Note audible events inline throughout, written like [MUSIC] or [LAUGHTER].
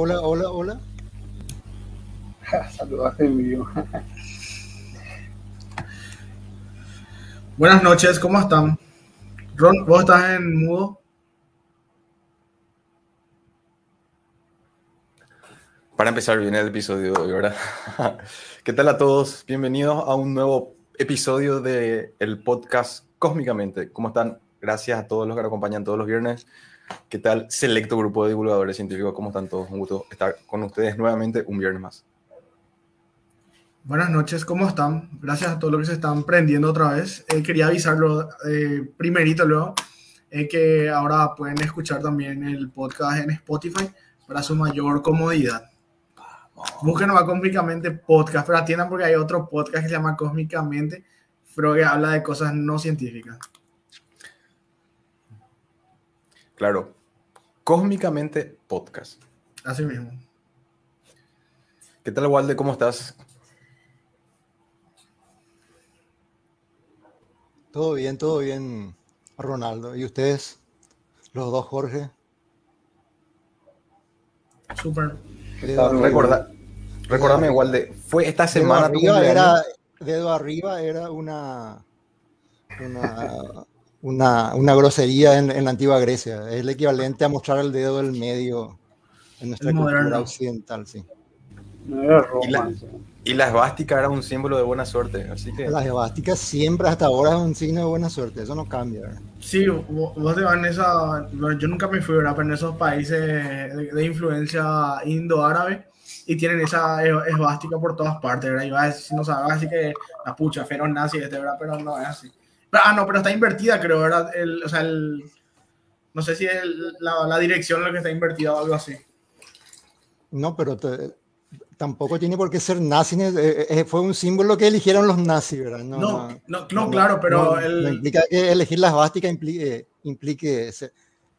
Hola, hola, hola. Saludos en vivo. Buenas noches, ¿cómo están? Ron, ¿vos estás en mudo? Para empezar bien el episodio de hoy, ¿verdad? [LAUGHS] ¿Qué tal a todos? Bienvenidos a un nuevo episodio del el podcast Cósmicamente. ¿Cómo están? Gracias a todos los que nos acompañan todos los viernes. ¿Qué tal? Selecto grupo de divulgadores científicos. ¿Cómo están todos? Un gusto estar con ustedes nuevamente un viernes más. Buenas noches, ¿cómo están? Gracias a todos los que se están prendiendo otra vez. Eh, quería avisarlo eh, primerito luego, eh, que ahora pueden escuchar también el podcast en Spotify para su mayor comodidad. Busquen a Cósmicamente Podcast, pero atiendan porque hay otro podcast que se llama Cósmicamente, pero que habla de cosas no científicas. Claro, Cósmicamente Podcast. Así mismo. ¿Qué tal, Walde? ¿Cómo estás? Todo bien, todo bien, Ronaldo. ¿Y ustedes? Los dos, Jorge. Súper. Recorda, recordame, Walde, fue esta semana dedo arriba, era, dedo arriba era una, una, una, una grosería en, en la antigua Grecia. Es el equivalente a mostrar el dedo del medio en nuestra cultura moderno. occidental, sí. No era Y la-. Y la esvástica era un símbolo de buena suerte, así que Las esvásticas siempre hasta ahora es un signo de buena suerte, eso no cambia. ¿verdad? Sí, vo- vos te vas en esa. Yo nunca me fui, ¿verdad? Pero en esos países de, de influencia indo-árabe y tienen esa es- esvástica por todas partes, ¿verdad? Y vas no sabes, así que la pucha, feroz nazi este, ¿verdad? Pero no es así. Ah, no, pero está invertida, creo, ¿verdad? El, o sea, el. No sé si es el- la, la dirección en la que está invertida o algo así. No, pero te- tampoco tiene por qué ser nazi. eh, eh, fue un símbolo que eligieron los nazis, ¿verdad? No, no, no, claro, pero no, el. no implica que elegir la esvástica implique, implique ser,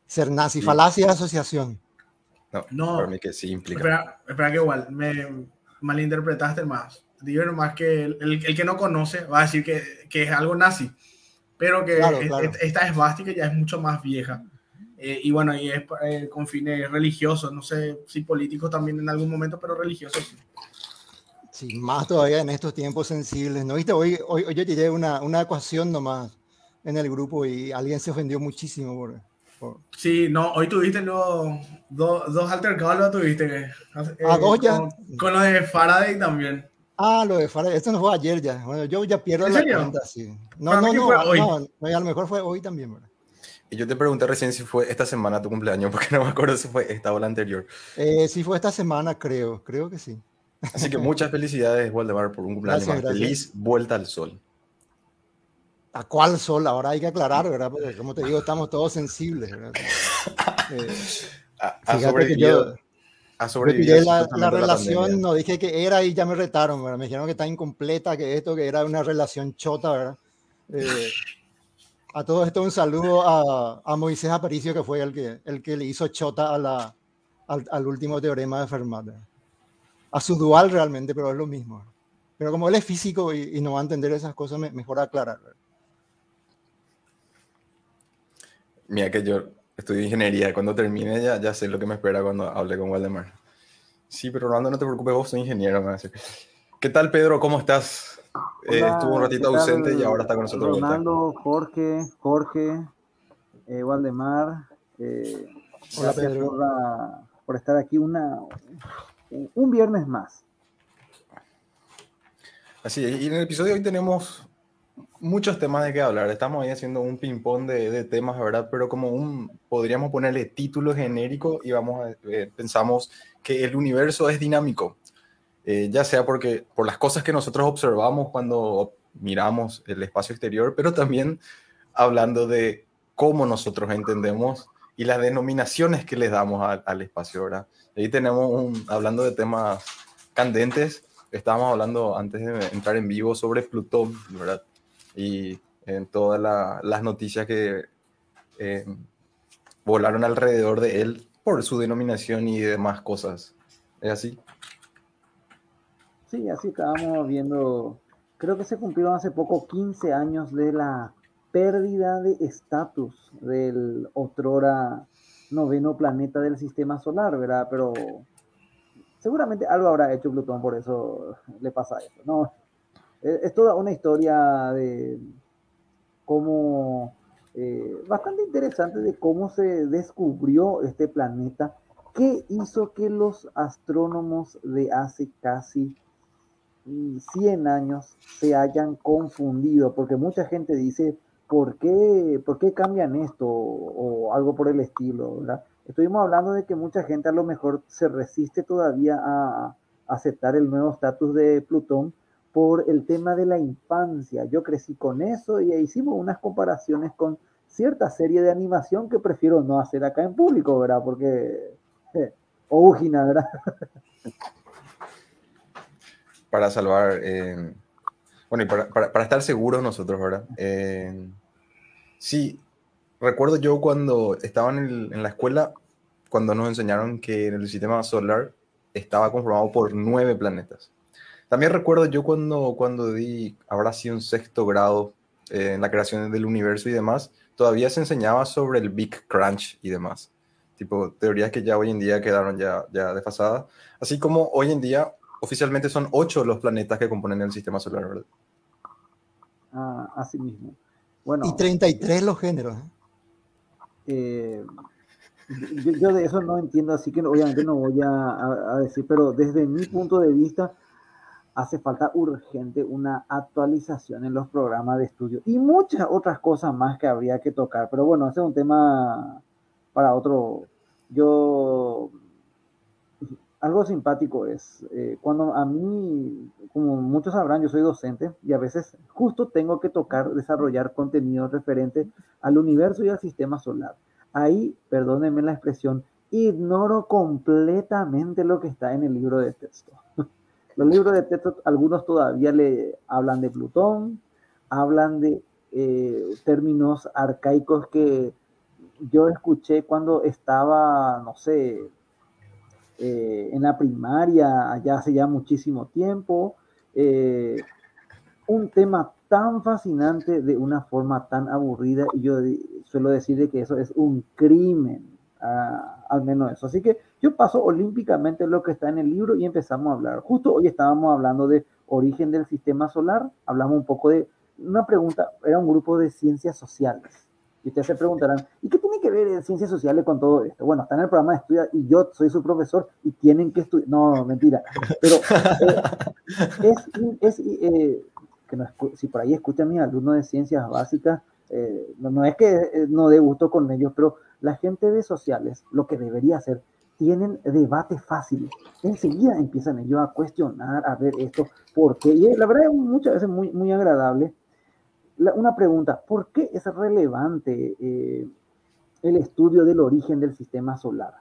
ser nazi. Sí. Falacia de asociación. no, No. para mí que sí implica. Espera, espera que igual, me malinterpretaste más. Digo nomás que el, el- el que no conoce va a decir que, que es algo nazi, pero que Claro, es- claro. es- esta esvástica ya es mucho más vieja. Eh, y bueno, y es eh, con fines religiosos, no sé si políticos también en algún momento, pero religiosos. sí. Sí, más todavía en estos tiempos sensibles. ¿No viste? Hoy, hoy, hoy yo tiré una, una ecuación nomás en el grupo y alguien se ofendió muchísimo por, por- Sí, no, hoy tuviste los dos, dos altercados, lo tuviste. eh, Ah, dos ya. Con, con lo de Faraday también. Ah, lo de Faraday. Esto no fue ayer ya. Bueno, yo ya pierdo ¿En la serio? cuenta, sí. No, no, no, fue ah, hoy. no, no, a lo mejor fue hoy también, ¿verdad? Y yo te pregunté recién si fue esta semana tu cumpleaños, [LAUGHS] porque no me acuerdo si fue esta o la anterior. Eh, sí fue esta semana, creo. Creo que sí. Así que [LAUGHS] muchas felicidades, Waldemar, por un cumpleaños Gracias, más. gracias. Feliz vuelta al sol. ¿A cuál sol? Ahora hay que aclarar, ¿verdad? Porque como te digo, estamos todos sensibles, ¿verdad? [LAUGHS] Eh, Ha, ha fíjate que sobrevivido, yo, ha yo la, la relación, pandemia. no dije que era y ya me retaron, ¿verdad? Me dijeron que está incompleta, que esto, que era una relación chota, ¿verdad? Eh, a todo esto un saludo a, a Moisés Aparicio, que fue el que, el que le hizo chota a la, al, al último teorema de Fermat. ¿verdad? A su dual realmente, pero es lo mismo. Pero como él es físico y, y no va a entender esas cosas, me- mejor aclarar. Mira que yo estudio ingeniería. Cuando termine ya, ya sé lo que me espera cuando hable con Waldemar. Sí, pero Rolando, no te preocupes, vos soy ingeniero. me. ¿Qué tal, Pedro? ¿Cómo estás? Eh, estuvo un ratito ¿qué tal, ausente y ahora está con nosotros. Ronaldo, Jorge, Jorge, eh, Waldemar. eh, Hola, gracias Pedro. por, la- por estar aquí una, un viernes más. Así, y en el episodio de hoy tenemos muchos temas de qué hablar. Estamos ahí haciendo un ping-pong de, de temas, ¿verdad? Pero como un, podríamos ponerle título genérico y vamos a, eh, pensamos que el universo es dinámico. Eh, ya sea porque por las cosas que nosotros observamos cuando miramos el espacio exterior, pero también hablando de cómo nosotros entendemos y las denominaciones que les damos al, al espacio, ¿verdad? Ahí tenemos un, hablando de temas candentes, estábamos hablando antes de entrar en vivo sobre Plutón, ¿verdad? Y en todas la- las noticias que eh, volaron alrededor de él por su denominación y demás cosas. ¿Es así? Sí, así estábamos viendo, creo que se cumplieron hace poco 15 años de la pérdida de estatus del otrora noveno planeta del sistema solar, ¿verdad? Pero seguramente algo habrá hecho Plutón, por eso le pasa eso. No, es, toda una historia de cómo, eh, bastante interesante de cómo se descubrió este planeta, qué hizo que los astrónomos de hace casi 100 años se hayan confundido, porque mucha gente dice, ¿por qué, ¿por qué cambian esto? O algo por el estilo. Estuvimos hablando de que mucha gente a lo mejor se resiste todavía a aceptar el nuevo estatus de Plutón por el tema de la infancia. Yo crecí con eso y hicimos unas comparaciones con cierta serie de animación que prefiero no hacer acá en público, ¿verdad? Porque... Eh, ¿verdad? [LAUGHS] para salvar... Eh, bueno, y para, estar seguros nosotros, ¿verdad? Eh, sí, recuerdo yo cuando estaba en, la escuela, cuando nos enseñaron que el sistema solar estaba conformado por nueve planetas. También recuerdo yo cuando, cuando di, habrá sido un sexto grado eh, en la creación del universo y demás, todavía se enseñaba sobre el Big Crunch y demás. Tipo, teorías que ya hoy en día quedaron ya, ya desfasadas. Así como hoy en día, oficialmente son ocho los planetas que componen el sistema solar, ¿verdad? Ah, así mismo. Bueno, y 33 los géneros. ¿eh? Eh, yo, de eso no entiendo, así que obviamente no voy a, decir, pero desde mi punto de vista hace falta urgente una actualización en los programas de estudio y muchas otras cosas más que habría que tocar, pero bueno, ese es un tema para otro. Yo algo simpático es, eh, cuando a mí, como muchos sabrán, yo soy docente y a veces justo tengo que tocar, desarrollar contenido referente al universo y al sistema solar. Ahí, perdónenme la expresión, ignoro completamente lo que está en el libro de texto. [LAUGHS] Los libros de texto, algunos todavía le hablan de Plutón, hablan de eh, términos arcaicos que yo escuché cuando estaba, no sé, eh, en la primaria, allá hace ya muchísimo tiempo. Eh, un tema tan fascinante de una forma tan aburrida y yo suelo decir que eso es un crimen, ah, al menos eso. Así que yo paso olímpicamente lo que está en el libro y empezamos a hablar. Justo hoy estábamos hablando de origen del sistema solar, hablamos un poco de una pregunta, era un grupo de ciencias sociales. Y ustedes se preguntarán, ¿y qué tiene que ver ciencias sociales con todo esto? Bueno, está en el programa de estudio y yo soy su profesor y tienen que estudiar. No, mentira. Pero eh, es, eh, que si por ahí escuchan mis alumnos de ciencias básicas, eh, no, es que no dé gusto con ellos, pero la gente de sociales, lo que debería hacer, tienen debates fáciles. Enseguida empiezan ellos a cuestionar, a ver esto, por qué. Y la verdad es muchas veces muy, muy agradable una pregunta, ¿por qué es relevante eh, el estudio del origen del sistema solar?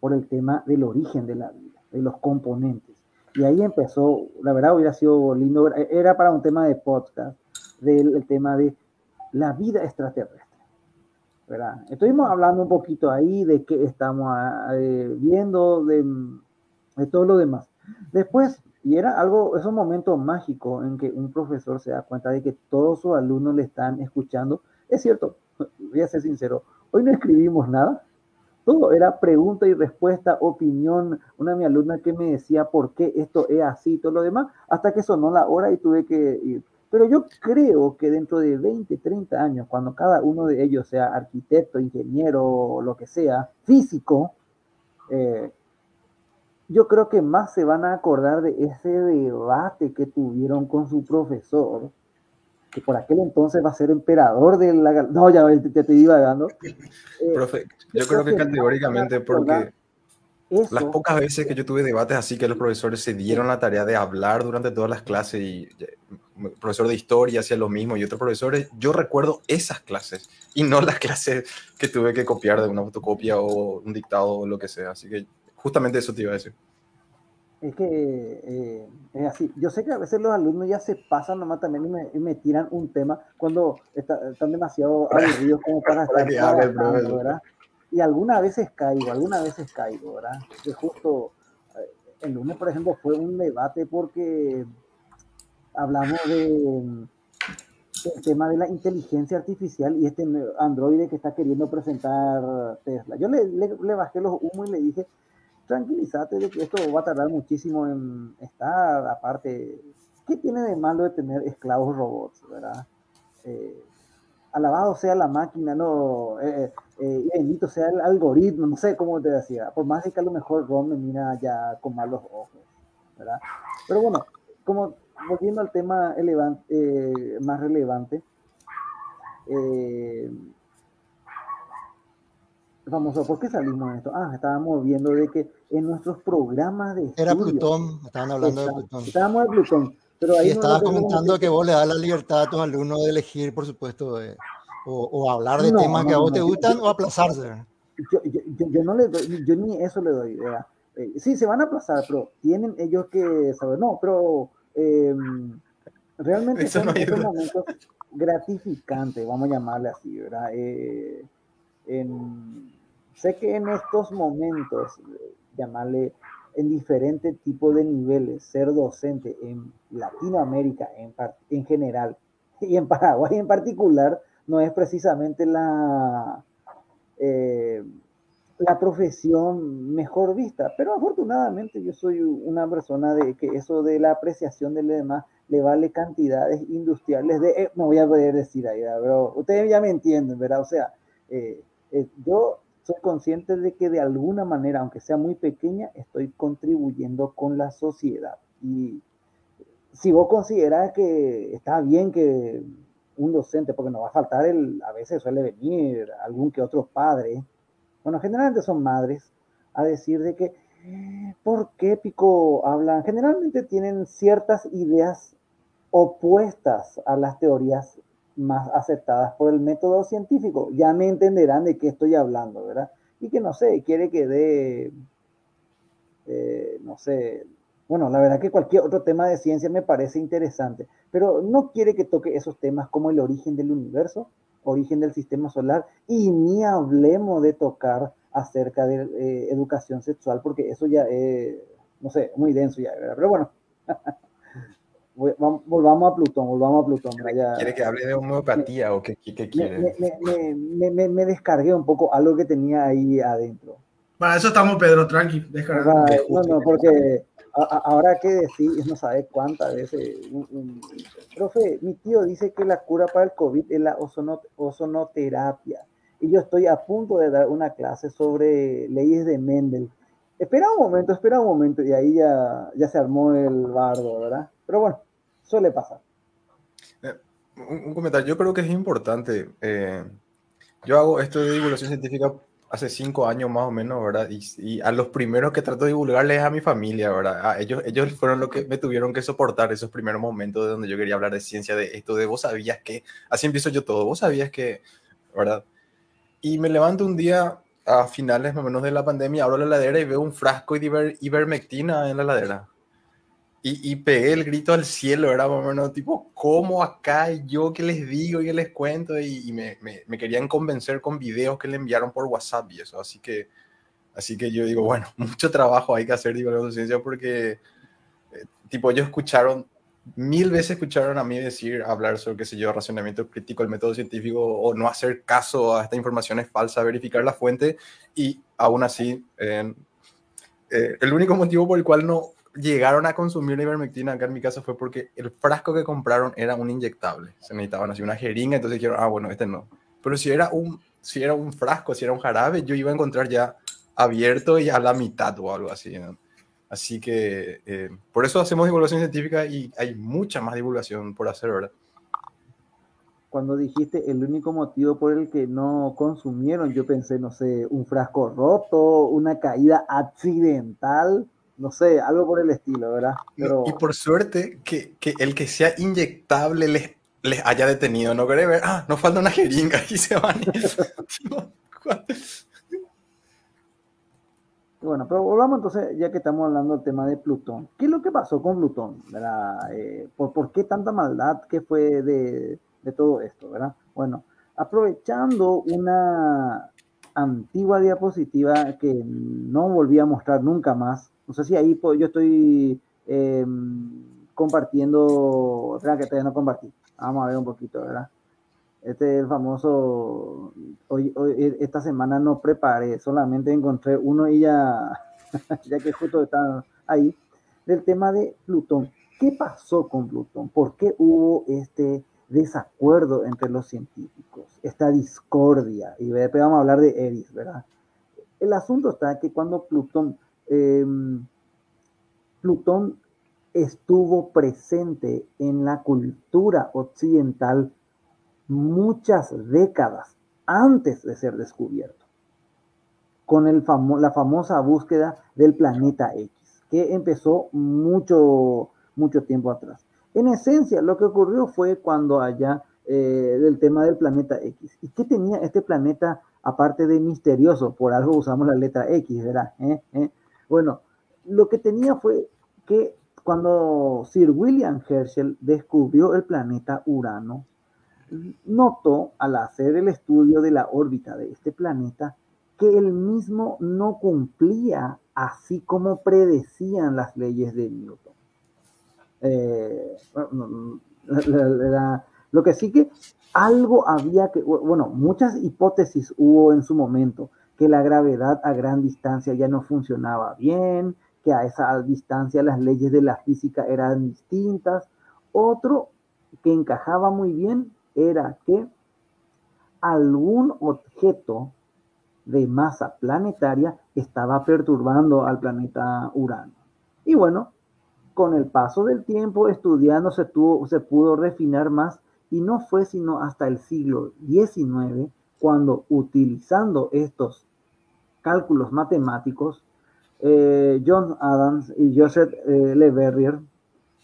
Por el tema del origen de la vida, de los componentes. Y ahí empezó, la verdad hubiera sido lindo, era para un tema de podcast, del tema de la vida extraterrestre. Estuvimos hablando un poquito ahí de qué estamos ah, eh, viendo, de, de todo lo demás. Después y era algo, es un momento mágico en que un profesor se da cuenta de que todos sus alumnos le están escuchando. Es cierto, voy a ser sincero, hoy no escribimos nada. Todo era pregunta y respuesta, opinión. Una de mis alumnas que me decía por qué esto es así, todo lo demás, hasta que sonó la hora y tuve que ir. Pero yo creo que dentro de 20, 30 años, cuando cada uno de ellos sea arquitecto, ingeniero, lo que sea, físico, eh, yo creo que más se van a acordar de ese debate que tuvieron con su profesor, que por aquel entonces va a ser emperador de la... No, ya te, divagando. Eh, [LAUGHS] Profe, yo creo que, categóricamente porque las pocas veces que yo tuve debates así que los profesores se dieron la tarea de hablar durante todas las clases y el profesor de historia hacía lo mismo y otros profesores, yo recuerdo esas clases y no las [LAUGHS] clases que tuve que copiar de una fotocopia o un dictado o lo que sea. Así que Justamente eso te iba a decir. Es que eh, es así. Yo sé que a veces los alumnos ya se pasan nomás también y me, tiran un tema cuando están demasiado [LAUGHS] aburridos como para estar trabajando, ¿verdad? Y algunas veces caigo, algunas veces caigo, ¿verdad? Que justo eh, el lunes, por ejemplo, fue un debate porque hablamos de el tema de la inteligencia artificial y este androide que está queriendo presentar Tesla. Yo le, le bajé los humos y le dije, tranquilízate de que esto va a tardar muchísimo en estar, aparte, ¿qué tiene de malo de tener esclavos robots, verdad? Eh, alabado sea la máquina, no, eh, eh, bendito sea el algoritmo, no sé cómo te decía, por más de que a lo mejor Ron me mira ya con malos ojos, ¿verdad? Pero bueno, como volviendo al tema eh, más relevante, eh, vamos a, ¿por qué salimos de esto? Ah, estábamos viendo de que en nuestros programas de Era Plutón, estaban hablando de Plutón. Estábamos de Plutón, pero ahí... Y estabas comentando que vos le das la libertad a tus alumnos de elegir, por supuesto, o, hablar de temas que a vos te gustan o aplazarse. Yo, yo, yo, no le doy, yo ni eso le doy. Eh, sí, se van a aplazar, pero tienen ellos que saber. No, pero em, realmente son no momentos gratificantes, vamos a llamarle así, ¿verdad? Eh, sé que en estos momentos, llamarle en diferentes tipos de niveles, ser docente en Latinoamérica en, en general y en Paraguay en particular, no es precisamente la, eh, la profesión mejor vista, pero afortunadamente yo soy una persona de que eso de la apreciación de lo demás le vale cantidades industriales de, eh, no voy a poder decir ahí, pero ustedes ya me entienden, ¿verdad? O sea, eh, yo soy consciente de que de alguna manera, aunque sea muy pequeña, estoy contribuyendo con la sociedad. Y si vos consideras que está bien que un docente, porque no va a faltar el, a veces suele venir algún que otro padre, bueno, generalmente son madres, a decir de que, ¿por qué Pico hablan? Generalmente tienen ciertas ideas opuestas a las teorías más aceptadas por el método científico. Ya me entenderán de qué estoy hablando, ¿verdad? Y que no sé, quiere que dé, eh, no sé, bueno, la verdad que cualquier otro tema de ciencia me parece interesante, pero no quiere que toque esos temas como el origen del universo, origen del sistema solar, y ni hablemos de tocar acerca de eh, educación sexual, porque eso ya es, no sé, muy denso ya, ¿verdad? Pero bueno, [LAUGHS] volvamos a Plutón, volvamos a Plutón. ¿Quiere, que hable de homeopatía o qué, quiere? Me, me, me, descargué un poco algo que tenía ahí adentro. Para eso estamos, Pedro, tranqui, descargado. No, no, porque ahora que decir, no sabe cuántas veces. profe, mi tío dice que la cura para el COVID es la ozonoterapia. Y yo estoy a punto de dar una clase sobre leyes de Mendel. Espera un momento, espera un momento. Y ahí ya, ya se armó el bardo, ¿verdad? Pero bueno, suele pasar. Eh, un, comentario, yo creo que es importante. Eh, yo hago esto de divulgación científica hace cinco años más o menos, ¿verdad? Y, a los primeros que trato de divulgarles a mi familia, ¿verdad? A ellos, ellos fueron los que me tuvieron que soportar esos primeros momentos de donde yo quería hablar de ciencia, de esto, de vos sabías que, así empiezo yo todo, vos sabías que, ¿verdad? Y me levanto un día a finales más o menos de la pandemia, abro la ladera y veo un frasco de ivermectina en la ladera y, pegué el grito al cielo, era más o menos tipo, ¿cómo acá yo qué les digo y qué les cuento? Y, me, querían convencer con videos que le enviaron por WhatsApp y eso. Así que, así que yo digo, bueno, [LAUGHS] mucho trabajo hay que hacer divulgación de ciencia porque, eh, tipo, ellos escucharon, mil veces escucharon a mí decir, hablar sobre, qué sé yo, racionamiento crítico, el método científico, o no hacer caso a esta información es falsa, verificar la fuente, y aún así, eh, el único motivo por el cual no llegaron a consumir la ivermectina acá en mi casa fue porque el frasco que compraron era un inyectable. Se necesitaban así una jeringa, entonces dijeron, ah, bueno, este no. Pero si era un, si era un frasco, si era un jarabe, yo iba a encontrar ya abierto y a la mitad o algo así. Así que eh, por eso hacemos divulgación científica y hay mucha más divulgación por hacer, ¿verdad? Cuando dijiste el único motivo por el que no consumieron, yo pensé, no sé, un frasco roto, una caída accidental no sé, algo por el estilo, ¿verdad? Pero... Y por suerte que, que el que sea inyectable les, les haya detenido, no quiere ver, ah, no falta una jeringa [LAUGHS] y se van. [LAUGHS] bueno, pero volvamos entonces, ya que estamos hablando del tema de Plutón. ¿Qué es lo que pasó con Plutón? ¿verdad? Eh, ¿por, ¿por, qué tanta maldad que fue de, de todo esto? ¿verdad? Bueno, aprovechando una antigua diapositiva que no volví a mostrar nunca más, no sé si ahí yo estoy em, compartiendo, verdad que todavía no compartí. Vamos a ver un poquito, ¿verdad? Este es el famoso, hoy, hoy, esta semana no preparé, solamente encontré uno y ya [LAUGHS] ya que justo está ahí, del tema de Plutón. ¿Qué pasó con Plutón? ¿Por qué hubo este desacuerdo entre los científicos, esta discordia? Y vamos a hablar de Eris, ¿verdad? El asunto está que cuando Plutón, em, Plutón estuvo presente en la cultura occidental muchas décadas antes de ser descubierto, con la famosa búsqueda del planeta X, que empezó mucho, mucho tiempo atrás. En esencia, lo que ocurrió fue cuando allá eh, del tema del planeta X. ¿Y qué tenía este planeta aparte de misterioso? Por algo usamos la letra X, ¿verdad? ¿Eh? ¿Eh? Bueno, lo que tenía fue que cuando Sir William Herschel descubrió el planeta Urano, notó al hacer el estudio de la órbita de este planeta que el mismo no cumplía así como predecían las leyes de Newton. Eh, lo que sí que algo había que, bueno, muchas hipótesis hubo en su momento, que la gravedad a gran distancia ya no funcionaba bien, que a esa distancia las leyes de la física eran distintas. Otro que encajaba muy bien era que algún objeto de masa planetaria estaba perturbando al planeta Urano. Y bueno, con el paso del tiempo estudiando se, tuvo, se pudo refinar más y no fue sino hasta el siglo XIX cuando utilizando estos cálculos matemáticos eh, John Adams y Joseph eh, Le Verrier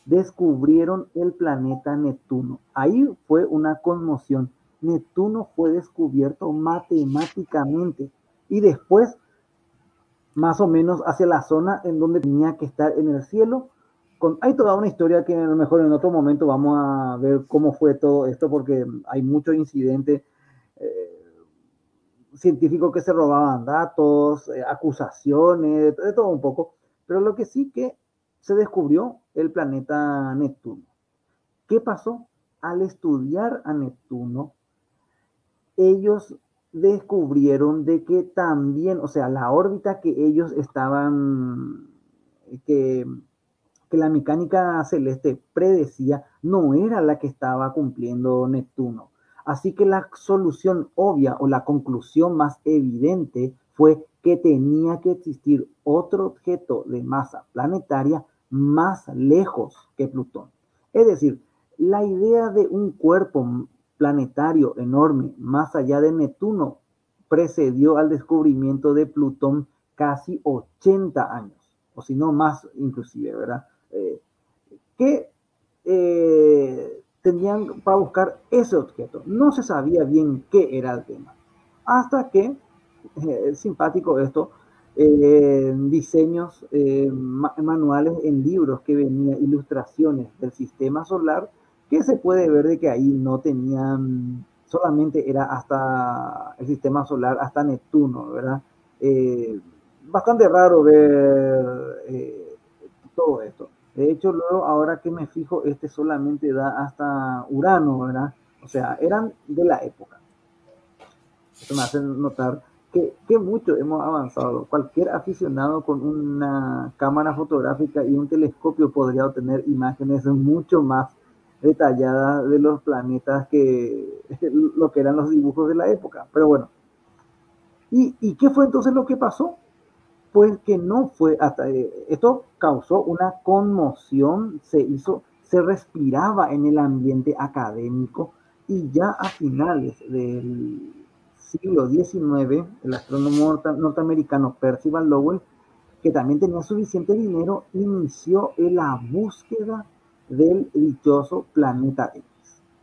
descubrieron el planeta Neptuno. Ahí fue una conmoción. Neptuno fue descubierto matemáticamente y después, más o menos hacia la zona en donde tenía que estar en el cielo. Hay toda una historia que a lo mejor en otro momento vamos a ver cómo fue todo esto porque hay muchos incidentes. Eh, científicos que se robaban datos, eh, acusaciones, de todo un poco, pero lo que sí que se descubrió el planeta Neptuno. ¿Qué pasó? Al estudiar a Neptuno, ellos descubrieron de que también, o sea, la órbita que ellos estaban, que, que la mecánica celeste predecía, no era la que estaba cumpliendo Neptuno. Así que la solución obvia o la conclusión más evidente fue que tenía que existir otro objeto de masa planetaria más lejos que Plutón. Es decir, la idea de un cuerpo planetario enorme más allá de Neptuno precedió al descubrimiento de Plutón casi 80 años, o si no más inclusive, ¿verdad? Que eh, tenían para buscar ese objeto. No se sabía bien qué era el tema. Hasta que, eh, simpático esto, eh, diseños manuales en libros que venían ilustraciones del sistema solar, que se puede ver de que ahí no tenían, solamente era hasta el sistema solar, hasta Neptuno, ¿verdad? bastante raro ver todo esto. De hecho, luego, ahora que me fijo, este solamente da hasta Urano, ¿verdad? O sea, eran de la época. Esto me hace notar que, que mucho hemos avanzado. Cualquier aficionado con una cámara fotográfica y un telescopio podría obtener imágenes mucho más detalladas de los planetas que [LAUGHS] lo que eran los dibujos de la época. Pero bueno. ¿Y, y qué fue entonces lo que pasó? Pues que no fue hasta eh, esto causó una conmoción, se hizo, se respiraba en el ambiente académico y ya a finales del siglo XIX, el astrónomo norteamericano Percival Lowell, que también tenía suficiente dinero, inició la búsqueda del dichoso planeta X,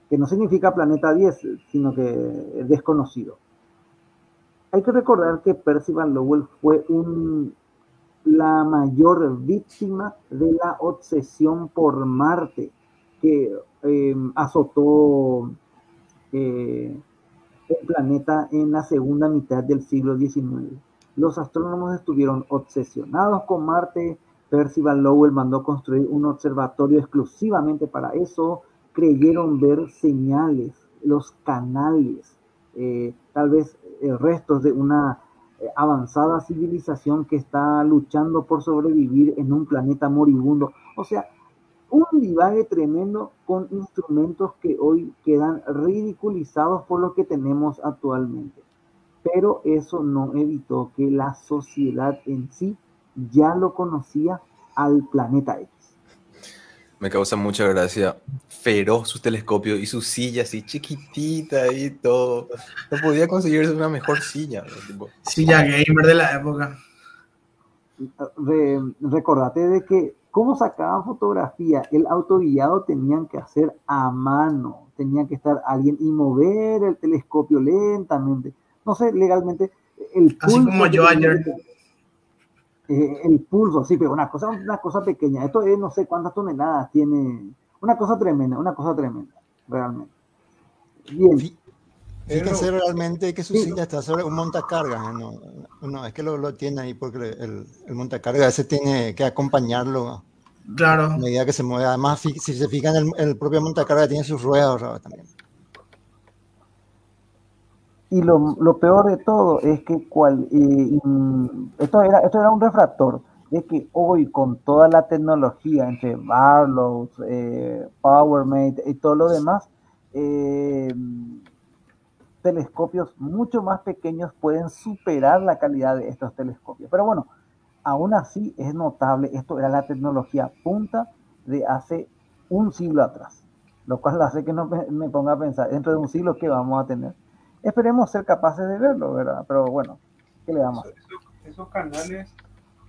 que no significa planeta 10, sino que es desconocido hay que recordar que Percival Lowell fue la mayor víctima de la obsesión por Marte que em, azotó eh, el planeta en la segunda mitad del siglo XIX. Los astrónomos estuvieron obsesionados con Marte. Percival Lowell mandó construir un observatorio exclusivamente para eso. Creyeron ver señales, los canales, eh, tal vez restos de una eh, avanzada civilización que está luchando por sobrevivir en un planeta moribundo. O sea, un divague tremendo con instrumentos que hoy quedan ridiculizados por lo que tenemos actualmente. Pero eso no evitó que la sociedad en sí ya lo conocía al planeta X. Me causa mucha gracia. Feroz su telescopio y su silla así chiquitita y todo. No podía conseguirse una mejor silla. Silla gamer de la época. recordate de que cómo sacaban fotografía, el autoguiado tenían que hacer a mano, tenía que estar alguien y mover el telescopio lentamente. No sé, legalmente. El Así como yo ayer. Eh, el pulso, sí, pero una cosa, una cosa pequeña. Esto es no sé cuántas toneladas tiene. Una cosa tremenda, una cosa tremenda, realmente. Bien. Fíjense realmente que su silla está sobre un montacargas. No, no es que lo, lo, tiene ahí porque el, el montacargas ese tiene que acompañarlo. Claro. A medida que se mueve. Además, si se fijan, el, el propio montacargas tiene sus ruedas también. Y lo, lo, peor de todo es que eh, esto, era, esto era un refractor, de que hoy con toda la tecnología entre Barlow, eh, PowerMate y todo lo demás, eh, telescopios mucho más pequeños pueden superar la calidad de estos telescopios. Pero bueno, aún así es notable, esto era la tecnología punta de hace un siglo atrás, lo cual hace que no me, me ponga a pensar, dentro de un siglo, ¿qué vamos a tener? Esperemos ser capaces de verlo, ¿verdad? Pero bueno, ¿qué le damos? esos canales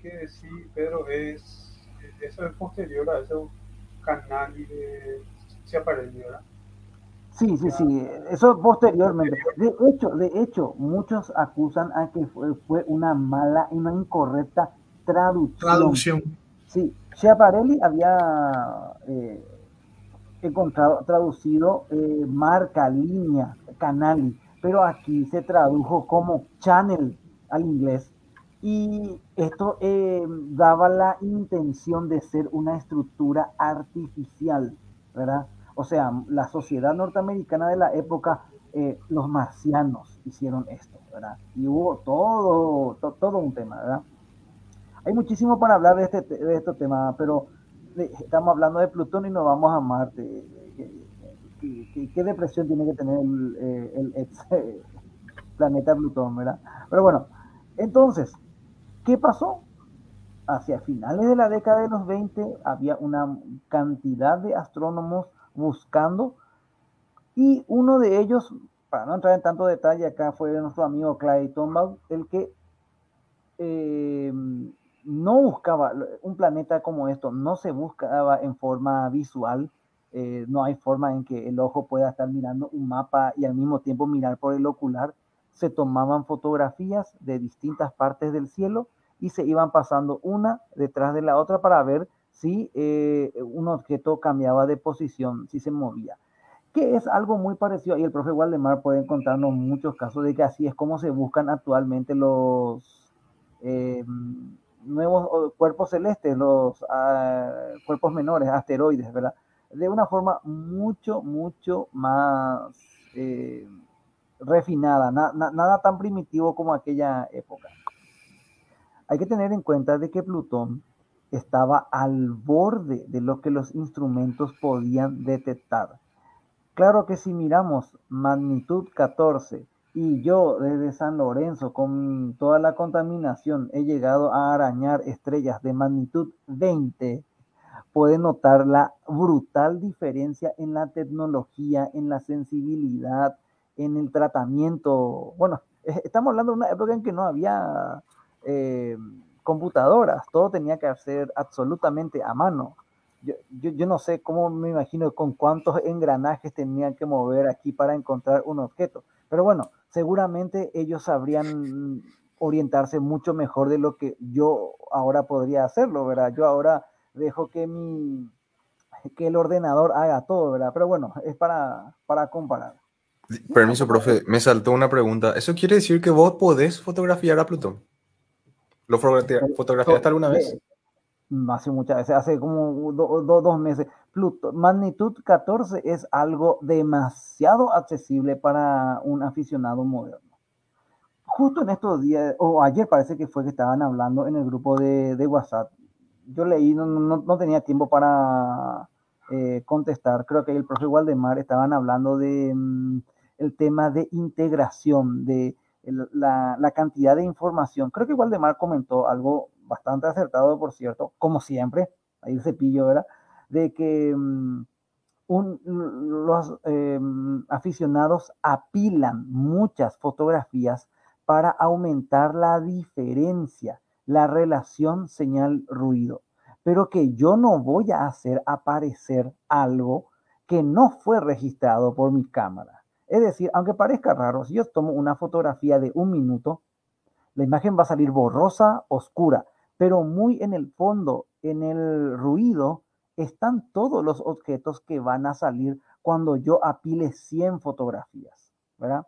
que sí, Pedro, es, eso es posterior a esos canales de aparece, ¿verdad? Sí, sí, sí, eso posteriormente. De hecho, de hecho, muchos acusan a que fue, fue una mala, una incorrecta traducción. Traducción. Sí, Schiaparelli había eh, encontrado, traducido eh, marca, línea, canali, pero aquí se tradujo como channel al inglés y esto eh, daba la intención de ser una estructura artificial, ¿verdad? O sea, la sociedad norteamericana de la época, eh, los marcianos hicieron esto, ¿verdad? Y hubo todo, todo un tema, ¿verdad? Hay muchísimo para hablar de este, de este tema, pero estamos hablando de Plutón y nos vamos a Marte qué, depresión tiene que tener el, eh, ex [LAUGHS] planeta Plutón, ¿verdad? Pero bueno, entonces, ¿qué pasó? Hacia finales de la década de los 20 había una cantidad de astrónomos buscando y uno de ellos, para no entrar en tanto detalle, acá fue nuestro amigo Clyde Tombaugh, el que eh, no buscaba un planeta como esto, no se buscaba en forma visual, eh, no hay forma en que el ojo pueda estar mirando un mapa y al mismo tiempo mirar por el ocular. Se tomaban fotografías de distintas partes del cielo y se iban pasando una detrás de la otra para ver si eh, un objeto cambiaba de posición, si se movía. Que es algo muy parecido, y el profe Waldemar puede contarnos muchos casos de que así es como se buscan actualmente los eh, nuevos cuerpos celestes, los ah, cuerpos menores, asteroides, ¿verdad? De una forma mucho, mucho más eh, refinada, nada tan primitivo como aquella época. Hay que tener en cuenta de que Plutón estaba al borde de lo que los instrumentos podían detectar. Claro que si miramos magnitud 14 y yo desde San Lorenzo con toda la contaminación he llegado a arañar estrellas de magnitud 20, puede notar la brutal diferencia en la tecnología, en la sensibilidad, en el tratamiento. Bueno, estamos hablando de una época en que no había eh, computadoras, todo tenía que hacer absolutamente a mano. Yo, yo, no sé cómo me imagino con cuántos engranajes tenían que mover aquí para encontrar un objeto, pero bueno, seguramente ellos sabrían orientarse mucho mejor de lo que yo ahora podría hacerlo, ¿verdad? Yo ahora dejo que mi que el ordenador haga todo, ¿verdad? Pero bueno, es para, para comparar. Permiso, profe, me saltó una pregunta. ¿Eso quiere decir que vos podés fotografiar a Plutón? ¿Lo fotografiaste alguna vez? Hace muchas veces, hace como dos meses. Plutón, magnitud 14 es algo demasiado accesible para un aficionado moderno. justo en estos días, o ayer parece que fue que estaban hablando en el grupo de, de WhatsApp. Yo leí, no, no, no tenía tiempo para eh, contestar. Creo que el profe Waldemar estaban hablando de mm, el tema de integración, de la, la, cantidad de información. Creo que Waldemar comentó algo bastante acertado, por cierto, como siempre, ahí el cepillo, ¿verdad? De que mm, los eh, aficionados apilan muchas fotografías para aumentar la diferencia, la relación señal-ruido, pero que yo no voy a hacer aparecer algo que no fue registrado por mi cámara. Es decir, aunque parezca raro, si yo tomo una fotografía de un minuto, la imagen va a salir borrosa, oscura, pero muy en el fondo, en el ruido, están todos los objetos que van a salir cuando yo apile 100 fotografías, ¿verdad?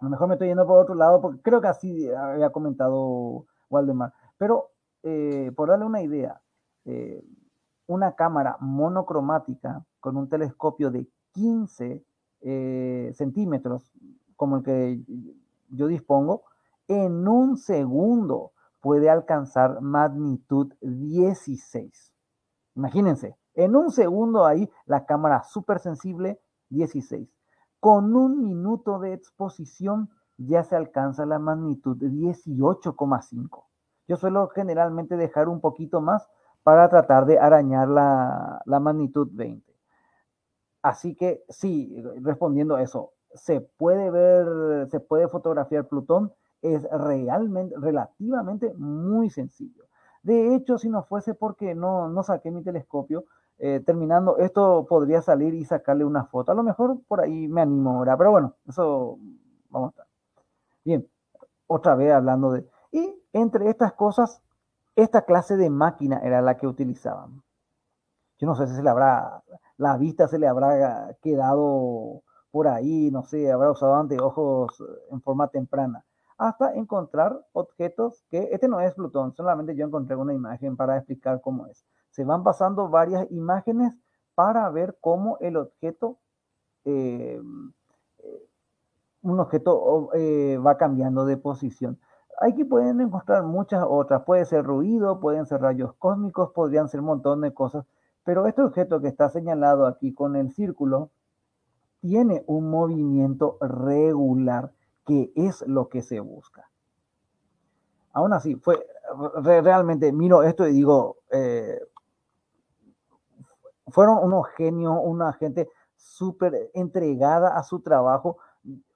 A lo mejor me estoy yendo por otro lado, porque creo que así había comentado Waldemar. Pero eh, por darle una idea, eh, una cámara monocromática con un telescopio de 15 eh, centímetros, como el que yo dispongo, en un segundo puede alcanzar magnitud 16. Imagínense, en un segundo ahí la cámara súper sensible 16 con un minuto de exposición ya se alcanza la magnitud de 18,5. Yo suelo generalmente dejar un poquito más para tratar de arañar la, la magnitud 20. Así que sí, respondiendo a eso, se puede ver, se puede fotografiar Plutón, es realmente, relativamente muy sencillo. De hecho, si no fuese porque no, no saqué mi telescopio, eh, terminando, esto podría salir y sacarle una foto. A lo mejor por ahí me animo ahora, pero bueno, eso vamos a estar. Bien, otra vez hablando de... Y entre estas cosas, esta clase de máquina era la que utilizaban. Yo no sé si se le habrá, la vista se le habrá quedado por ahí, no sé, habrá usado anteojos en forma temprana, hasta encontrar objetos que, este no es Plutón, solamente yo encontré una imagen para explicar cómo es se van pasando varias imágenes para ver cómo el objeto, eh, un objeto eh, va cambiando de posición. Aquí pueden encontrar muchas otras, puede ser ruido, pueden ser rayos cósmicos, podrían ser un montón de cosas, pero este objeto que está señalado aquí con el círculo tiene un movimiento regular, que es lo que se busca. Aún así, fue realmente, miro esto y digo, eh, fueron unos genios, una gente súper entregada a su trabajo.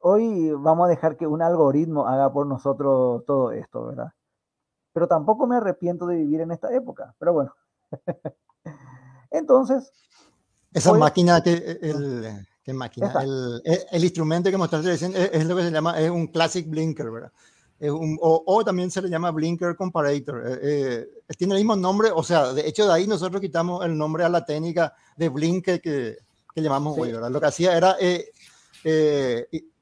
Hoy vamos a dejar que un algoritmo haga por nosotros todo esto, ¿verdad? Pero tampoco me arrepiento de vivir en esta época, pero bueno. [LAUGHS] Entonces... Esa máquina que... El, ¿Qué máquina? El, el, instrumento que mostraste es, es lo que se llama, es un classic blinker, ¿verdad? o, también se le llama Blinker Comparator. Eh, eh, tiene el mismo nombre, o sea, de hecho de ahí nosotros quitamos el nombre a la técnica de Blinker que, que llamamos hoy, ¿verdad? Lo que hacía era eh,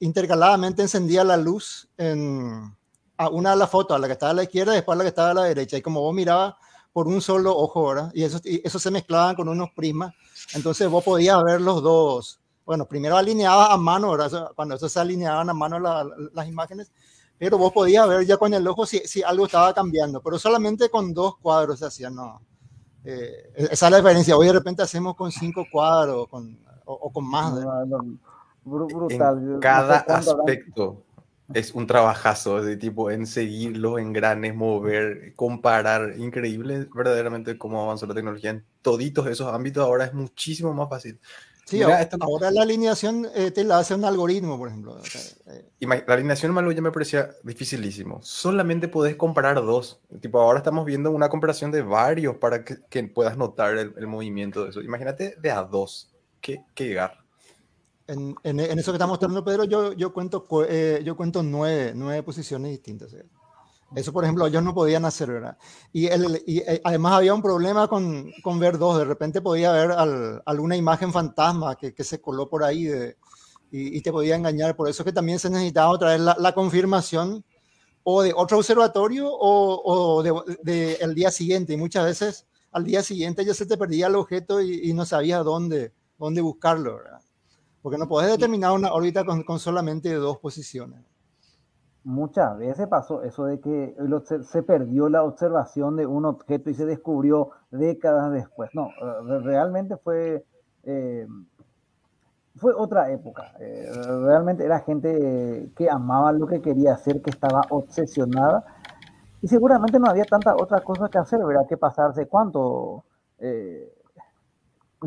intercaladamente encendía la luz en, a una de las fotos, a la que estaba a la izquierda y después a la que estaba a la derecha. Y como vos mirabas por un solo ojo, ¿verdad? Y eso, y eso se mezclaban con unos prismas, entonces vos podías ver los dos. Bueno, primero alineabas a mano, ¿verdad? Cuando eso se alineaban a mano las imágenes, pero vos podías ver ya con el ojo si, si algo estaba cambiando, pero solamente con dos cuadros se hacía, no. Eh, esa es la diferencia. Hoy de repente hacemos con cinco cuadros con, o, con más. Brutal. En cada aspecto es un trabajazo de tipo en seguir los engranes, mover, comparar. Increíble verdaderamente cómo avanzó la tecnología en toditos esos ámbitos. Ahora es muchísimo más fácil. Sí, ahora, ahora, la alineación eh, te la hace un algoritmo, por ejemplo. Eh. La alineación malo ya me parecía dificilísimo. Solamente podés comparar dos. Tipo, ahora estamos viendo una comparación de varios para que, que puedas notar el, el, movimiento de eso. Imagínate de a dos. ¿Qué, qué llegar? En, en, en, eso que está mostrando Pedro, yo, yo, cuento, eh, yo cuento nueve, nueve posiciones distintas. ¿sí? Eso, por ejemplo, ellos no podían hacer, ¿verdad? Y, el, y eh, además había un problema con, con, ver dos. De repente podía ver al, alguna imagen fantasma que, que, se coló por ahí de, y, y, te podía engañar. Por eso que también se necesitaba otra vez la, la confirmación o de otro observatorio o, o de, de, día siguiente. Y muchas veces al día siguiente ya se te perdía el objeto y, y no sabías dónde, dónde buscarlo, ¿verdad? Porque no podés determinar una órbita con, con solamente dos posiciones. muchas veces pasó eso de que se perdió la observación de un objeto y se descubrió décadas después. No, eh, realmente fue, eh, fue otra época. Eh, realmente era gente que amaba lo que quería hacer, que estaba obsesionada y seguramente no había tanta otra cosa que hacer, ¿verdad? Que pasarse cuánto.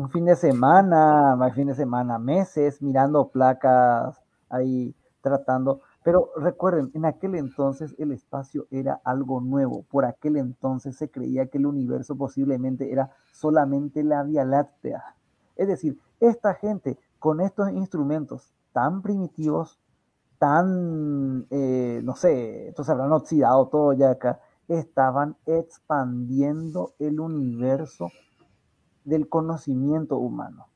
Un fin de semana, más fin de semana, meses, mirando placas ahí tratando pero recuerden, en aquel entonces el espacio era algo nuevo. Por aquel entonces se creía que el universo posiblemente era solamente la Vía Láctea. Es decir, esta gente con estos instrumentos tan primitivos, tan, eh, no sé, entonces habrán oxidado todo ya acá, estaban expandiendo el universo del conocimiento humano.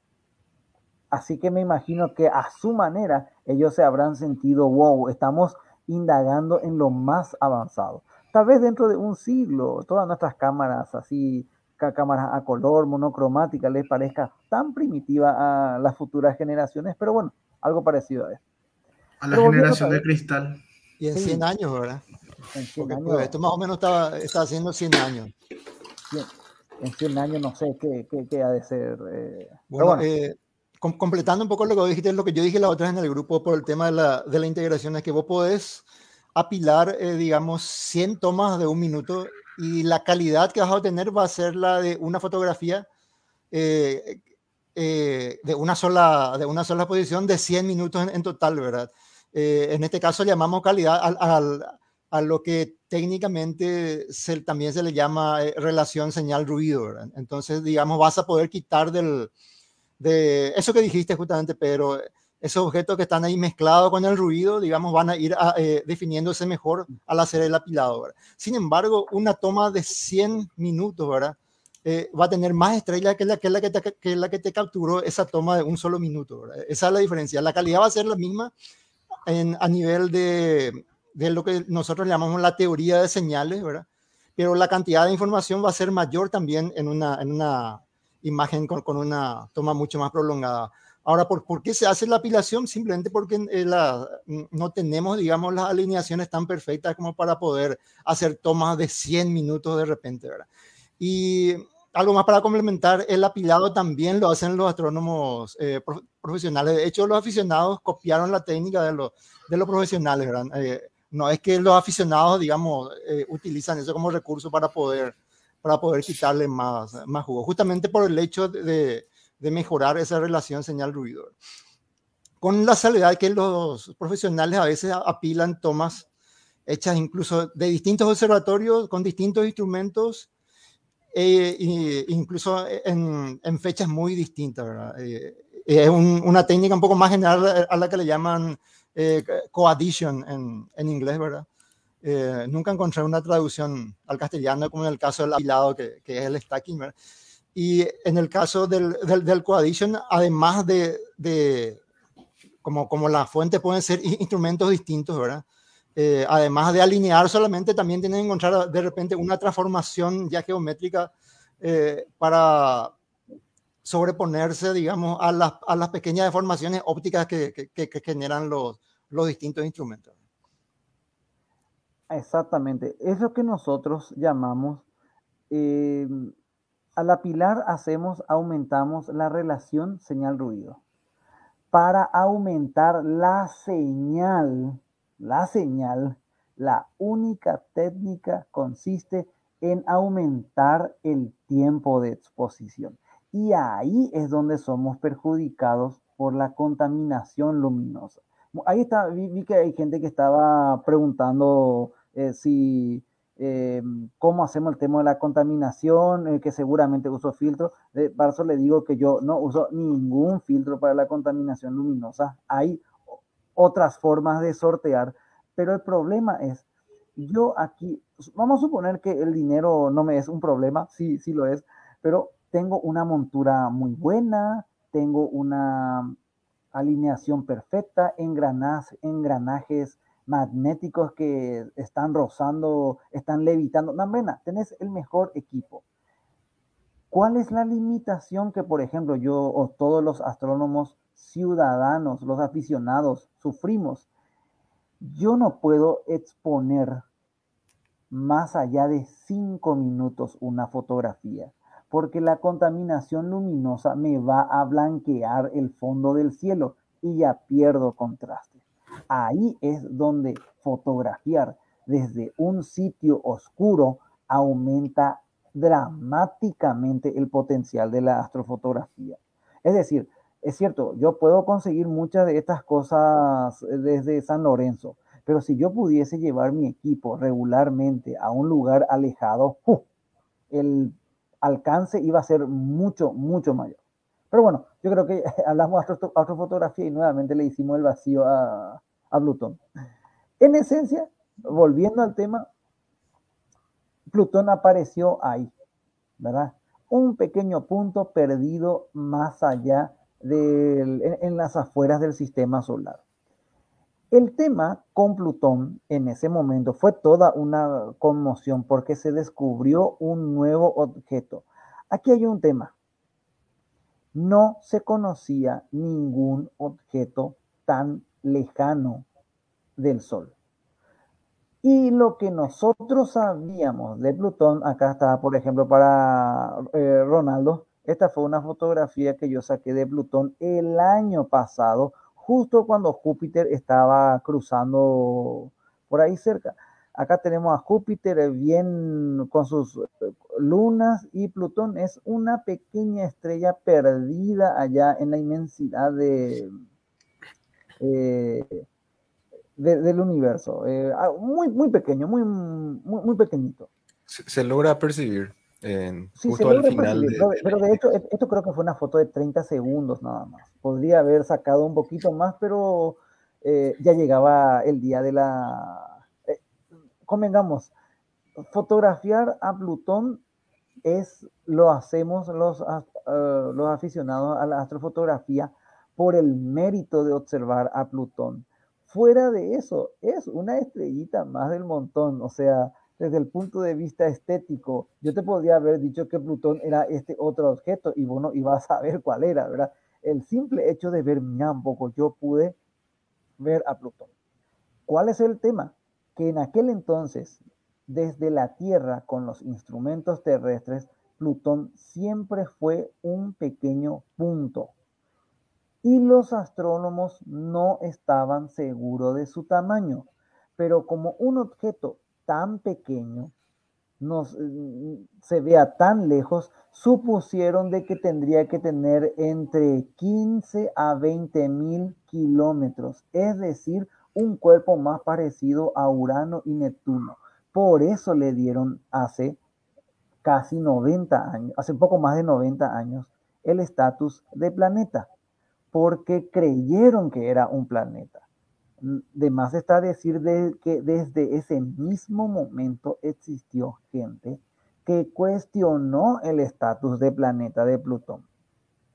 Así que me imagino que a su manera ellos se habrán sentido, wow, estamos indagando en lo más avanzado. Tal vez dentro de un siglo, todas nuestras cámaras así, cámaras a color, monocromática, les parezca tan primitiva a las futuras generaciones, pero bueno, algo parecido a eso. A la generación de cristal. Y en 100 años, ¿verdad? En 100 años. Pues, esto más o menos estaba, está haciendo 100 años. En 100 años no sé qué, qué, ha de ser. Eh, bueno, eh, completando un poco lo que dijiste, lo que yo dije la otra vez en el grupo por el tema de la, de la integración, es que vos podés apilar, eh, digamos, 100 tomas de un minuto y la calidad que vas a obtener va a ser la de una fotografía eh, eh, de, una sola, de una sola posición de 100 minutos en, total, ¿verdad? en este caso llamamos calidad a lo que técnicamente también se le llama relación señal-ruido. Entonces, digamos, vas a poder quitar del, de eso que dijiste justamente, Pedro, esos objetos que están ahí mezclados con el ruido, digamos, van a ir eh, definiéndose mejor al hacer el apilado. ¿verdad? Sin embargo, una toma de 100 minutos, ¿verdad? Eh, va a tener más estrella que la que, la que, te, que capturó esa toma de un solo minuto. Esa es la diferencia. La calidad va a ser la misma en, a nivel de, de lo que nosotros llamamos la teoría de señales, ¿verdad? pero la cantidad de información va a ser mayor también en una, en una imagen con, con, una toma mucho más prolongada. Ahora, ¿por, ¿por qué se hace la apilación? Simplemente porque eh, no tenemos, digamos, las alineaciones tan perfectas como para poder hacer tomas de 100 minutos de repente, ¿verdad? Y algo más para complementar, el apilado también lo hacen los astrónomos eh, profesionales. De hecho, los aficionados copiaron la técnica de, los de los profesionales, ¿verdad? Eh, no es que los aficionados, digamos, utilizan eso como recurso para poder para poder quitarle más, más jugo, justamente por el hecho de, de mejorar esa relación señal-ruido. Con la salvedad que los profesionales a veces apilan tomas hechas incluso de distintos observatorios, con distintos instrumentos, e incluso en, en, fechas muy distintas. Eh, es una técnica un poco más general a la que le llaman eh, coaddition en, en inglés, ¿verdad? Eh, nunca encontré una traducción al castellano como en el caso del apilado, que, que es el stacking. ¿verdad? Y en el caso del, del, del coaddition, además de, de, como, como la fuente pueden ser instrumentos distintos, ¿verdad? Eh, además de alinear solamente, también tienen que encontrar de repente una transformación ya geométrica eh, para sobreponerse, digamos, a las, a las pequeñas deformaciones ópticas que, que, generan los, los distintos instrumentos. Exactamente, es lo que nosotros llamamos, eh, al apilar hacemos, aumentamos la relación señal-ruido. Para aumentar la señal, la señal, la única técnica consiste en aumentar el tiempo de exposición. Y ahí es donde somos perjudicados por la contaminación luminosa. Ahí está, vi, que hay gente que estaba preguntando eh, si eh, cómo hacemos el tema de la contaminación, eh, que seguramente uso filtro. De, para eso le digo que yo no uso ningún filtro para la contaminación luminosa. Hay otras formas de sortear, pero el problema es, yo aquí, vamos a suponer que el dinero no me es un problema, sí, sí lo es, pero tengo una montura muy buena, tengo una alineación perfecta, engranajes, magnéticos que están rozando, están levitando. No, mena, tenés el mejor equipo. ¿Cuál es la limitación que, por ejemplo, yo o todos los astrónomos ciudadanos, los aficionados, sufrimos? yo no puedo exponer más allá de cinco minutos una fotografía, porque la contaminación luminosa me va a blanquear el fondo del cielo y ya pierdo contraste. Ahí es donde fotografiar desde un sitio oscuro aumenta dramáticamente el potencial de la astrofotografía. Es decir, es cierto, yo puedo conseguir muchas de estas cosas desde San Lorenzo, pero si yo pudiese llevar mi equipo regularmente a un lugar alejado, el alcance iba a ser mucho, mucho mayor. Pero bueno, yo creo que [LAUGHS] hablamos de astrofotografía y nuevamente le hicimos el vacío a, a Plutón. En esencia, volviendo al tema, Plutón apareció ahí, ¿verdad? Un pequeño punto perdido más allá de, en, las afueras del sistema solar. El tema con Plutón en ese momento fue toda una conmoción porque se descubrió un nuevo objeto. Aquí hay un tema. No se conocía ningún objeto tan lejano del Sol. Y lo que nosotros sabíamos de Plutón, acá está, por ejemplo, para eh, Ronaldo, esta fue una fotografía que yo saqué de Plutón el año pasado, justo cuando Júpiter estaba cruzando por ahí cerca. Acá tenemos a Júpiter bien con sus eh, lunas y Plutón es una pequeña estrella perdida allá en la inmensidad de, eh, del universo. Eh, ah, muy, muy pequeño, muy, muy, muy pequeñito. Se, logra percibir en, justo al final. pero, de hecho, e, esto creo que fue una foto de 30 segundos nada más. Podría haber sacado un poquito más, pero eh, ya llegaba el día de la... Eh, convengamos, fotografiar a Plutón es, lo hacemos los, los aficionados a la astrofotografía por el mérito de observar a Plutón fuera de eso, es una estrellita más del montón. O sea, desde el punto de vista estético, yo te podría haber dicho que Plutón era este otro objeto y bueno, ibas a saber cuál era, ¿verdad? El simple hecho de ver poco, yo pude ver a Plutón. ¿Cuál es el tema? Que en aquel entonces, desde la Tierra con los instrumentos terrestres, Plutón siempre fue un pequeño punto y los astrónomos no estaban seguros de su tamaño. Pero como un objeto tan pequeño nos, mm, se vea tan lejos, supusieron de que tendría que tener entre 15 a 20 mil kilómetros, es decir, un cuerpo más parecido a Urano y Neptuno. Por eso le dieron hace casi 90 años, hace poco más de 90 años, el estatus de planeta porque creyeron que era un planeta. De más está decir de que desde ese mismo momento existió gente que cuestionó el estatus de planeta de Plutón.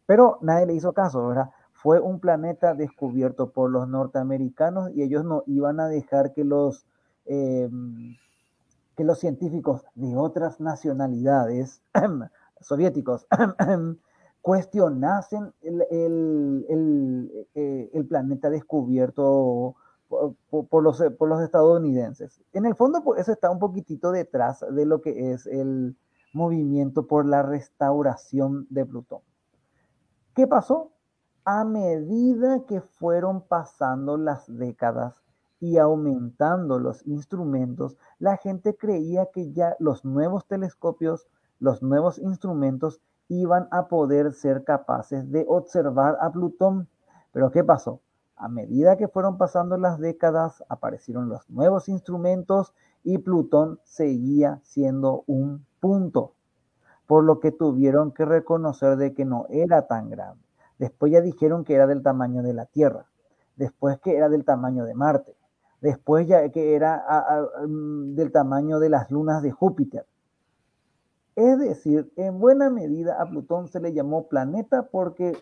Pero nadie le hizo caso, ¿verdad? Fue un planeta descubierto por los norteamericanos y ellos no iban a dejar que los, em, que los científicos de otras nacionalidades [CLEARS THROAT] soviéticos [CLEARS THROAT] cuestionasen el, eh, el, planeta descubierto por, los, por los estadounidenses. En el fondo, pues, eso está un poquitito detrás de lo que es el movimiento por la restauración de Plutón. ¿Qué pasó? A medida que fueron pasando las décadas y aumentando los instrumentos, la gente creía que ya los nuevos telescopios, los nuevos instrumentos iban a poder ser capaces de observar a Plutón. Pero ¿qué pasó? A medida que fueron pasando las décadas, aparecieron los nuevos instrumentos y Plutón seguía siendo un punto, por lo que tuvieron que reconocer de que no era tan grande. Después ya dijeron que era del tamaño de la Tierra, después que era del tamaño de Marte, después ya que era mm, del tamaño de las lunas de Júpiter. Es decir, en buena medida a Plutón se le llamó planeta porque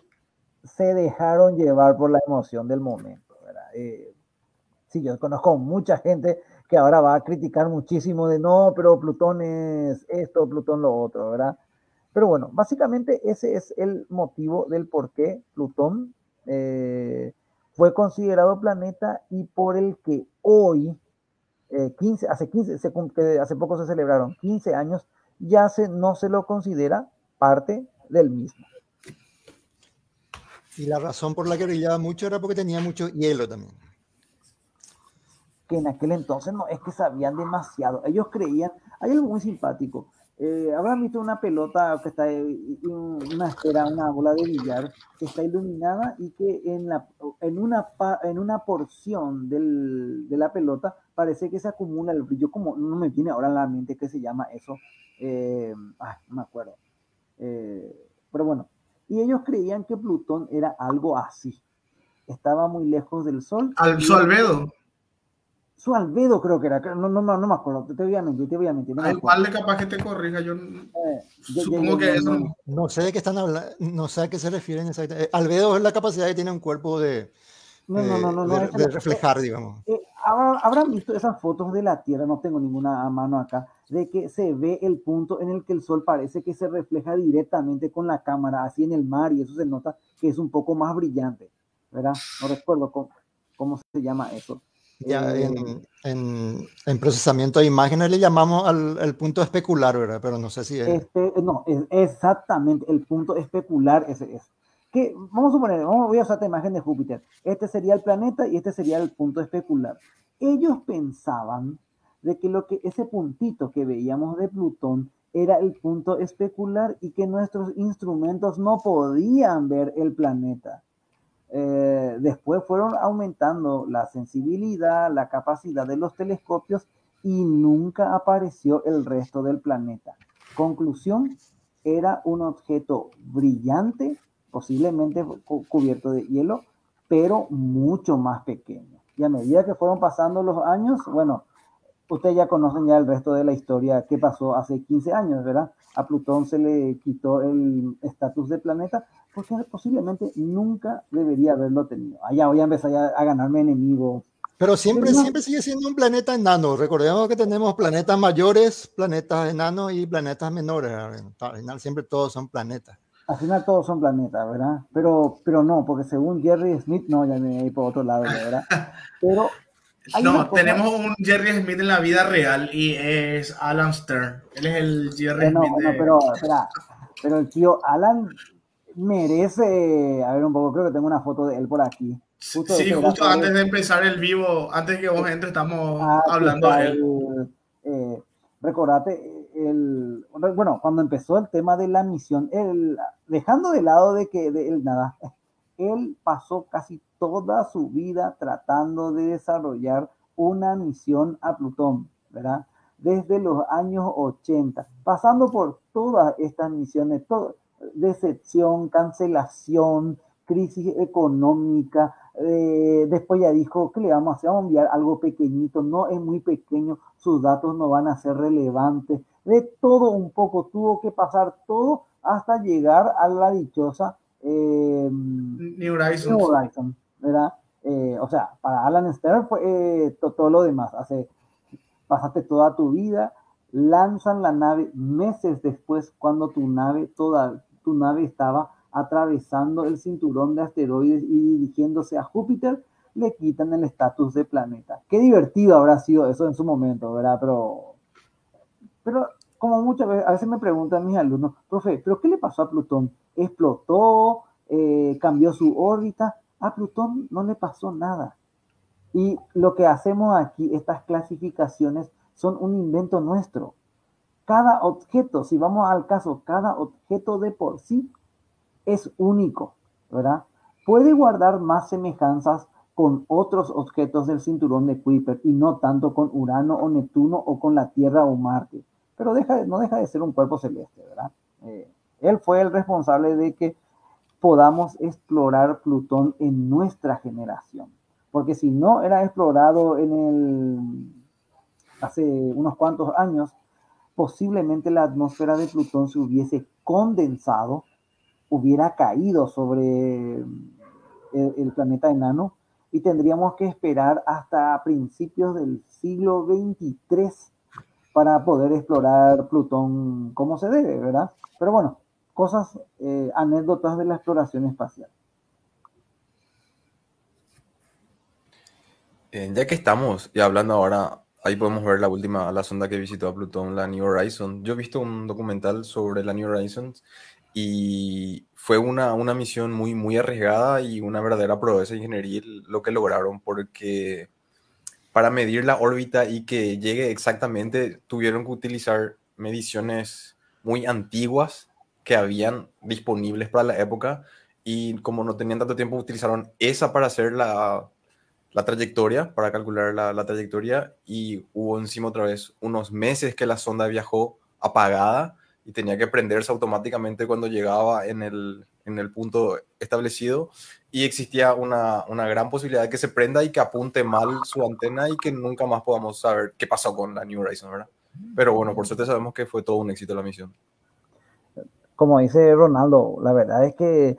se dejaron llevar por la emoción del momento. Eh, sí, yo conozco mucha gente que ahora va a criticar muchísimo de no, pero Plutón es esto, Plutón lo otro, ¿verdad? Pero bueno, básicamente ese es el motivo del por qué Plutón eh, fue considerado planeta y por el que hoy, 15, eh, hace, 15, hace poco se celebraron 15 años, ya se, no se lo considera parte del mismo. Y la razón por la que brillaba mucho era porque tenía mucho hielo también. Que en aquel entonces no es que sabían demasiado. Ellos creían, hay algo muy simpático. Eh, Habrán visto una pelota que está, una esfera, una bola de billar que está iluminada y que en, la, en, una, en una porción del, de la pelota parece que se acumula el brillo, como no me viene ahora a la mente qué se llama eso, eh, no me acuerdo. Eh, pero bueno, y ellos creían que Plutón era algo así. Estaba muy lejos del Sol. Al, su albedo. Su albedo creo que era, no, no, no me acuerdo, te voy a mentir, te voy a mentir. No igual de capaz que te corrija, yo, eh, supongo que eso... No, sé de qué están hablando, no sé a qué se refieren exactamente. Eh, albedo es la capacidad que tiene un cuerpo de, no, no, no, no, de, de reflejar, digamos. Eh, habrán visto esas fotos de la Tierra, no tengo ninguna a mano acá, de que se ve el punto en el que el sol parece que se refleja directamente con la cámara, así en el mar, y eso se nota que es un poco más brillante, ¿verdad? No recuerdo cómo, se llama eso. Ya eh, en, en, procesamiento de imágenes le llamamos al, punto especular, ¿verdad? Pero no sé si es... Este, no, es exactamente, el punto especular ese es. Que, vamos a suponer, vamos, voy a usar esta imagen de Júpiter. Este sería el planeta y este sería el punto especular. Ellos pensaban de que, lo que ese puntito que veíamos de Plutón era el punto especular y que nuestros instrumentos no podían ver el planeta. Eh, después fueron aumentando la sensibilidad, la capacidad de los telescopios y nunca apareció el resto del planeta. Conclusión, era un objeto brillante, posiblemente cubierto de hielo, pero mucho más pequeño. Y a medida que fueron pasando los años, bueno, ustedes ya conocen ya el resto de la historia que pasó hace 15 años, ¿verdad? A Plutón se le quitó el estatus de planeta porque posiblemente nunca debería haberlo tenido. Allá voy a empezar a, ganarme enemigos. Pero siempre, siempre sigue siendo un planeta enano. Recordemos que tenemos planetas mayores, planetas enanos y planetas menores. Al final siempre todos son planetas. Al final todos son planetas, ¿verdad? Pero, pero no, porque según Jerry Smith, no, ya me voy por otro lado, ¿verdad? Pero [LAUGHS] no, tenemos un Jerry Smith en la vida real y es Alan Stern. Él es el Jerry Smith. No, pero, espera, pero el tío Alan merece. A ver, un poco, creo que tengo una foto de él por aquí. Justo sí, justo antes de empezar el vivo, antes que vos entres, estamos ah, hablando de él. eh, recordate, el, bueno, cuando empezó el tema de la misión, el, dejando de lado de que de él nada, [LAUGHS] él pasó casi toda su vida tratando de desarrollar una misión a Plutón, ¿verdad? Desde los años 80, pasando por todas estas misiones, todo, decepción, cancelación, crisis económica, eh, después ya dijo que le vamos a hacer, vamos a enviar algo pequeñito, no es muy pequeño, sus datos no van a ser relevantes, de todo un poco, tuvo que pasar todo hasta llegar a la dichosa eh, New Horizons. ¿verdad? Eh, o sea, para Alan Stern fue eh, todo, lo demás. Hace, pasaste toda tu vida, lanzan la nave meses después cuando tu nave, toda nave estaba atravesando el cinturón de asteroides y dirigiéndose a Júpiter, le quitan el estatus de planeta. Qué divertido habrá sido eso en su momento, ¿verdad? Pero, pero como muchas veces, a veces me preguntan mis alumnos, profe, ¿pero qué le pasó a Plutón? ¿Explotó? Eh, ¿Cambió su órbita? A Plutón no le pasó nada. Y lo que hacemos aquí, estas clasificaciones, son un invento nuestro. Cada objeto, si vamos al caso, cada objeto de por sí es único, ¿verdad? Puede guardar más semejanzas con otros objetos del cinturón de Kuiper y no tanto con Urano o Neptuno o con la Tierra o Marte pero deja, no deja de ser un cuerpo celeste, ¿verdad? Eh, él fue el responsable de que podamos explorar Plutón en nuestra generación, porque si no era explorado en el hace unos cuantos años, posiblemente la atmósfera de Plutón se hubiese condensado, hubiera caído sobre el, el planeta enano y tendríamos que esperar hasta principios del siglo 23 para poder explorar Plutón como se debe, ¿verdad? Pero bueno, cosas, eh, anécdotas de la exploración espacial. Eh, ya que estamos hablando ahora, ahí podemos ver la última, la sonda que visitó a Plutón, la New Horizons. Yo he visto un documental sobre la New Horizons y fue una, una misión muy, muy arriesgada y una verdadera proeza ingenieril lo que lograron, porque para medir la órbita y que llegue exactamente, tuvieron que utilizar mediciones muy antiguas que habían disponibles para la época y como no tenían tanto tiempo, utilizaron esa para hacer la, la trayectoria, para calcular la, trayectoria y hubo encima otra vez unos meses que la sonda viajó apagada y tenía que prenderse automáticamente cuando llegaba en el, en el punto establecido y existía una, una, gran posibilidad de que se prenda y que apunte mal su antena y que nunca más podamos saber qué pasó con la New Horizons, ¿verdad? Pero bueno, por suerte sabemos que fue todo un éxito la misión. Como dice Ronaldo, la verdad es que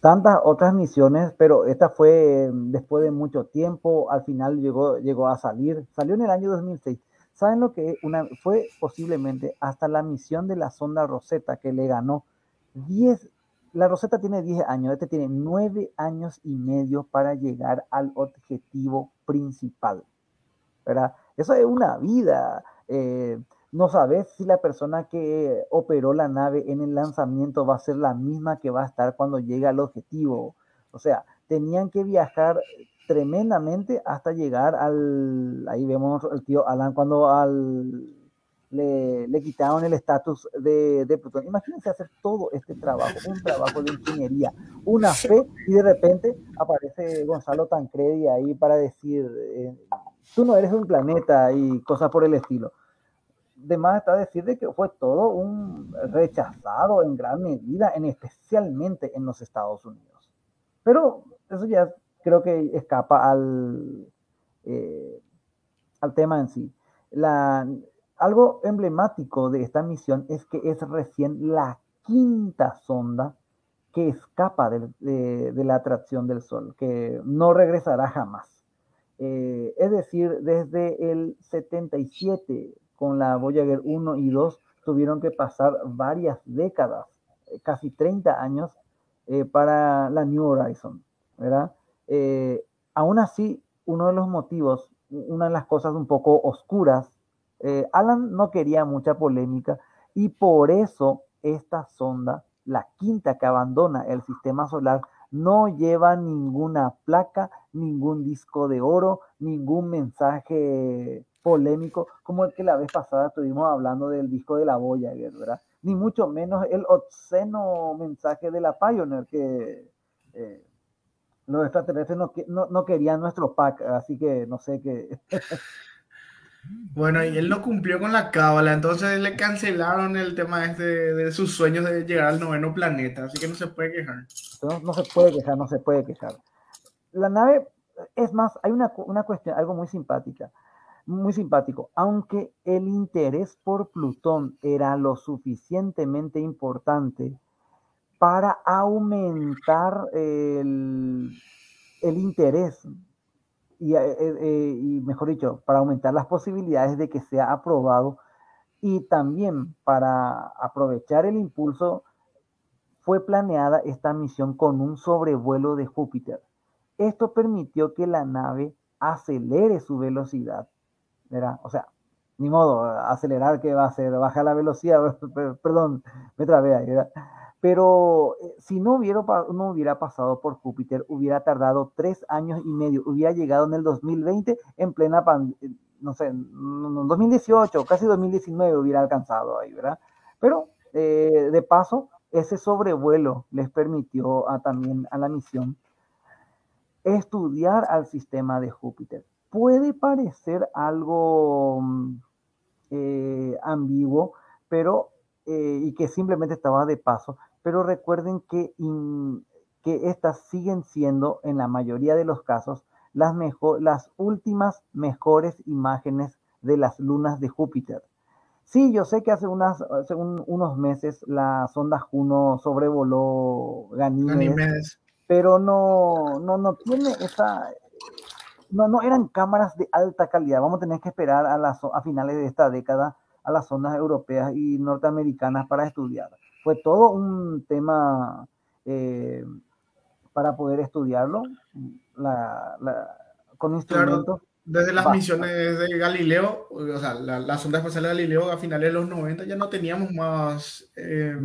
tantas otras misiones, pero esta fue después de mucho tiempo, al final llegó, llegó a salir, salió en el año 2006. ¿Saben lo que una, fue posiblemente hasta la misión de la sonda Rosetta que le ganó 10, la Rosetta tiene 10 años, este tiene 9 años y medio para llegar al objetivo principal, ¿verdad? Eso es una vida. Eh, no sabes si la persona que operó la nave en el lanzamiento va a ser la misma que va a estar cuando llegue al objetivo. O sea, tenían que viajar tremendamente hasta llegar al, ahí vemos el tío Alan cuando al, le, le quitaron el estatus de, de, Plutón. Imagínense hacer todo este trabajo, un trabajo de ingeniería, una fe, y de repente aparece Gonzalo Tancredi ahí para decir, eh, tú no eres un planeta y cosas por el estilo. De más está decir de que fue todo un rechazado en gran medida, en especialmente en los Estados Unidos. Pero eso ya creo que escapa al, eh, al tema en sí. La, algo emblemático de esta misión es que es recién la quinta sonda que escapa de, de, de la atracción del Sol, que no regresará jamás. Eh, es decir, desde el 77 con la Voyager 1 y 2 tuvieron que pasar varias décadas, eh, casi 30 años, eh, para la New Horizon, ¿verdad? Eh, aún así, uno de los motivos, una de las cosas un poco oscuras, Alan no quería mucha polémica y por eso esta sonda, la quinta que abandona el sistema solar, no lleva ninguna placa, ningún disco de oro, ningún mensaje polémico, como el que la vez pasada estuvimos hablando del disco de la boya, ¿verdad? Ni mucho menos el obsceno mensaje de la Pioneer, que eh, los extraterrestres no, no, no, querían nuestro pack, así que no sé qué. [LAUGHS] Bueno, y él no cumplió con la cábala, entonces le cancelaron el tema este de sus sueños de llegar al noveno planeta, así que no se puede quejar. No, no se puede quejar, no se puede quejar. La nave, es más, hay una, una cuestión, algo muy simpática, muy simpático. Aunque el interés por Plutón era lo suficientemente importante, para aumentar el, interés y, eh, eh, y, mejor dicho, para aumentar las posibilidades de que sea aprobado y también para aprovechar el impulso, fue planeada esta misión con un sobrevuelo de Júpiter. Esto permitió que la nave acelere su velocidad, ¿verdad? O sea, ni modo, acelerar que va a hacer, baja la velocidad, [LAUGHS] perdón, me trabé ahí, ¿verdad? Pero eh, si no hubiera, no hubiera pasado por Júpiter, hubiera tardado tres años y medio, hubiera llegado en el 2020 en plena pandemia, eh, no sé, en 2018, casi 2019 hubiera alcanzado ahí, ¿verdad? Pero eh, de paso, ese sobrevuelo les permitió a, también a la misión estudiar al sistema de Júpiter. Puede parecer algo mm, eh, ambiguo, pero eh, y que simplemente estaba de paso, pero recuerden que, in, que estas siguen siendo, en la mayoría de los casos, las, mejor, las últimas mejores imágenes de las lunas de Júpiter. Sí, yo sé que hace, unas, hace un, unos meses la sonda Juno sobrevoló Ganímedes, Ganímedes. pero no, no, no tiene esa... No, no eran cámaras de alta calidad. Vamos a tener que esperar a, las, a finales de esta década a las zonas europeas y norteamericanas para estudiar. Fue todo un tema eh, para poder estudiarlo la, la, con instrumentos. Claro. desde las misiones de Galileo, o sea, la, la, sonda espacial de Galileo a finales de los 90 ya no teníamos más eh,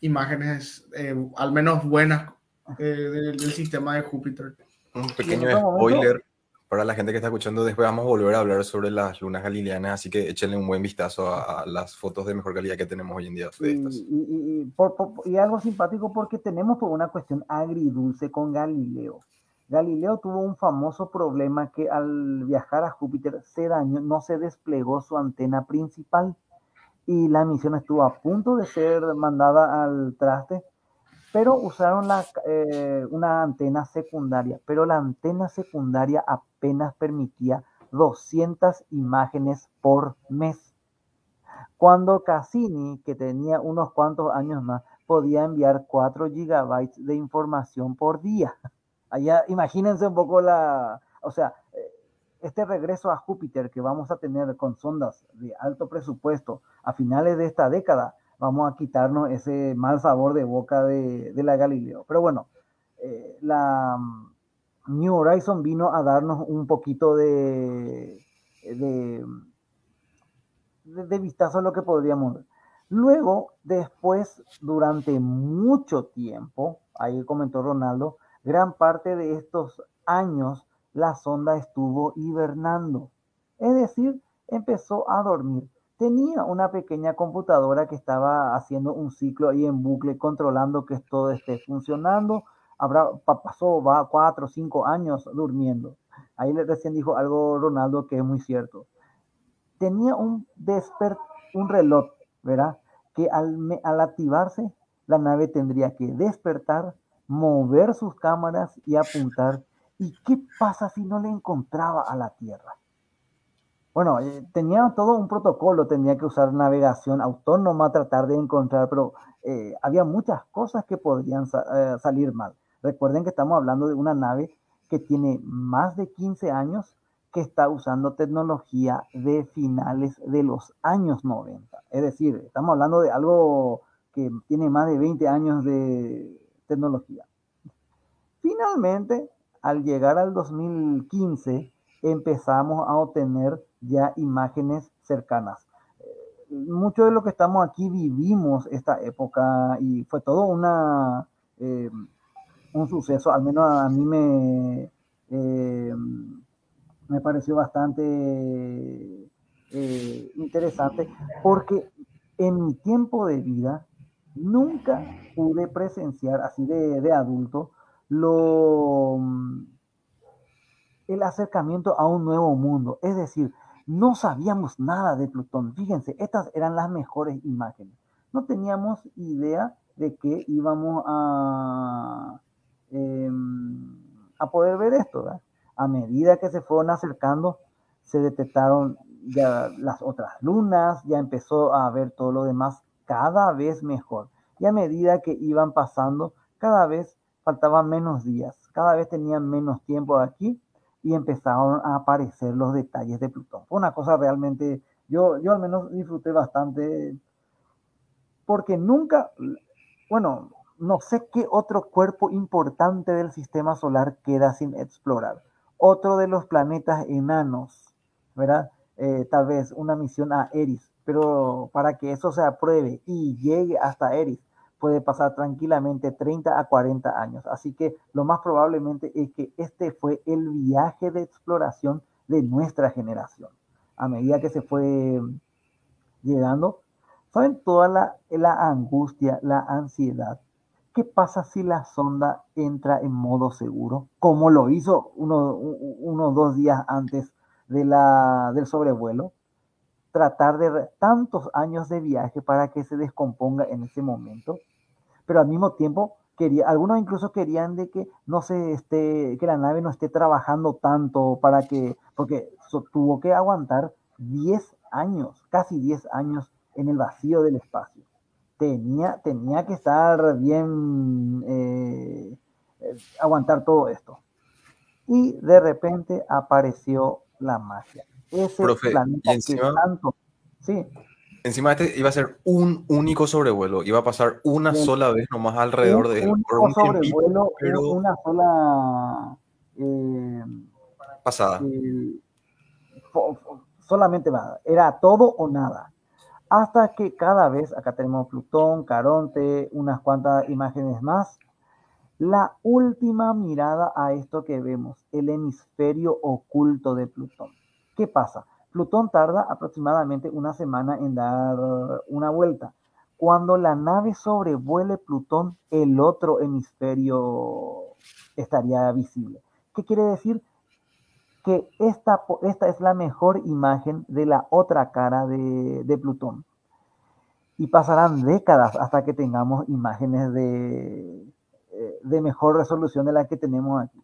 imágenes, eh, al menos buenas, del, del, sistema de Júpiter. Un pequeño spoiler para la gente que está escuchando. Después vamos a volver a hablar sobre las lunas galileanas, así que échenle un buen vistazo a, a las fotos de mejor calidad que tenemos hoy en día. Y, y, y, por, por, y algo simpático porque tenemos por una cuestión agridulce con Galileo. Galileo tuvo un famoso problema que al viajar a Júpiter se dañó, no se desplegó su antena principal y la misión estuvo a punto de ser mandada al traste, pero usaron eh, una antena secundaria, pero la antena secundaria apenas permitía 200 imágenes por mes. Cuando Cassini, que tenía unos cuantos años más, podía enviar 4 gigabytes de información por día. [LAUGHS] Allá, imagínense un poco la, o sea, eh, este regreso a Júpiter que vamos a tener con sondas de alto presupuesto a finales de esta década, vamos a quitarnos ese mal sabor de boca de, la Galileo. Pero bueno, eh, la mm, New Horizon vino a darnos un poquito de, de, de vistazo a lo que podríamos ver. Luego, después, durante mucho tiempo, ahí comentó Ronaldo, gran parte de estos años la sonda estuvo hibernando, es decir, empezó a dormir. Tenía una pequeña computadora que estaba haciendo un ciclo ahí en bucle, controlando que todo esté funcionando. Habrá, pasó, va cuatro o cinco años durmiendo. Ahí recién dijo algo Ronaldo que es muy cierto. Tenía un despert, un reloj, ¿verdad? Que al, al activarse, la nave tendría que despertar, mover sus cámaras y apuntar. ¿Y qué pasa si no le encontraba a la Tierra? Bueno, eh, tenía todo un protocolo, tenía que usar navegación autónoma, tratar de encontrar, pero eh, había muchas cosas que podrían eh, salir mal. Recuerden que estamos hablando de una nave que tiene más de 15 años, que está usando tecnología de finales de los años 90. Es decir, estamos hablando de algo que tiene más de 20 años de, tecnología. Finalmente, al llegar al 2015, empezamos a obtener ya imágenes cercanas. Mucho de lo que estamos aquí vivimos esta época y fue todo una, eh, un suceso, al menos a mí me, eh, me pareció bastante eh, interesante porque en mi tiempo de vida nunca pude presenciar así de, de adulto lo, el acercamiento a un nuevo mundo. Es decir, no sabíamos nada de Plutón. Fíjense, estas eran las mejores imágenes. No teníamos idea de que íbamos a, a poder ver esto. A medida que se fueron acercando, se detectaron ya las otras lunas, ya empezó a ver todo lo demás cada vez mejor. Y a medida que iban pasando, cada vez faltaban menos días, cada vez tenían menos tiempo aquí y empezaron a aparecer los detalles de Plutón. Fue una cosa realmente, yo, yo al menos disfruté bastante, porque nunca, bueno, no sé qué otro cuerpo importante del sistema solar queda sin explorar. Otro de los planetas enanos, ¿verdad? Eh, tal vez una misión a Eris, pero para que eso se apruebe y llegue hasta Eris, puede pasar tranquilamente 30 a 40 años. Así que lo más probablemente es que este fue el viaje de exploración de nuestra generación. A medida que se fue llegando, ¿saben toda la, angustia, la ansiedad? ¿Qué pasa si la sonda entra en modo seguro? Como lo hizo uno, unos dos días antes de la, del sobrevuelo tratar de tantos años de viaje para que se descomponga en ese momento, pero al mismo tiempo quería, algunos incluso querían de que no se esté, que la nave no esté trabajando tanto para que, porque so, tuvo que aguantar 10 años, casi 10 años en el vacío del espacio. Tenía, tenía que estar bien, eh, eh, aguantar todo esto. Y de repente apareció la magia ese Profe, planeta encima, que tanto. Sí. Encima este iba a ser un único sobrevuelo, iba a pasar una Bien. sola vez nomás alrededor un de él. Por un tiempito, sobrevuelo, pero una sola. eh, pasada. solamente nada, era todo o nada. Hasta que cada vez, acá tenemos Plutón, Caronte, unas cuantas imágenes más, la última mirada a esto que vemos, el hemisferio oculto de Plutón. ¿Qué pasa? Plutón tarda aproximadamente una semana en dar una vuelta. Cuando la nave sobrevuele Plutón, el otro hemisferio estaría visible. ¿Qué quiere decir? Que esta, esta es la mejor imagen de la otra cara de, Plutón. Y pasarán décadas hasta que tengamos imágenes de, eh, de mejor resolución de la que tenemos aquí.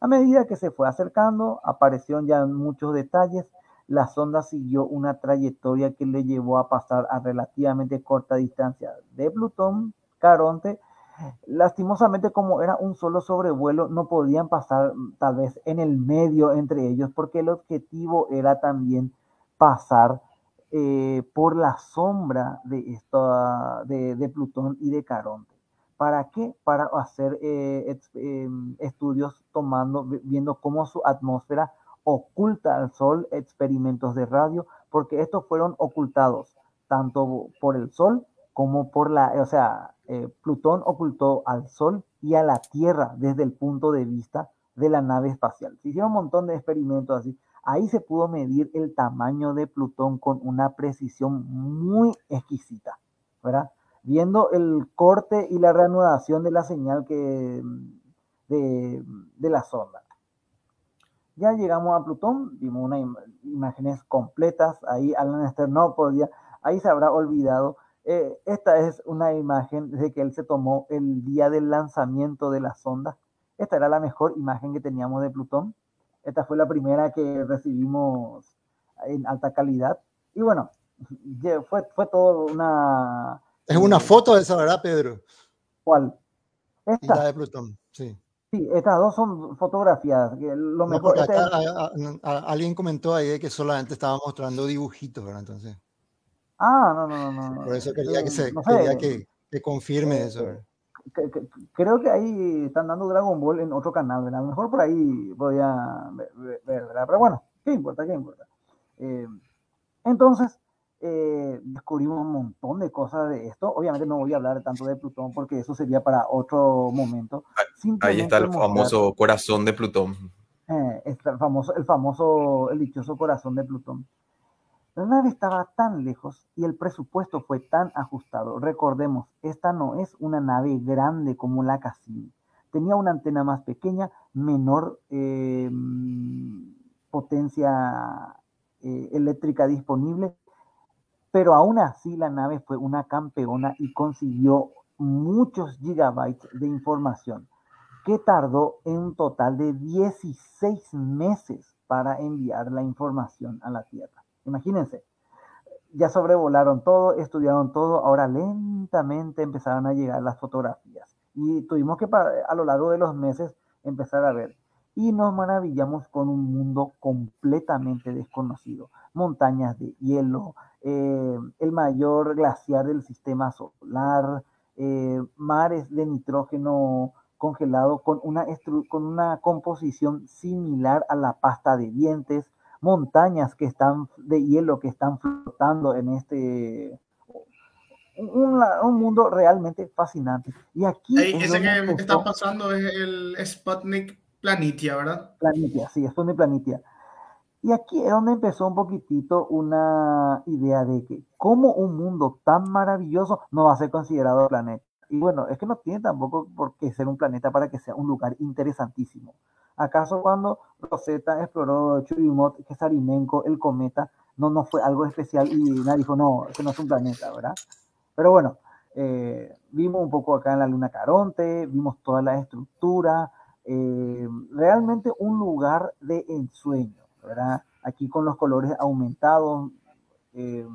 A medida que se fue acercando, aparecieron ya muchos detalles la sonda siguió una trayectoria que le llevó a pasar a relativamente corta distancia de Plutón, Caronte. Lastimosamente, como era un solo sobrevuelo, no podían pasar mm, tal vez en el medio entre ellos, porque el objetivo era también pasar eh, por la sombra de, de, Plutón y de Caronte. ¿Para qué? Para hacer eh, em, estudios tomando, viendo cómo su atmósfera oculta al Sol experimentos de radio, porque estos fueron ocultados tanto por el Sol como por la, o sea, eh, Plutón ocultó al Sol y a la Tierra desde el punto de vista de la nave espacial. Se hicieron un montón de experimentos así. Ahí se pudo medir el tamaño de Plutón con una precisión muy exquisita, ¿verdad? Viendo el corte y la reanudación de la señal que, de, de la sonda. Ya llegamos a Plutón, vimos unas imágenes completas, ahí Alan Stern no podía, ahí se habrá olvidado. Eh, esta es una imagen de que él se tomó el día del lanzamiento de la sonda. Esta era la mejor imagen que teníamos de Plutón. Esta fue la primera que recibimos en alta calidad. Y bueno, fue, fue todo una... Es una foto de esa, ¿verdad, Pedro? ¿Cuál? Esta. La de Plutón, sí. Sí, estas dos son fotografías. Lo mejor, este alguien comentó ahí que solamente estaba mostrando dibujitos, ¿verdad? Entonces. Ah, no, no, no. Por eso quería que, se, quería que, que confirme eh, eso. creo que ahí están dando Dragon Ball en otro canal, ¿verdad? A lo mejor por ahí podía ver, ¿verdad? Pero bueno, ¿qué importa? ¿Qué importa? Eh, entonces, eh, descubrimos un montón de cosas de esto. Obviamente no voy a hablar tanto de Plutón porque eso sería para otro momento. Ahí está el famoso corazón de Plutón. Eh, el, famoso, el famoso, el dichoso corazón de Plutón. La nave estaba tan lejos y el presupuesto fue tan ajustado. Recordemos, esta no es una nave grande como la Cassini. Tenía una antena más pequeña, menor eh, potencia eléctrica disponible pero aún así la nave fue una campeona y consiguió muchos gigabytes de información que tardó en un total de 16 meses para enviar la información a la Tierra. Imagínense, ya sobrevolaron todo, estudiaron todo, ahora lentamente empezaron a llegar las fotografías y tuvimos que a lo largo de los meses empezar a ver y nos maravillamos con un mundo completamente desconocido. Montañas de hielo, eh, el mayor glaciar del sistema solar, eh, mares de nitrógeno congelado con una, con una composición similar a la pasta de dientes, montañas que están de hielo que están flotando en este un, mundo realmente fascinante. Y aquí ese que está pasando es el Sputnik Planitia, ¿verdad? Planitia, sí, Sputnik Planitia. Y aquí es donde empezó un poquitito una idea de que como un mundo tan maravilloso no va a ser considerado planeta. Y bueno, es que no tiene tampoco por qué ser un planeta para que sea un lugar interesantísimo. ¿Acaso cuando Rosetta exploró Churyumov, Kesarimenko, el cometa, no, no fue algo especial y nadie dijo, no, que no es un planeta, ¿verdad? Pero bueno, eh, vimos un poco acá en la luna Caronte, vimos toda la estructura, eh, realmente un lugar de ensueño. Aquí con los colores aumentados, eh,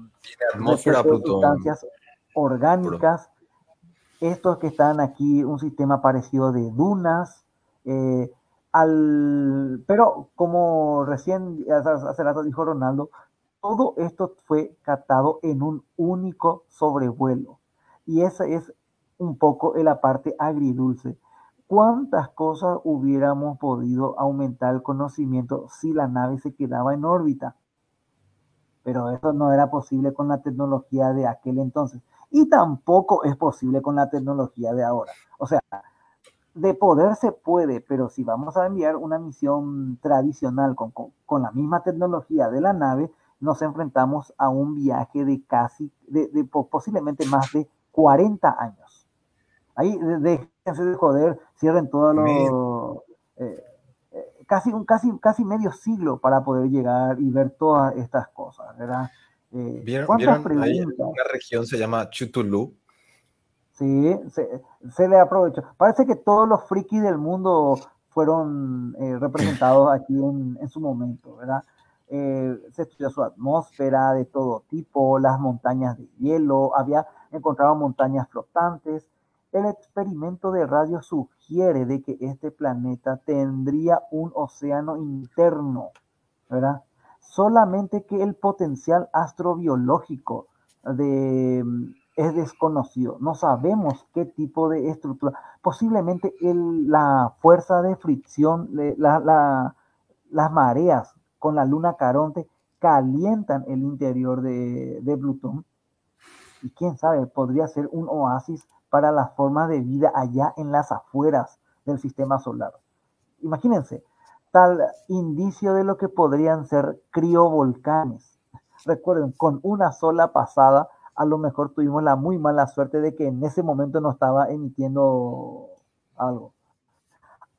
sustancias orgánicas, estos que están aquí, un sistema parecido de dunas, eh, al, pero como recién hace rato dijo Ronaldo, todo esto fue catado en un único sobrevuelo. Y esa es un poco la parte agridulce cuántas cosas hubiéramos podido aumentar el conocimiento si la nave se quedaba en órbita. Pero eso no era posible con la tecnología de aquel entonces. Y tampoco es posible con la tecnología de ahora. O sea, de poder se puede, pero si vamos a enviar una misión tradicional con, con, la misma tecnología de la nave, nos enfrentamos a un viaje de casi, de, posiblemente más de 40 años. Ahí de joder, cierren todo lo... Eh, eh, casi, un, casi, casi medio siglo para poder llegar y ver todas estas cosas, ¿verdad? Eh, ¿Vieron, ¿vieron ahí una región se llama Chutulú? Sí, se, se, le aprovechó. Parece que todos los frikis del mundo fueron representados aquí en, en, su momento, ¿verdad? se estudió su atmósfera de todo tipo, las montañas de hielo, había encontrado montañas flotantes, el experimento de radio sugiere de que este planeta tendría un océano interno, ¿verdad? Solamente que el potencial astrobiológico de, es desconocido. No sabemos qué tipo de estructura. Posiblemente la fuerza de fricción, las mareas con la luna Caronte calientan el interior de, de Plutón. Y quién sabe, podría ser un oasis para la forma de vida allá en las afueras del sistema solar. Imagínense, tal indicio de lo que podrían ser criovolcanes. Recuerden, con una sola pasada, a lo mejor tuvimos la muy mala suerte de que en ese momento no estaba emitiendo algo.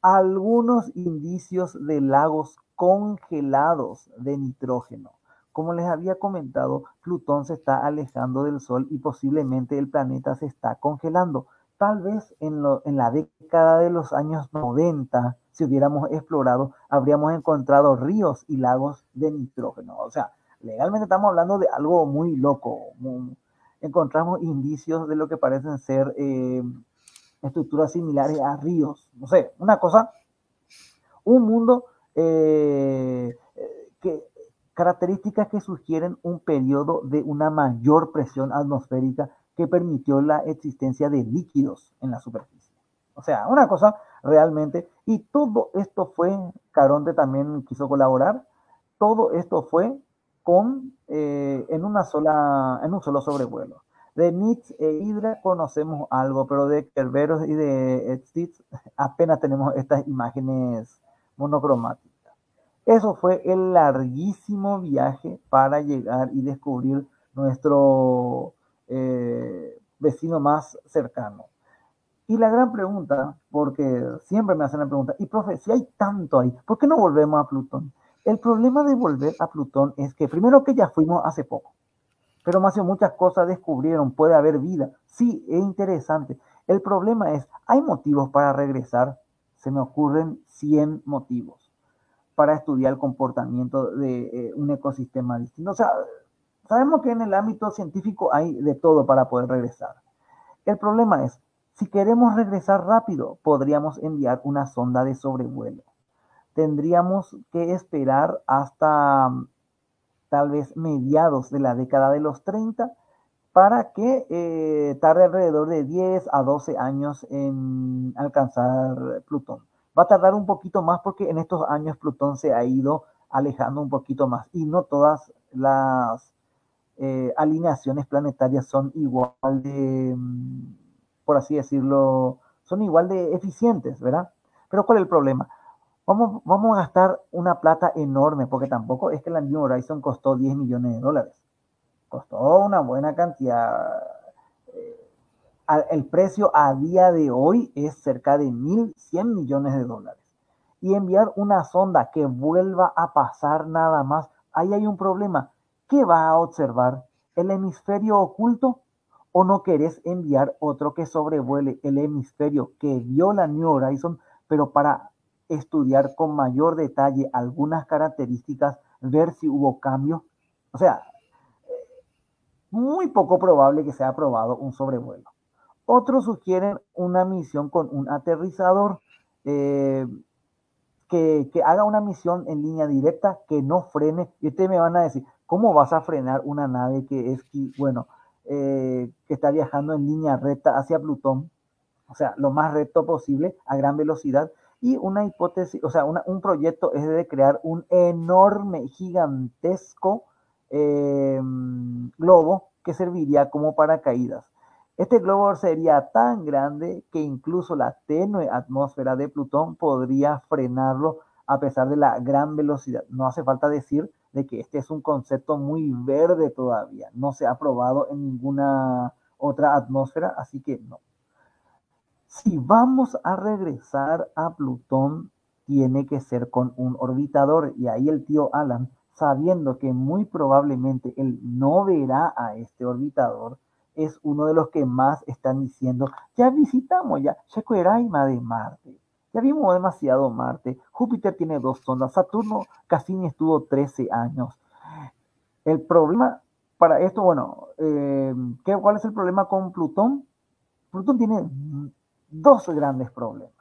Algunos indicios de lagos congelados de nitrógeno. Como les había comentado, Plutón se está alejando del Sol y posiblemente el planeta se está congelando. Tal vez en, la década de los años 90, si hubiéramos explorado, habríamos encontrado ríos y lagos de nitrógeno. O sea, legalmente estamos hablando de algo muy loco. encontramos indicios de lo que parecen ser eh, estructuras similares a ríos. No sé, una cosa, un mundo eh, que características que sugieren un periodo de una mayor presión atmosférica que permitió la existencia de líquidos en la superficie. O sea, una cosa realmente, y todo esto fue, Caronte también quiso colaborar, todo esto fue con, eh, en, una sola, en un solo sobrevuelo. De Nitz e Hydra conocemos algo, pero de Kerberos y de Stitz apenas tenemos estas imágenes monocromáticas. Eso fue el larguísimo viaje para llegar y descubrir nuestro eh, vecino más cercano. Y la gran pregunta, porque siempre me hacen la pregunta, y profe, si hay tanto ahí, ¿por qué no volvemos a Plutón? El problema de volver a Plutón es que primero que ya fuimos hace poco, pero más muchas cosas descubrieron, puede haber vida. Sí, es interesante. El problema es, ¿hay motivos para regresar? Se me ocurren 100 motivos para estudiar el comportamiento de eh, un ecosistema distinto. O sea, sabemos que en el ámbito científico hay de todo para poder regresar. El problema es, si queremos regresar rápido, podríamos enviar una sonda de sobrevuelo. Tendríamos que esperar hasta mm, tal vez mediados de la década de los 30 para que eh, tarde alrededor de 10 a 12 años en alcanzar Plutón. Va a tardar un poquito más porque en estos años Plutón se ha ido alejando un poquito más y no todas las eh, alineaciones planetarias son igual de, mm, por así decirlo, son igual de eficientes, ¿verdad? Pero ¿cuál es el problema? Vamos, vamos a gastar una plata enorme, porque tampoco es que la New Horizon costó 10 millones de dólares. Costó una buena cantidad el precio a día de hoy es cerca de 1.100 millones de dólares. Y enviar una sonda que vuelva a pasar nada más, ahí hay un problema. ¿Qué va a observar? ¿El hemisferio oculto? ¿O no querés enviar otro que sobrevuele el hemisferio que vio la New Horizon, pero para estudiar con mayor detalle algunas características, ver si hubo cambio? O sea, muy poco probable que sea aprobado un sobrevuelo. Otros sugieren una misión con un aterrizador eh, que, haga una misión en línea directa, que no frene. Y ustedes me van a decir, ¿cómo vas a frenar una nave que es, bueno, eh, que está viajando en línea recta hacia Plutón? o sea, lo más recto posible a gran velocidad. Y una hipótesis, o sea, un proyecto es de crear un enorme, gigantesco em, globo que serviría como paracaídas. Este globo sería tan grande que incluso la tenue atmósfera de Plutón podría frenarlo a pesar de la gran velocidad. No hace falta decir de que este es un concepto muy verde todavía. No se ha probado en ninguna otra atmósfera, así que no. Si vamos a regresar a Plutón, tiene que ser con un orbitador. Y ahí el tío Alan, sabiendo que muy probablemente él no verá a este orbitador, es uno de los que más están diciendo, ya visitamos ya Chequeraima de Marte, ya vimos demasiado Marte, Júpiter tiene dos sondas, Saturno casi estuvo 13 años. El problema para esto, bueno, eh, ¿cuál es el problema con Plutón? Plutón tiene dos grandes problemas.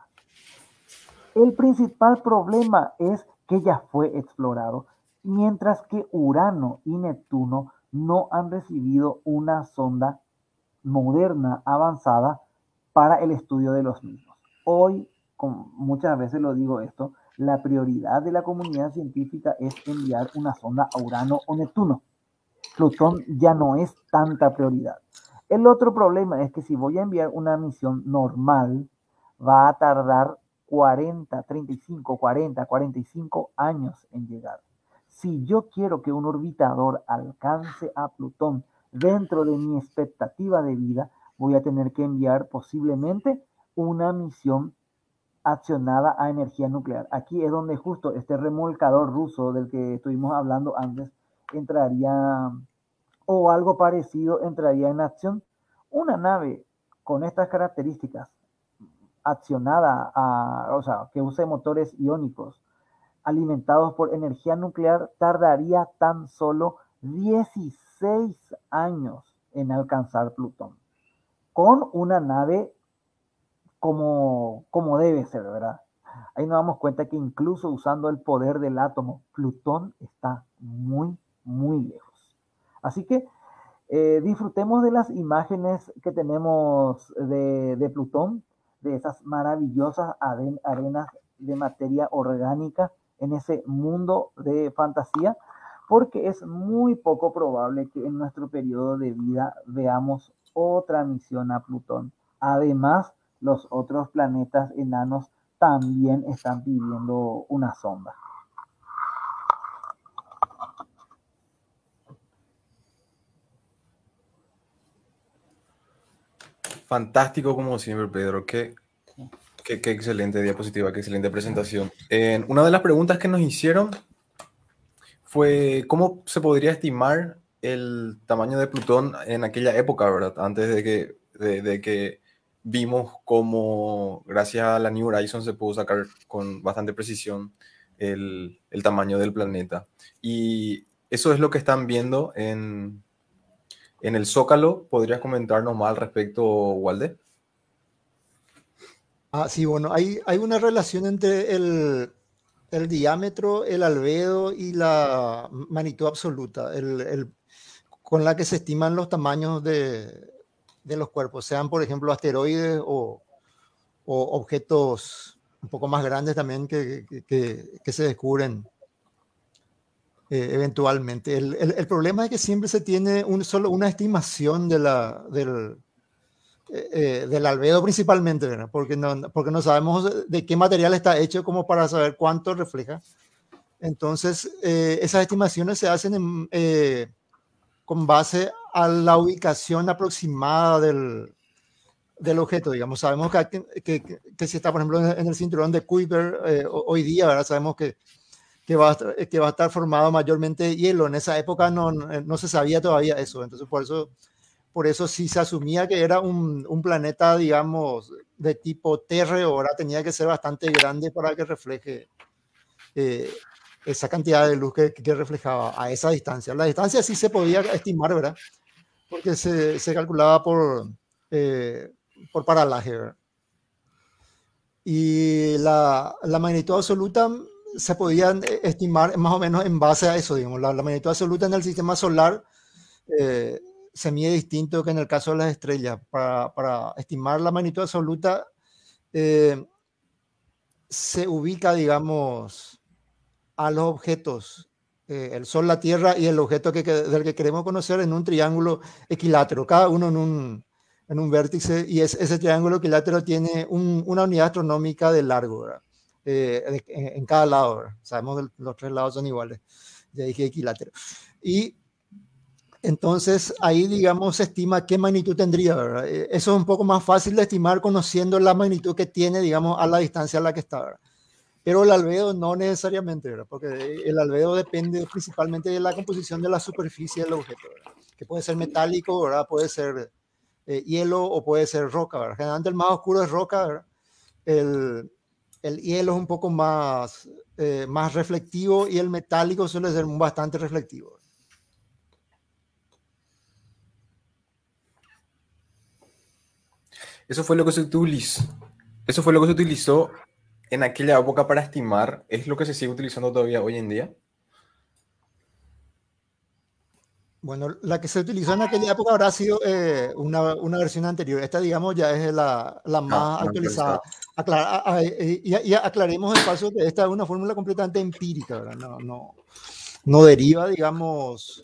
El principal problema es que ya fue explorado, mientras que Urano y Neptuno no han recibido una sonda moderna, avanzada, para el estudio de los mismos. Hoy, como muchas veces lo digo esto, la prioridad de la comunidad científica es enviar una sonda a Urano o Neptuno. Plutón ya no es tanta prioridad. El otro problema es que si voy a enviar una misión normal, va a tardar 40, 35, 40, 45 años en llegar. Si yo quiero que un orbitador alcance a Plutón dentro de mi expectativa de vida, voy a tener que enviar posiblemente una misión accionada a energía nuclear. Aquí es donde justo este remolcador ruso del que estuvimos hablando antes entraría o algo parecido entraría en acción. Una nave con estas características accionada, a, o sea, que use motores iónicos alimentados por energía nuclear, tardaría tan solo 16 años en alcanzar Plutón. Con una nave como, como debe ser, ¿verdad? Ahí nos damos cuenta que incluso usando el poder del átomo, Plutón está muy, muy lejos. Así que eh, disfrutemos de las imágenes que tenemos de, Plutón, de esas maravillosas arenas de materia orgánica en ese mundo de fantasía, porque es muy poco probable que en nuestro periodo de vida veamos otra misión a Plutón. Además, los otros planetas enanos también están pidiendo una sonda. Fantástico como siempre, Pedro. Qué, qué, excelente diapositiva, qué excelente presentación. una de las preguntas que nos hicieron fue cómo se podría estimar el tamaño de Plutón en aquella época, ¿verdad? Antes de que, de, que vimos cómo, gracias a la New Horizons, se pudo sacar con bastante precisión el, el tamaño del planeta. Y eso es lo que están viendo en, en el Zócalo, ¿podrías comentarnos más al respecto, Walde? Ah, sí, bueno, hay, hay una relación entre el, el diámetro, el albedo y la magnitud absoluta, el, con la que se estiman los tamaños de, de los cuerpos, sean por ejemplo asteroides o, o, objetos un poco más grandes también que, que, que se descubren eh, eventualmente. El, el, problema es que siempre se tiene un, solo una estimación de la, del, eh, eh, del albedo principalmente, Porque, no, porque no sabemos de qué material está hecho como para saber cuánto refleja. Entonces, esas estimaciones se hacen con base a la ubicación aproximada del, del objeto, digamos. Sabemos que, que, que, si está, por ejemplo, en el cinturón de Kuiper hoy día, ¿verdad? Sabemos que que va, a, que va a estar formado mayormente hielo. En esa época no, no se sabía todavía eso, entonces por eso, por eso sí se asumía que era un, un planeta, digamos, de tipo Terre, ahora tenía que ser bastante grande para que refleje eh, esa cantidad de luz que, que, reflejaba a esa distancia. La distancia sí se podía estimar, ¿verdad? Porque se, se calculaba por, eh, por paralaje, ¿verdad? Y la, la magnitud absoluta se podían eh, estimar más o menos en base a eso, digamos, la, magnitud absoluta en el sistema solar eh, se mide distinto que en el caso de las estrellas. Para, para estimar la magnitud absoluta, eh, se ubica, digamos, a los objetos, eh, el Sol, la Tierra y el objeto que, del que queremos conocer en un triángulo equilátero, cada uno en un, en un vértice, y es, ese triángulo equilátero tiene un, una unidad astronómica de largo, eh, en, en, cada lado, ¿verdad? sabemos que los tres lados son iguales, ya dije equilátero. Y entonces ahí, digamos, se estima qué magnitud tendría. Eh, eso es un poco más fácil de estimar conociendo la magnitud que tiene, digamos, a la distancia a la que está. Pero el albedo no necesariamente, ¿verdad? Porque el albedo depende principalmente de la composición de la superficie del objeto. Que puede ser metálico, ¿verdad? Puede ser eh, hielo o puede ser roca, ¿verdad? Generalmente el más oscuro es roca, el hielo es un poco más, eh, más reflectivo y el metálico suele ser bastante reflectivo. Eso fue lo que se utilizó. Eso fue lo que se utilizó en aquella época para estimar. ¿Es lo que se sigue utilizando todavía hoy en día? Bueno, la que se utilizó en aquella época habrá sido eh, una, una, versión anterior. Esta, digamos, ya es la, la ah, más ah, actualizada. Aclara, a, a, y, y, aclaremos de paso que esta es una fórmula completamente empírica, ¿verdad? No, no, no deriva, digamos,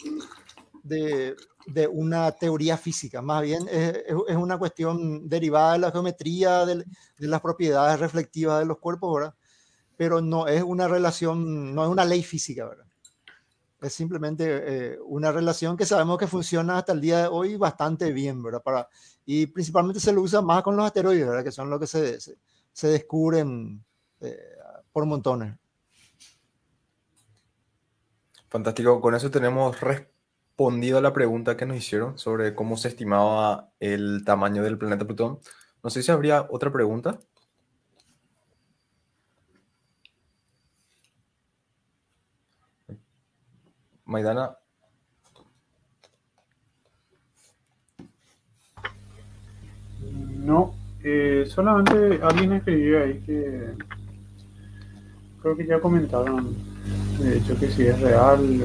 de, de una teoría física, más bien es, es, una cuestión derivada de la geometría, de, de, las propiedades reflectivas de los cuerpos, ¿verdad? Pero no es una relación, no es una ley física, ¿verdad? Es simplemente eh, una relación que sabemos que funciona hasta el día de hoy bastante bien, ¿verdad? Para, y principalmente se lo usa más con los asteroides, ¿verdad? Que son los que se, se, se descubren eh, por montones. Fantástico, con eso tenemos respondido a la pregunta que nos hicieron sobre cómo se estimaba el tamaño del planeta Plutón. No sé si habría otra pregunta. Maidana. No, eh, solamente alguien escribió ahí que creo que ya comentaron, de hecho, que si es real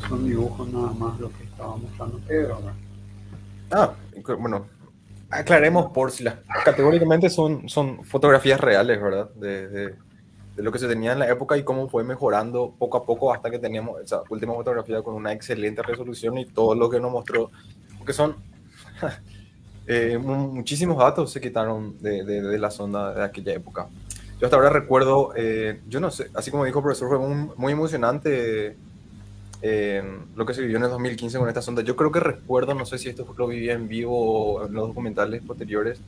son dibujos nada más lo que estaba mostrando Pedro. ¿verdad? Ah, bueno, aclaremos por si las categóricamente son, son fotografías reales, ¿verdad? De, de, de, lo que se tenía en la época y cómo fue mejorando poco a poco hasta que teníamos esa última fotografía con una excelente resolución y todo lo que nos mostró, porque son [LAUGHS] eh, muchísimos datos se quitaron de, de, la sonda de aquella época. Yo hasta ahora recuerdo, eh, yo no sé, así como dijo el profesor, fue un, muy emocionante lo que se vivió en el 2015 con esta sonda. Yo creo que recuerdo, no sé si esto lo vivía en vivo o en los documentales posteriores,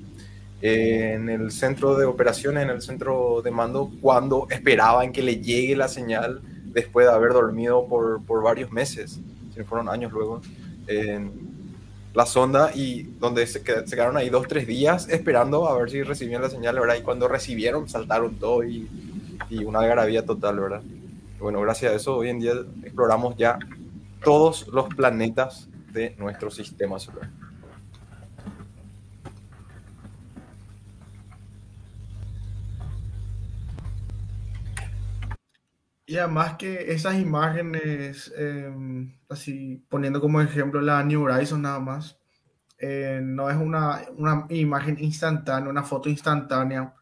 en el centro de operaciones, en el centro de mando, cuando esperaban que le llegue la señal después de haber dormido por, por varios meses, si fueron años luego, en la sonda y donde se, quedaron ahí dos, tres días esperando a ver si recibían la señal, ¿verdad? Y cuando recibieron, saltaron todo y, y una algarabía total, ¿verdad? Bueno, gracias a eso hoy en día exploramos ya todos los planetas de nuestro sistema solar. Y además que esas imágenes, eh, así poniendo como ejemplo la New Horizons nada más, eh, no es una, una, imagen instantánea, una foto instantánea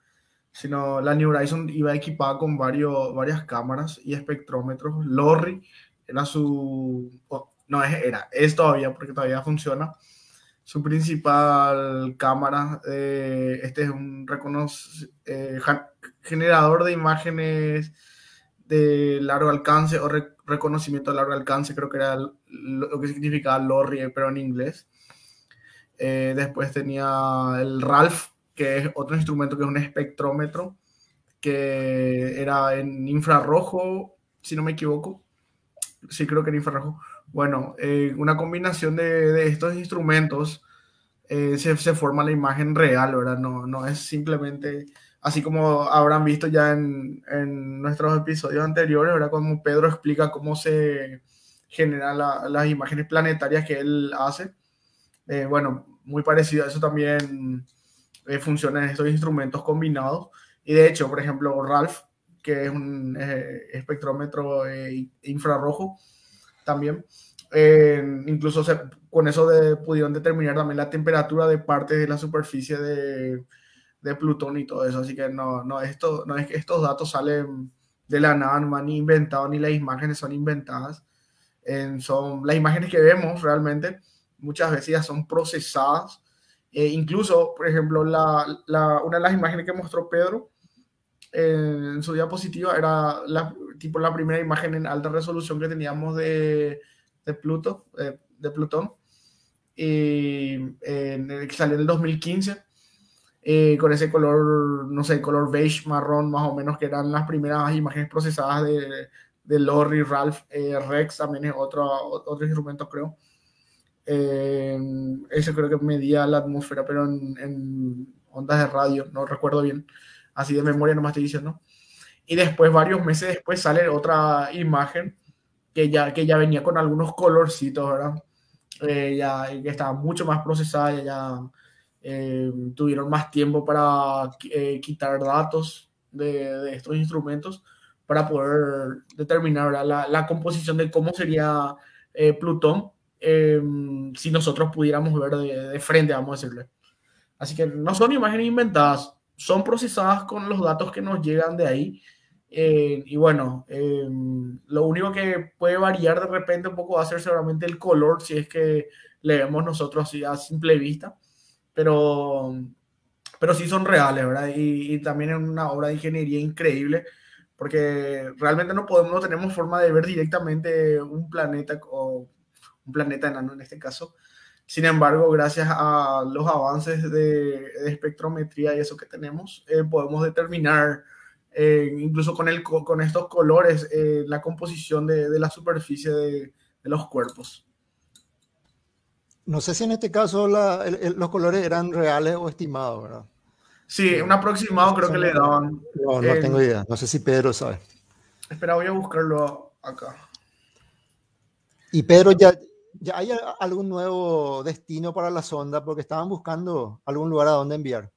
sino la New Horizon iba equipada con varios, varias cámaras y espectrómetros. Lorry era su, no era, es todavía porque todavía funciona. Su principal cámara, eh, este es un eh, generador de imágenes de largo alcance o re reconocimiento de largo alcance, creo que era lo que significaba Lorry, pero en inglés. Eh, después tenía el Ralph, que es otro instrumento que es un espectrómetro, que era en infrarrojo, si no me equivoco. Sí, creo que en infrarrojo. Bueno, eh, una combinación de, de estos instrumentos eh, se, se, forma la imagen real, ¿verdad? No, no es simplemente, así como habrán visto ya en, en nuestros episodios anteriores, ¿verdad? Como Pedro explica cómo se generan la, las imágenes planetarias que él hace. Eh, bueno, muy parecido a eso también eh, funcionan estos instrumentos combinados. Y de hecho, por ejemplo, Ralph, que es un eh, espectrómetro eh, infrarrojo, también Eh, incluso se- con eso de- pudieron determinar también la temperatura de partes de la superficie de, de Plutón y todo eso. Así que no, no, esto, no es que estos datos salen de la nada, no han inventado, ni las imágenes son inventadas. Eh, son las imágenes que vemos realmente, muchas veces ya son procesadas. Eh, incluso, por ejemplo, la, la- una de las imágenes que mostró Pedro eh, en su diapositiva era la, tipo la primera imagen en alta resolución que teníamos de, de Pluto, eh, de Plutón, que salió en el 2015, eh, con ese color, no sé, color beige, marrón, más o menos, que eran las primeras imágenes procesadas de, de Lorry, Ralph, eh, Rex, también es otro, otro instrumento, creo. Eh, ese creo que medía la atmósfera, pero en, ondas de radio, no recuerdo bien, así de memoria nomás estoy diciendo. Y después, varios meses después, sale otra imagen que ya, que ya venía con algunos colorcitos, ¿verdad? Eh, ya que estaba mucho más procesada, ya, ya eh, tuvieron más tiempo para eh, quitar datos de, estos instrumentos para poder determinar. La, composición de cómo sería eh, si nosotros pudiéramos ver de, de, frente, vamos a decirle. Así que no son imágenes inventadas, son procesadas con los datos que nos llegan de ahí. Eh, y bueno, eh, lo único que puede variar de repente un poco va a ser seguramente el color, si es que le vemos nosotros así a simple vista, pero, pero sí son reales, ¿verdad? Y, y también es una obra de ingeniería increíble, porque realmente no, podemos, no tenemos forma de ver directamente un planeta o un planeta enano en este caso. Sin embargo, gracias a los avances de, de espectrometría y eso que tenemos, eh, podemos determinar eh, incluso con, el, con estos colores, eh, la composición de, de la superficie de, de, los cuerpos. No sé si en este caso la, el, el, los colores eran reales o estimados, ¿verdad? Sí, un aproximado creo que le daban. No, no tengo idea. No sé si Pedro sabe. Espera, voy a buscarlo acá. Y Pedro, ¿ya, ya hay algún nuevo destino para la sonda? Porque estaban buscando algún lugar a donde enviar.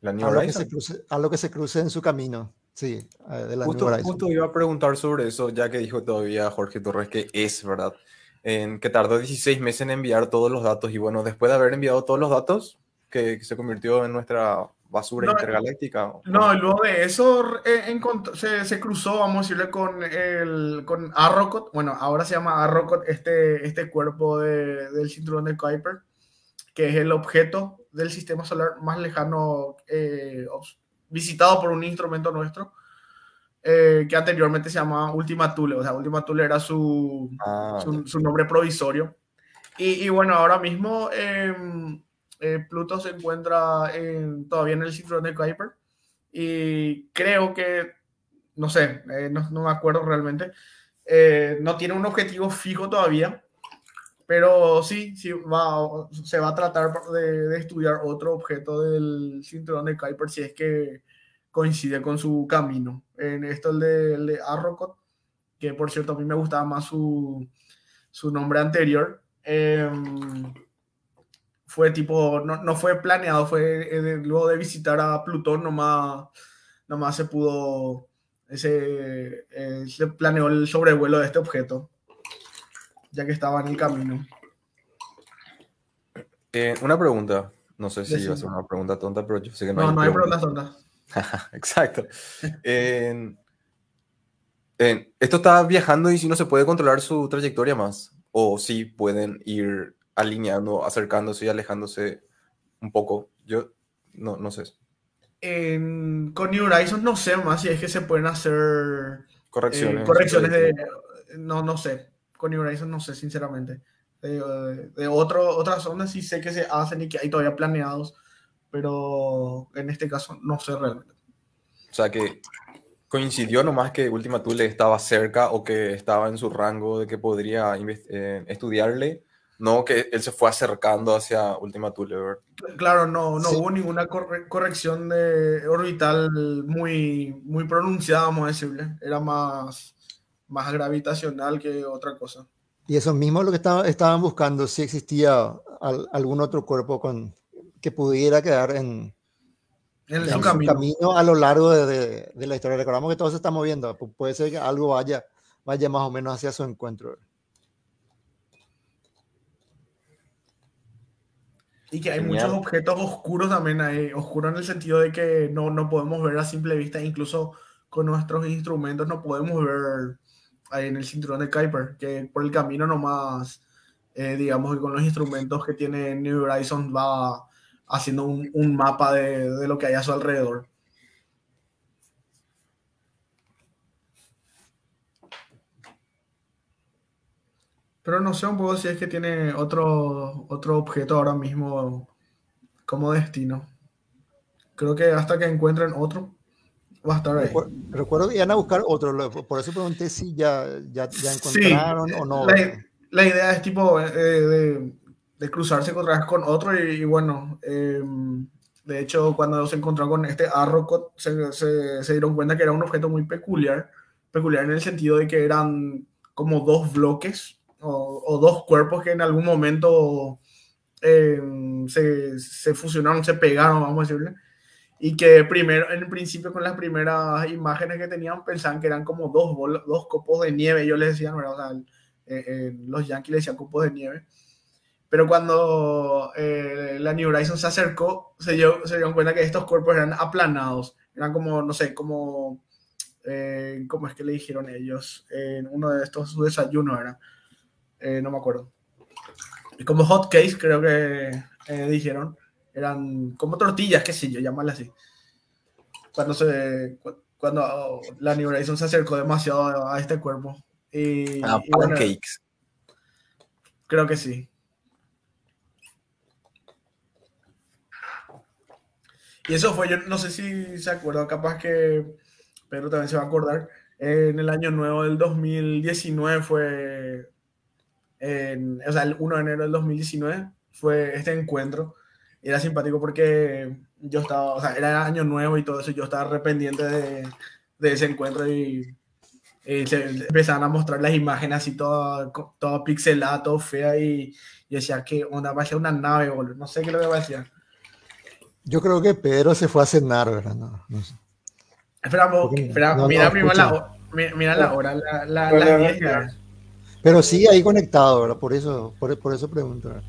La New a, lo que se cruce, a lo que se cruce en su camino. Sí, de la justo, New Horizon. justo iba a preguntar sobre eso, ya que dijo todavía Jorge Torres que es verdad. En que tardó 16 meses en enviar todos los datos y bueno, después de haber enviado todos los datos, que, que se convirtió en nuestra basura No, intergaláctica. No, luego de eso eh, se, se cruzó, vamos a decirle, con, el, con Arrokoth. Bueno, ahora se llama Arrokoth este, este cuerpo de- del cinturón de Kuiper, que es el objeto del sistema solar más lejano eh, visitado por un instrumento nuestro, eh, que anteriormente se llamaba Ultima Thule. O sea, Ultima Thule era su, Ah, su, su nombre provisorio. Y, y bueno, ahora mismo eh, Pluto se encuentra en- todavía en el cinturón de Kuiper y creo que, no sé, eh, no, me acuerdo realmente, eh, no tiene un objetivo fijo todavía, pero sí, sí va, se va a tratar de, estudiar otro objeto del cinturón de Kuiper si es que coincide con su camino. En esto el de, el de Arrokoth, que por cierto a mí me gustaba más su, su nombre anterior. em, fue tipo, no, no fue planeado, fue eh, luego de visitar a Plutón, nomás, nomás se pudo, ese, eh, se planeó el sobrevuelo de este objeto, ya que estaba en el camino. eh, una pregunta. No sé si va a ser una pregunta tonta, pero yo sé que no, No, hay no hay pregunta. preguntas tontas. [LAUGHS] Exacto. Esto está viajando y si no se puede controlar su trayectoria más. O si pueden ir alineando, acercándose y alejándose un poco. Yo no, no sé. En- con New Horizons no sé más si es que se pueden hacer eh, Correcciones. correcciones de, no, no sé, con New Horizons no sé sinceramente. De, de otro, otras ondas sí sé que se hacen y que hay todavía planeados, pero en este caso no sé realmente. O sea que coincidió nomás que Ultima Thule estaba cerca o que estaba en su rango de que podría eh, estudiarle. No que él se fue acercando hacia Ultima Thule, ¿verdad? Claro, no, no Sí. hubo ninguna corre- corrección de orbital muy, muy pronunciada, vamos a decirle. Era más, más gravitacional que otra cosa. Y eso mismo es lo que estaba- estaban buscando, si existía al- algún otro cuerpo con, que pudiera quedar en, En en su camino. camino a lo largo de, de- de la historia. Recordamos que todo se está moviendo, pu- puede ser que algo vaya vaya más o menos hacia su encuentro. Y que hay muchos objetos oscuros también ahí, oscuros en el sentido de que no, no podemos ver a simple vista, incluso con nuestros instrumentos no podemos ver ahí en el cinturón de Kuiper, que por el camino nomás, eh, digamos que con los instrumentos que tiene New Horizons va haciendo un, un mapa de, de, lo que hay a su alrededor. Pero no sé un poco si es que tiene otro, otro objeto ahora mismo como destino. Creo que hasta que encuentren otro, va a estar ahí. Recuerdo, que iban a buscar otro, por eso pregunté si ya, ya, ya encontraron o no. La, la, idea es tipo eh, de, de, cruzarse otra con otro y, bueno, eh, de hecho cuando se encontró con este Arrocot se, se, se, dieron cuenta que era un objeto muy peculiar, peculiar en el sentido de que eran como dos bloques o, o dos cuerpos que en algún momento eh, se, se, fusionaron, se pegaron, vamos a decirle. Y que primero, en el principio con las primeras imágenes que tenían, pensaban que eran como dos, dos copos de nieve, yo les decía, ¿no? O sea, eh, los yankees le decían copos de nieve. Pero cuando eh, la New Horizons se acercó, se, dio, se dieron cuenta que estos cuerpos eran aplanados. Eran como, no sé, como... Eh, ¿Cómo es que le dijeron ellos? En uno de estos su desayuno era. No me acuerdo como hot cakes, creo que eh, dijeron. Eran como tortillas, qué sé yo, llamarlas así. Cuando se cuando la New Horizons se acercó demasiado a este cuerpo. Y, ah, y bueno, pancakes. Creo que sí. Y eso fue, yo no sé si se acuerda, capaz que Pedro también se va a acordar. En el año nuevo del 2019 fue en, o sea, el 1 de enero del 2019 fue este encuentro. Era simpático porque yo estaba, o sea, era año nuevo y todo eso, yo estaba arrependiente de, de ese encuentro y, y se empezaban a mostrar las imágenes así toda, toda pixelada, todo fea y, y decía que onda, va a ser una nave, boludo. No sé qué lo que va a decir. Yo creo que Pedro se fue a cenar, ¿verdad? No, no sé. Espera, espera no, mira, no, primero la, mira la hora, la, la, la, las 10 pero sí ahí conectado, ¿verdad? Por eso, por, por eso pregunto. ¿verdad?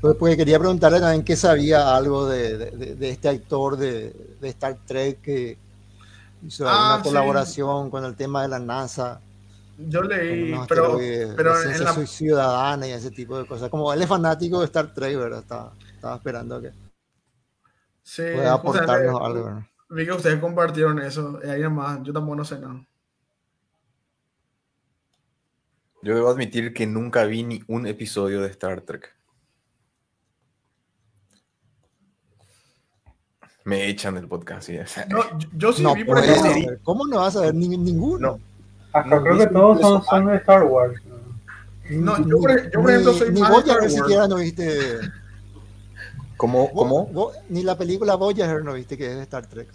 Porque quería preguntarle también qué sabía algo de, de, de este actor de, de, Star Trek que hizo ah, una colaboración sí. con el tema de la NASA. Yo leí, pero, pero en la... soy ciudadana y ese tipo de cosas. Como él es fanático de Star Trek, ¿verdad? Estaba, estaba esperando que sí, pueda aportarnos sea, algo. ¿verdad? Vi que ustedes compartieron eso, y ahí nomás, yo tampoco no sé nada. Yo debo admitir que nunca vi ni un episodio de Star Trek. Me echan del podcast. ¿sí? No, yo, yo sí no, vi por ejemplo. ¿Cómo no vas a ver ni, ninguno? Acá no, creo que todos son, son, de Star Wars. No, yo, por, yo por ejemplo soy ni más Voyager de Star siquiera no viste. ¿Cómo? ¿Cómo? Vos, vos, ni la película Voyager no viste que es de Star Trek.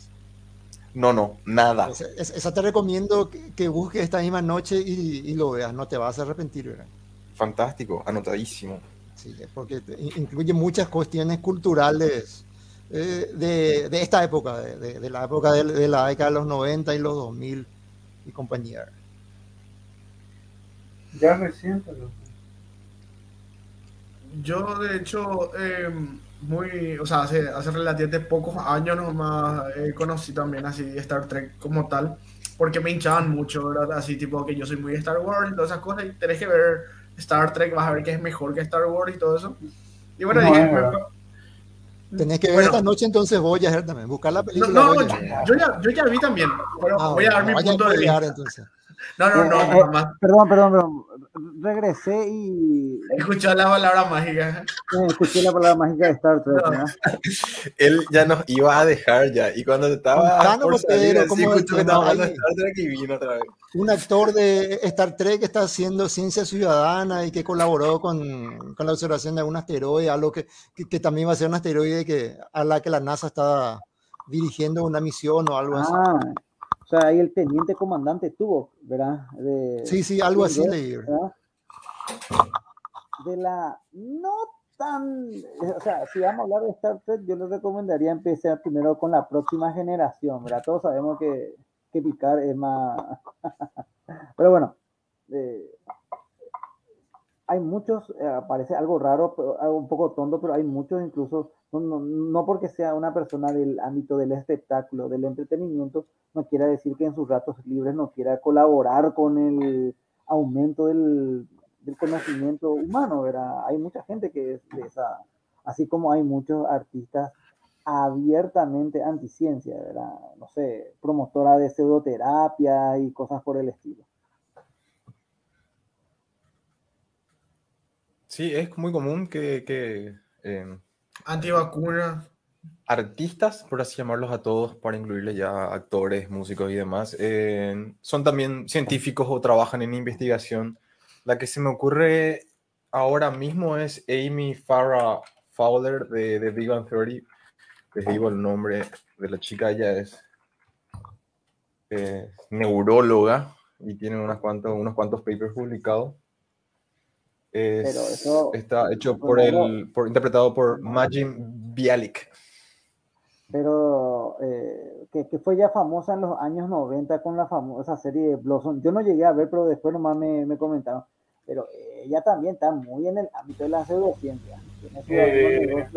No, no, nada. Esa, esa te recomiendo que, que, busques esta misma noche y, y, lo veas, no te vas a arrepentir. ¿verdad? Fantástico, anotadísimo. Sí, porque incluye muchas cuestiones culturales eh, de, de, esta época, de, de la época de, de, la década de los 90 y los 2000 y compañía. Ya reciente. ¿no? Yo, de hecho, eh, muy, o sea, hace, hace relativamente pocos años nomás eh, conocí también así Star Trek como tal, porque me hinchaban mucho, ¿verdad? Así tipo que yo soy muy Star Wars y todas esas cosas, y tenés que ver Star Trek, vas a ver que es mejor que Star Wars y todo eso. Y bueno, no, dije, me, Tenés que ver bueno, esta noche entonces Voyager también, buscar la película. No, no, yo, yo, ya, yo ya vi también, pero ah, voy a dar mi punto de vista. Entonces. No, no, no, eh, eh, Perdón, perdón, perdón. Regresé y. Escuché la palabra mágica. Eh, escuché la palabra mágica de Star Trek. No. [LAUGHS] Él ya nos iba a dejar ya. Y cuando estaba. Contano, por salir, así, escuchó que estaba hablando de Star Trek y vino otra vez. Un actor de Star Trek que está haciendo ciencia ciudadana y que colaboró con, con la observación de algún asteroide, algo que, que, que, también va a ser un asteroide que, a la que la NASA está dirigiendo una misión o algo así. O sea, ahí el teniente comandante tuvo, ¿verdad? De, sí, sí, algo así leí. De la no tan, o sea, si vamos a hablar de Star Trek, yo les recomendaría empezar primero con la próxima generación, ¿verdad? Todos sabemos que, que Picard es más... [LAUGHS] Pero bueno, eh, hay muchos, eh, parece algo raro, algo un poco tonto, pero hay muchos incluso, no, porque sea una persona del ámbito del espectáculo, del entretenimiento, no quiera decir que en sus ratos libres no quiera colaborar con el aumento del, conocimiento humano, ¿verdad? Hay mucha gente que es de esa, así como hay muchos artistas abiertamente anticiencia, ¿verdad? No sé, promotora de pseudoterapia y cosas por el estilo. Sí, es muy común que, que eh, antivacunas artistas, por así llamarlos a todos, para incluirles ya actores, músicos y demás, eh, son también científicos o trabajan en investigación. La que se me ocurre ahora mismo es Amy Farrah Fowler de, de Big Bang Theory. Les digo el nombre de la chica, ella es neuróloga y tiene unos cuantos, unos cuantos papers publicados está hecho por el, por, interpretado por Majin Bialik. Pero eh, que, fue ya famosa en los años 90 con la famosa serie de Blossom. Yo no llegué a ver, pero después nomás me, me comentaron. Pero ella también está muy en el ámbito de la pseudociencia. Eh,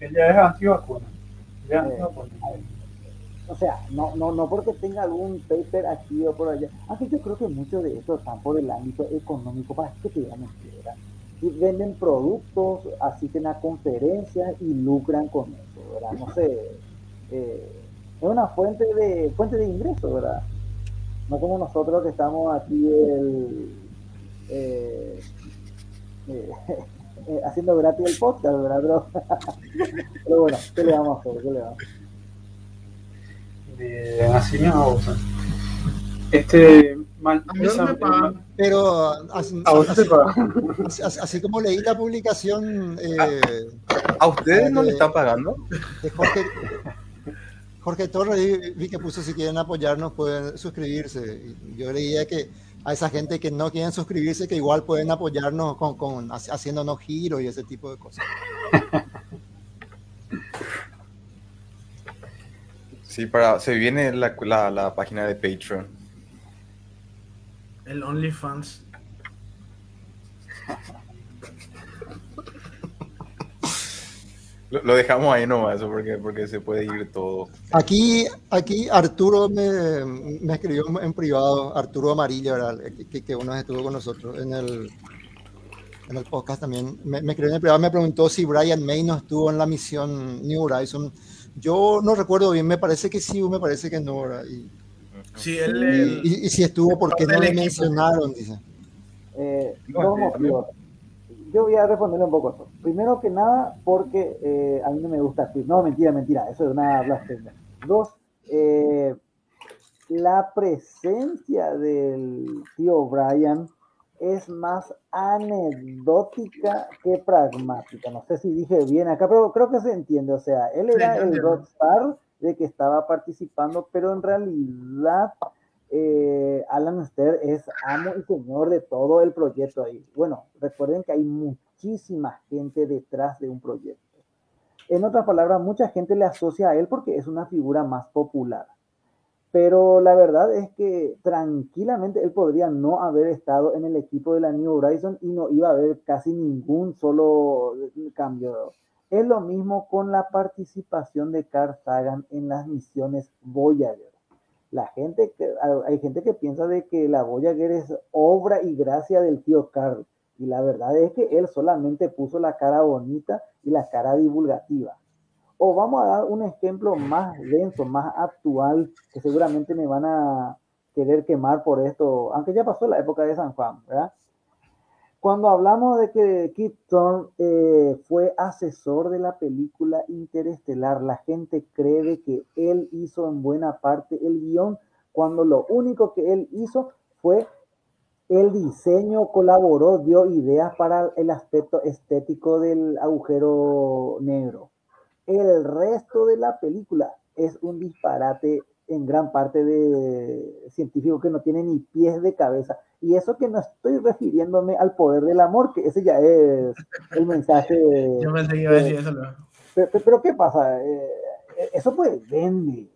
ella es antivacuna. Ella es eh, o sea, no, no, no porque tenga algún paper aquí o por allá. Aunque yo creo que muchos de estos están por el ámbito económico, para que te digan. Y venden productos, asisten a conferencias y lucran con eso, ¿verdad? No sé. Eh, es una fuente de fuente de ingreso, ¿verdad? No como nosotros que estamos aquí el, eh, eh, [LAUGHS] haciendo gratis el podcast, ¿verdad? [LAUGHS] Pero, bueno, ¿qué le vamos a hacer? ¿Qué le vamos? De Nacimiento a Osa. Este, mal, pero así, así, como leí la publicación. Eh, ¿A, ustedes no le están pagando? Jorge, Jorge Torres vi que puso si quieren apoyarnos pueden suscribirse. Yo leía que a esa gente que no quieren suscribirse que igual pueden apoyarnos con, con haciéndonos giros y ese tipo de cosas. Sí, para, se viene la, la, la página de Patreon. El OnlyFans. Lo, lo, dejamos ahí nomás, porque, porque se puede ir todo. Aquí, aquí Arturo me, me escribió en privado, Arturo Amarillo, Que, que, uno estuvo con nosotros en el, en el podcast también. Me, me escribió en privado, me preguntó si Brian May no estuvo en la misión New Horizon yo no recuerdo bien, me parece que sí, me parece que no. Y, sí, él, y, si estuvo, porque no le mencionaron? Dice. Eh, yo voy a responderle un poco eso. Primero que nada, porque eh, a mí no me gusta No, mentira, mentira, eso es una blasfemia. Dos, eh, la presencia del tío Brian es más anecdótica que pragmática. No sé si dije bien acá, pero creo que se entiende. O sea, él era el rockstar de que estaba participando, pero en realidad eh, Alan Ster es amo y señor de todo el proyecto ahí. Bueno, recuerden que hay muchísima gente detrás de un proyecto. En otras palabras, mucha gente le asocia a él porque es una figura más popular. Pero la verdad es que tranquilamente él podría no haber estado en el equipo de la New Horizon y no iba a haber casi ningún solo cambio. Es lo mismo con la participación de Carl Sagan en las misiones Voyager. La gente que, hay gente que piensa de que la Voyager es obra y gracia del tío Carl. Y la verdad es que él solamente puso la cara bonita y la cara divulgativa. O vamos a dar un ejemplo más denso, más actual, que seguramente me van a querer quemar por esto, aunque ya pasó la época de San Juan, ¿verdad? Cuando hablamos de que Kit Thorne eh, fue asesor de la película Interestelar, la gente cree que él hizo en buena parte el guion, cuando lo único que él hizo fue el diseño, colaboró, dio ideas para el aspecto estético del agujero negro. El resto de la película es un disparate en gran parte de científicos que no tienen ni pies de cabeza. Y eso que no estoy refiriéndome al poder del amor, que ese ya es el mensaje. [LAUGHS] Yo pensé que iba a decir eso. Pero, pero, ¿qué pasa? Eh, eso pues vende.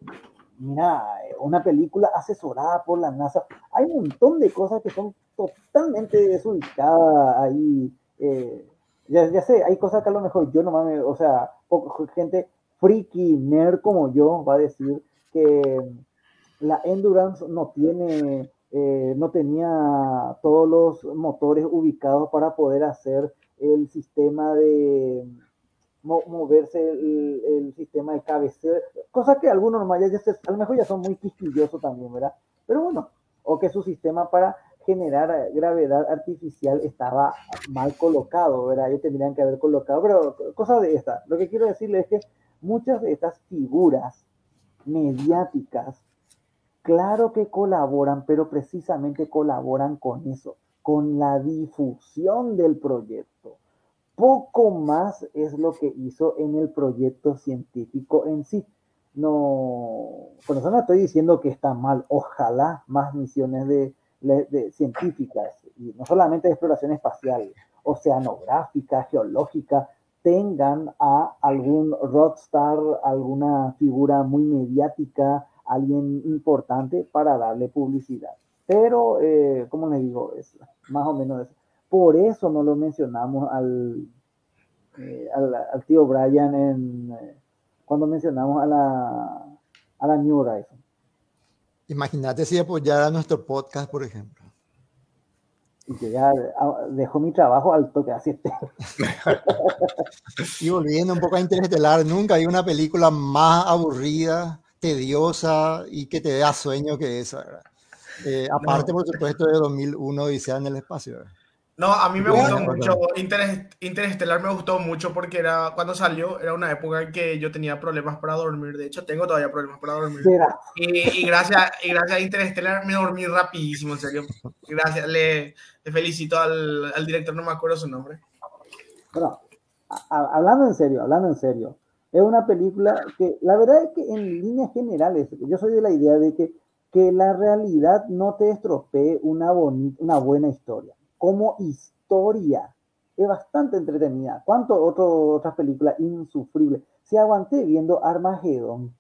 mira, una película asesorada por la NASA. Hay un montón de cosas que son totalmente desubicadas ahí. Eh, ya, ya, sé, hay cosas que a lo mejor yo no mames, o sea, gente friki, nerd como yo va a decir que la Endurance no tiene, eh, no tenía todos los motores ubicados para poder hacer el sistema de moverse el, sistema de cabecera, cosas que algunos ya, a lo mejor ya son muy quisquillosos también, ¿verdad? Pero bueno, o que su sistema para generar gravedad artificial estaba mal colocado, ¿verdad? Ellos tendrían que haber colocado, pero cosas de esta. Lo que quiero decirles es que muchas de estas figuras mediáticas, claro que colaboran, pero precisamente colaboran con eso, con la difusión del proyecto. Poco más es lo que hizo en el proyecto científico en sí. No, por eso no estoy diciendo que está mal. Ojalá más misiones de, de científicas, y no solamente de exploración espacial, oceanográfica, geológica, tengan a algún rockstar, alguna figura muy mediática, alguien importante para darle publicidad. Pero, eh, como les digo, es más o menos eso. Por eso no lo mencionamos al, eh, al, tío Brian en, eh, cuando mencionamos a la, a la New Horizon. Imagínate si apoyara nuestro podcast, por ejemplo y que ya ah, dejó mi trabajo al toque así. [LAUGHS] y volviendo un poco a Interestelar, nunca hay una película más aburrida, tediosa y que te da sueño que esa, eh, aparte, por supuesto, de 2001 Odisea en el espacio. ¿verdad? No, a mí me gustó mucho. Interestelar me gustó mucho porque era cuando salió, era una época en que yo tenía problemas para dormir. De hecho, tengo todavía problemas para dormir. Y, gracias, y gracias a Interestelar me dormí rapidísimo, en serio. Gracias, le, felicito al, al, director, no me acuerdo su nombre. Bueno, hablando en serio, hablando en serio, es una película que la verdad es que en líneas generales, yo soy de la idea de que, que la realidad no te estropee una, una buena historia como historia. Es bastante entretenida. ¿Cuánto otro, otras películas insufribles? Si aguanté viendo Armagedón.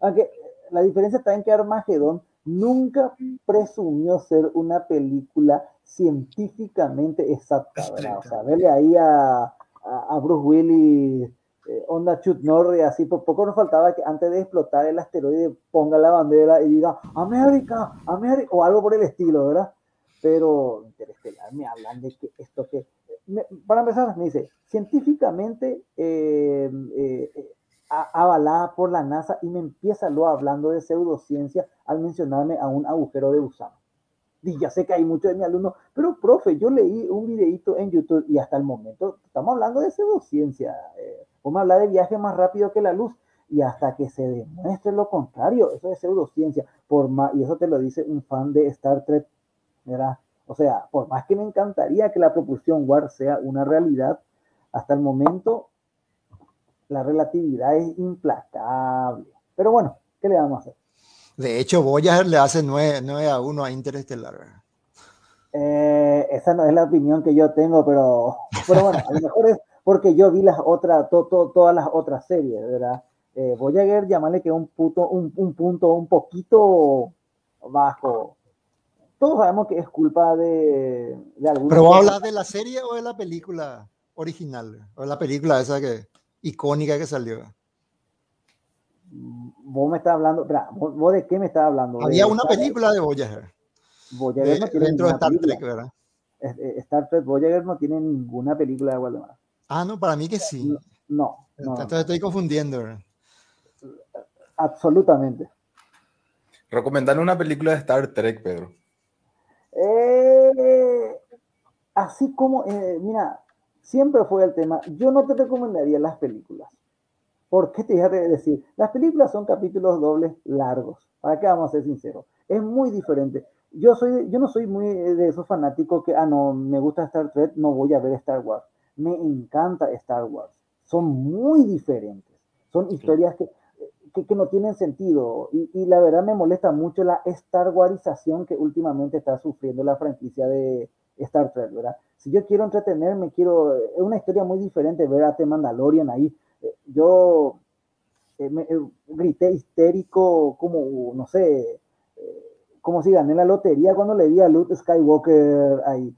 Aunque la diferencia está en que Armagedón nunca presumió ser una película científicamente exacta, O sea, verle ahí a, a, Bruce Willis, eh, onda Chuck Norris, así, por poco nos faltaba que antes de explotar el asteroide ponga la bandera y diga América, América, o algo por el estilo, ¿verdad? Pero Interestelar me hablan de que esto que, para empezar, me dice, científicamente eh, eh, avalada por la NASA y me empieza luego hablando de pseudociencia al mencionarme a un agujero de gusano. Y ya sé que hay muchos de mis alumnos, pero profe, yo leí un videito en YouTube y hasta el momento estamos hablando de pseudociencia. Eh, vamos a hablar de viaje más rápido que la luz y hasta que se demuestre lo contrario, eso es pseudociencia. Por más, y eso te lo dice un fan de Star Trek o sea, por más que me encantaría que la propulsión WAR sea una realidad, hasta el momento la relatividad es implacable. Pero bueno, ¿qué le vamos a hacer? De hecho, Voyager le hace 9, a 1 a Interestelar. Eh, esa no es la opinión que yo tengo, pero, pero bueno, a lo mejor es porque yo vi las otras, todas las otras series, ¿verdad? Eh, Voyager, llamarle que un, puto, un, un punto un poquito bajo todos sabemos que es culpa de, de alguna. ¿Pero vos hablas de la serie o de la película original? ¿O de la película esa que icónica que salió? Vos me estás hablando, ¿vos, de qué me estás hablando? Había una película de Voyager. Voyager no tiene dentro de Star Trek, ¿verdad? Eh, Star Trek Voyager no tiene ninguna película de Waldemar. Ah, no, para mí que sí. No. no Entonces estoy confundiendo. ¿verdad? Absolutamente. Recomendar una película de Star Trek, Pedro. Eh, así como, eh, mira, siempre fue el tema, yo no te recomendaría las películas. ¿Por qué te dije de decir? Las películas son capítulos dobles largos. ¿Para qué vamos a ser sinceros? Es muy diferente. Yo, soy, yo no soy muy de esos fanáticos que, ah, no, me gusta Star Trek, no voy a ver Star Wars. Me encanta Star Wars. Son muy diferentes. Son historias que que, no tienen sentido. Y, la verdad me molesta mucho la Star que últimamente está sufriendo la franquicia de Star Trek, ¿verdad? Si yo quiero entretenerme, quiero. Es una historia muy diferente ver a The Mandalorian ahí. Eh, yo. eh, eh, grité histérico como, no sé, como si gané la lotería cuando le vi a Luke Skywalker ahí,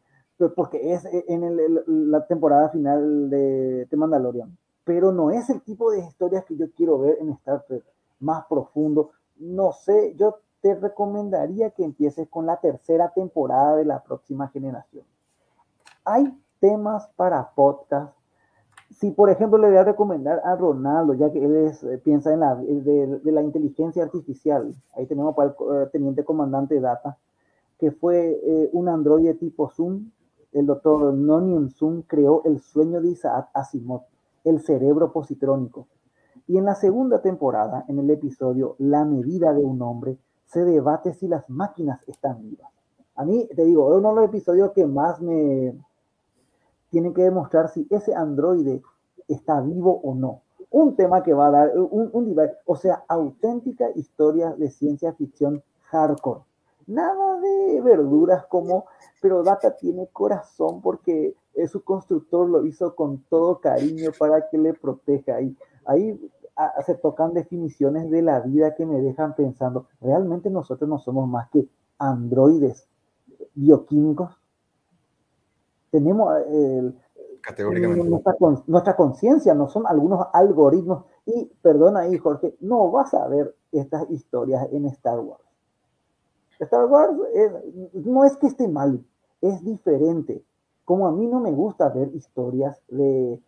porque es en la temporada final de, The Mandalorian. Pero no es el tipo de historias que yo quiero ver en Star Trek, más profundo. No sé, yo te recomendaría que empieces con la tercera temporada de la próxima generación. Hay temas para podcast. Si, por ejemplo, le voy a recomendar a Ronaldo, ya que él es, eh, piensa en la, de, la inteligencia artificial, ahí tenemos para el eh, teniente comandante Data, que fue eh, un androide tipo Zoom. El doctor Nonium Zoom creó el sueño de Isaac Asimov, el cerebro positrónico. Y en la segunda temporada, en el episodio La medida de un hombre, se debate si las máquinas están vivas. A mí, te digo, es uno de los episodios que más me tienen que demostrar si ese androide está vivo o no. Un tema que va a dar, un, un o sea, auténtica historia de ciencia ficción hardcore. Nada de verduras como, pero Data tiene corazón porque su constructor lo hizo con todo cariño para que le proteja. Y ahí se tocan definiciones de la vida que me dejan pensando, ¿realmente nosotros no somos más que androides bioquímicos? Tenemos eh, nuestra, nuestra conciencia, no son algunos algoritmos. Y perdona ahí, Jorge, no vas a ver estas historias en Star Wars. Star Wars no es que esté mal, es diferente. Como a mí no me gusta ver historias de,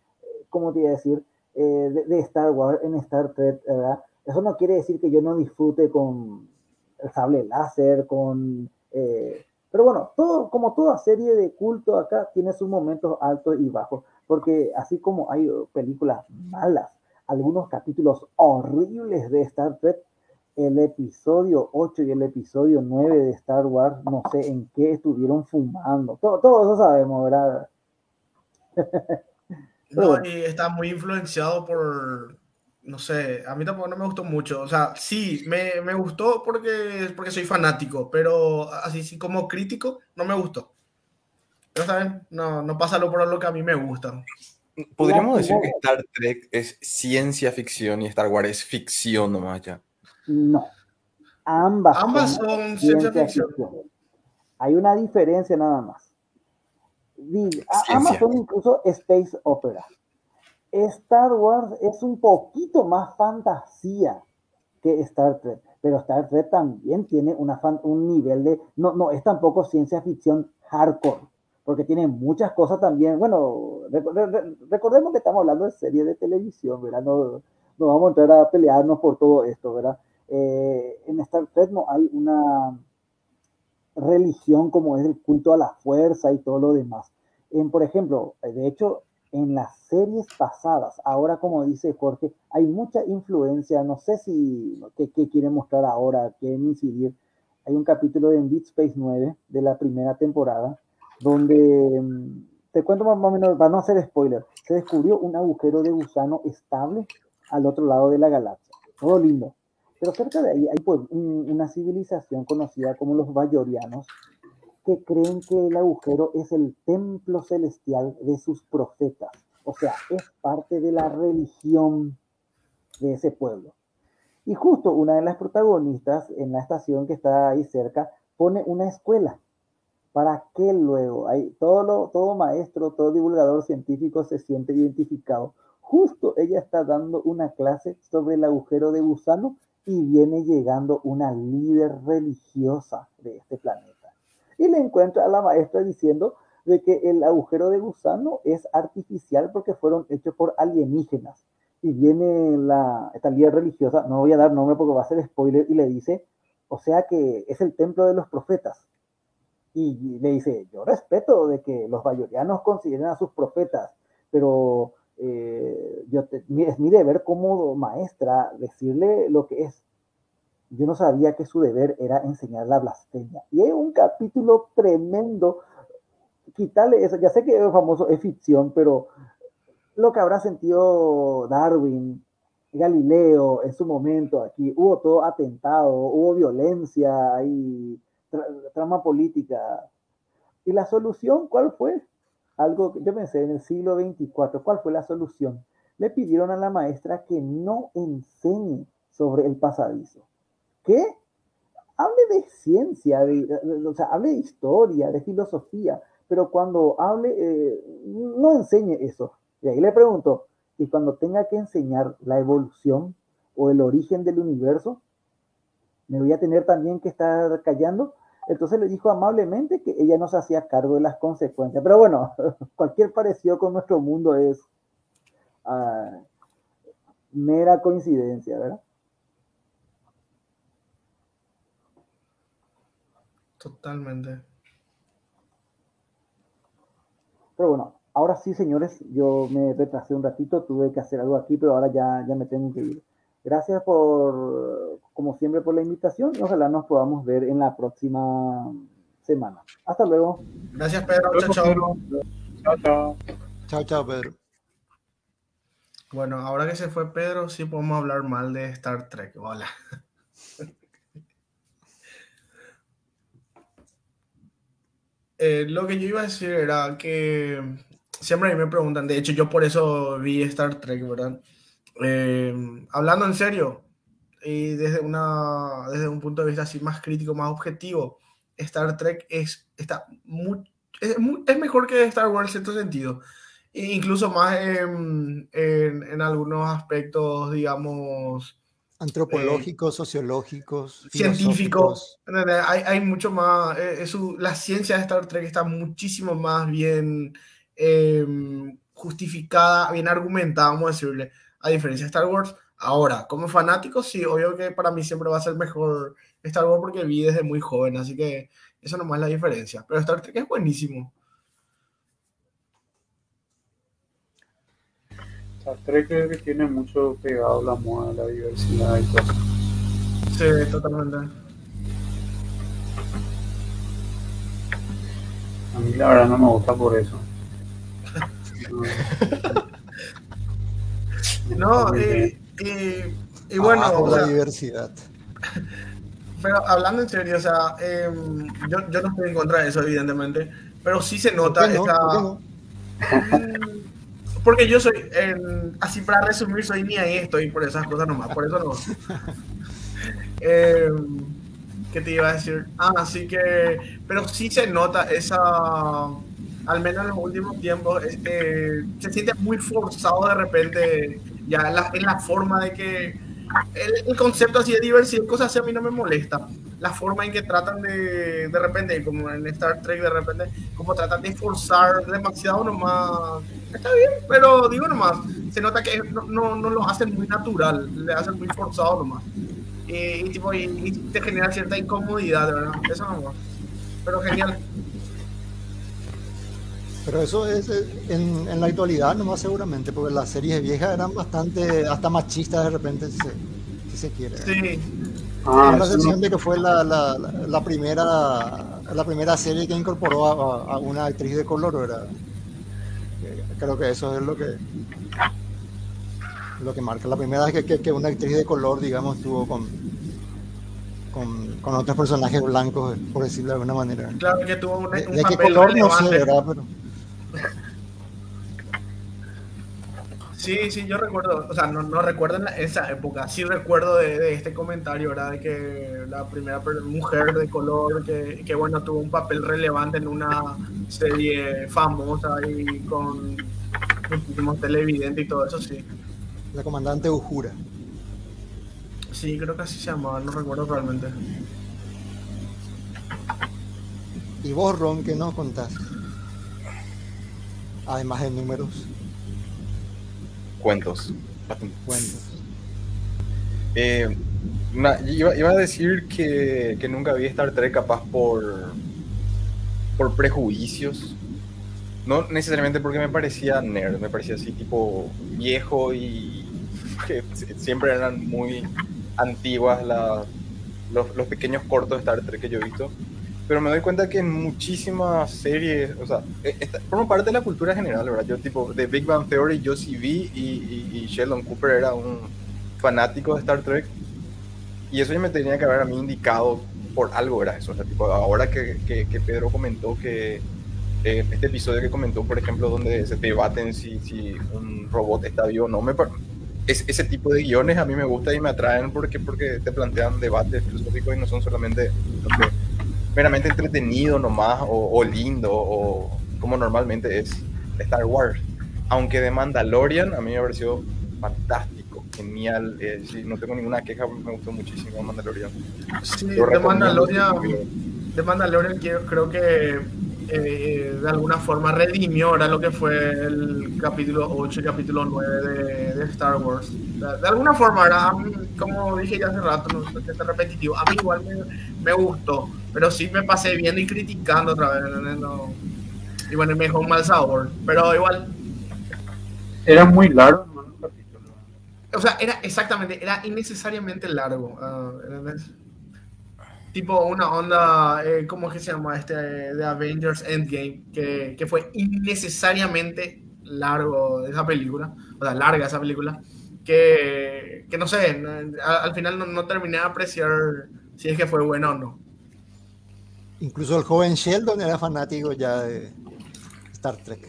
¿cómo te iba a decir? Eh, de, Star Wars en Star Trek, ¿verdad? Eso no quiere decir que yo no disfrute con el sable láser, con... Eh, pero bueno, todo, como toda serie de culto acá tiene sus momentos altos y bajos, porque así como hay películas malas, algunos capítulos horribles de Star Trek, el episodio 8 y el episodio 9 de Star Wars, no sé en qué estuvieron fumando. Todo, todo eso sabemos, ¿verdad? [LAUGHS] No, y está muy influenciado por, no sé, a mí tampoco no me gustó mucho. O sea, sí, me, me gustó porque, porque soy fanático, pero así sí, como crítico, no me gustó. Pero, ¿saben? No, no pasa lo por lo que a mí me gusta. Podríamos decir que Star Trek es ciencia ficción y Star Wars es ficción nomás ya. No. Ambas, Ambas son, ciencia, ficción. Hay una diferencia nada más. Amazon incluso Space Opera. Star Wars es un poquito más fantasía que Star Trek, pero Star Trek también tiene una un nivel de, no, no, es tampoco ciencia ficción hardcore, porque tiene muchas cosas también, bueno, recordemos que estamos hablando de series de televisión, ¿verdad? No, no vamos a entrar a pelearnos por todo esto, ¿verdad? Eh, en Star Trek no hay una religión como es el culto a la fuerza y todo lo demás. En, por ejemplo, de hecho, en las series pasadas, ahora como dice Jorge, hay mucha influencia, no sé si, qué, quiere quieren mostrar ahora, quieren incidir. Hay un capítulo en Deep Space 9 de la primera temporada, donde, mm, te cuento más o menos, para no hacer spoiler, se descubrió un agujero de gusano estable al otro lado de la galaxia. Todo lindo. Pero cerca de ahí hay pues, una civilización conocida como los Bayorianos, que creen que el agujero es el templo celestial de sus profetas. O sea, es parte de la religión de ese pueblo. Y justo una de las protagonistas en la estación que está ahí cerca pone una escuela para que luego hay, todo, todo maestro, todo divulgador científico se siente identificado. Justo ella está dando una clase sobre el agujero de gusano y viene llegando una líder religiosa de este planeta. Y le encuentra a la maestra diciendo de que el agujero de gusano es artificial porque fueron hechos por alienígenas. Y viene la, esta líder religiosa, no voy a dar nombre porque va a ser spoiler, y le dice, o sea que es el templo de los profetas. Y le dice, yo respeto de que los bayorianos consideren a sus profetas, pero eh, yo es mi deber como maestra decirle lo que es. Yo no sabía que su deber era enseñar la blasfemia. Y hay un capítulo tremendo. Quitarle eso. Ya sé que es famoso, es ficción, pero lo que habrá sentido Darwin, Galileo en su momento aquí, hubo todo atentado, hubo violencia y trama política. ¿Y la solución cuál fue? Algo, yo pensé en el siglo 24, ¿cuál fue la solución? le pidieron a la maestra que no enseñe sobre el pasadizo. ¿Qué? Hable de ciencia, o sea, hable de historia, de filosofía, pero cuando hable, eh, no enseñe eso. Y ahí le pregunto, ¿y cuando tenga que enseñar la evolución o el origen del universo, me voy a tener también que estar callando? Entonces le dijo amablemente que ella no se hacía cargo de las consecuencias. Pero bueno, [LAUGHS] cualquier parecido con nuestro mundo es uh, mera coincidencia, ¿verdad? Totalmente. Pero bueno, ahora sí, señores, yo me retrasé un ratito, tuve que hacer algo aquí, pero ahora ya, ya me tengo que ir. Gracias por, como siempre, por la invitación y ojalá nos podamos ver en la próxima semana. Hasta luego. Gracias, Pedro. Chao, chao. Chao, chao. Chao, chao, Pedro. Bueno, ahora que se fue Pedro, sí podemos hablar mal de Star Trek. Hola. [LAUGHS] Eh, lo que yo iba a decir era que siempre a mí me preguntan, de hecho yo por eso vi Star Trek, ¿verdad? Eh, hablando en serio, y desde, una, desde un punto de vista así más crítico, más objetivo, Star Trek es, está es, es, mejor que Star Wars en cierto sentido. E incluso más en, en, en, algunos aspectos, digamos... Antropológicos, eh, sociológicos, científicos. Hay, hay, mucho más... Eh, su, la ciencia de Star Trek está muchísimo más bien eh, justificada, bien argumentada, vamos a decirle, a diferencia de Star Wars. Ahora, como fanático, sí, obvio que para mí siempre va a ser mejor Star Wars porque vi desde muy joven, así que eso nomás es la diferencia. Pero Star Trek es buenísimo. Star Trek creo que tiene mucho pegado la moda, la diversidad y todo. Sí, totalmente. A mí la verdad no me gusta por eso. [LAUGHS] no, eh, y, y, bueno. Abajo la diversidad. [LAUGHS] Pero hablando en serio, o sea, eh, yo, yo, no estoy en contra de eso, evidentemente, pero sí se nota no? esta. No? [LAUGHS] Porque yo soy, así para resumir, soy ni ahí estoy por esas cosas nomás, por eso no. [LAUGHS] eh, ¿Qué te iba a decir? Ah, así que, pero sí se nota esa, al menos en los últimos tiempos, este, se siente muy forzado de repente, ya en la, en la forma de que el, el, concepto así de diversidad, cosas así a mí no me molesta. La forma en que tratan de, de repente, como en Star Trek, de repente, como tratan de forzar demasiado nomás. Está bien, pero digo nomás, se nota que no, no, no lo hacen muy natural, le hacen muy forzado nomás. Y, y tipo, y, y, te genera cierta incomodidad, verdad. Eso nomás. Pero genial. Pero eso es en, en, la actualidad nomás seguramente, porque las series viejas eran bastante, hasta machistas de repente, si se, si se quiere. Sí. Ah, la sensación de que fue la, la, la, primera la primera serie que incorporó a, a, una actriz de color, ¿verdad? Creo que eso es lo que lo que marca. La primera vez que, que, que una actriz de color, digamos, estuvo con, con, con, otros personajes blancos, por decirlo de alguna manera. Claro que tuvo un, un de, de qué color no sé, ¿verdad? Pero, Sí, sí, yo recuerdo, o sea, no, no recuerdo en esa época, sí recuerdo de, de, este comentario, ¿verdad? De que la primera mujer de color que, que, bueno, tuvo un papel relevante en una serie famosa y con muchísimos televidentes y todo eso, sí. La comandante Ujura. Sí, creo que así se llamaba, no recuerdo realmente. ¿Y vos, Ron, qué nos contás? Además de números. Cuentos. Cuentos. Eh, una, iba, iba, a decir que, que, nunca vi Star Trek capaz por, por prejuicios. No necesariamente porque me parecía nerd, me parecía así tipo viejo y [LAUGHS] que siempre eran muy antiguas la, los, los pequeños cortos de Star Trek que yo he visto pero me doy cuenta que en muchísimas series, o sea, e, esta, forma parte de la cultura general, ¿verdad? Yo, tipo, de Big Bang Theory, yo sí vi y, y, y, Sheldon Cooper era un fanático de Star Trek. Y eso ya me tenía que haber a mí indicado por algo, era eso. O sea, tipo, ahora que, que, que Pedro comentó que, eh, este episodio que comentó, por ejemplo, donde se debaten si, si un robot está vivo o no, me, es, ese tipo de guiones a mí me gusta y me atraen porque, porque te plantean debates filosóficos y no son solamente meramente entretenido nomás o, o lindo o como normalmente es Star Wars. Aunque de Mandalorian a mí me ha parecido fantástico, genial. Eh, sí, no tengo ninguna queja, me gustó muchísimo Mandalorian. Sí, de Mandalorian, de Mandalorian creo que eh, de alguna forma redimió ahora lo que fue el capítulo 8 y capítulo 9 de, de Star Wars. De, alguna forma, ahora, como dije ya hace rato, no es repetitivo, a mí igual me, me, gustó, pero sí me pasé viendo y criticando otra vez. No, y bueno, me dejó un mal sabor, pero igual. Era muy largo. O sea, era exactamente, era innecesariamente largo. Uh, tipo una onda, eh, ¿cómo es que se llama? Este de Avengers Endgame, que, que, fue innecesariamente largo esa película, o sea, larga esa película, que, que no sé, al, final no, no, terminé de apreciar si es que fue bueno o no. Incluso el joven Sheldon era fanático ya de Star Trek.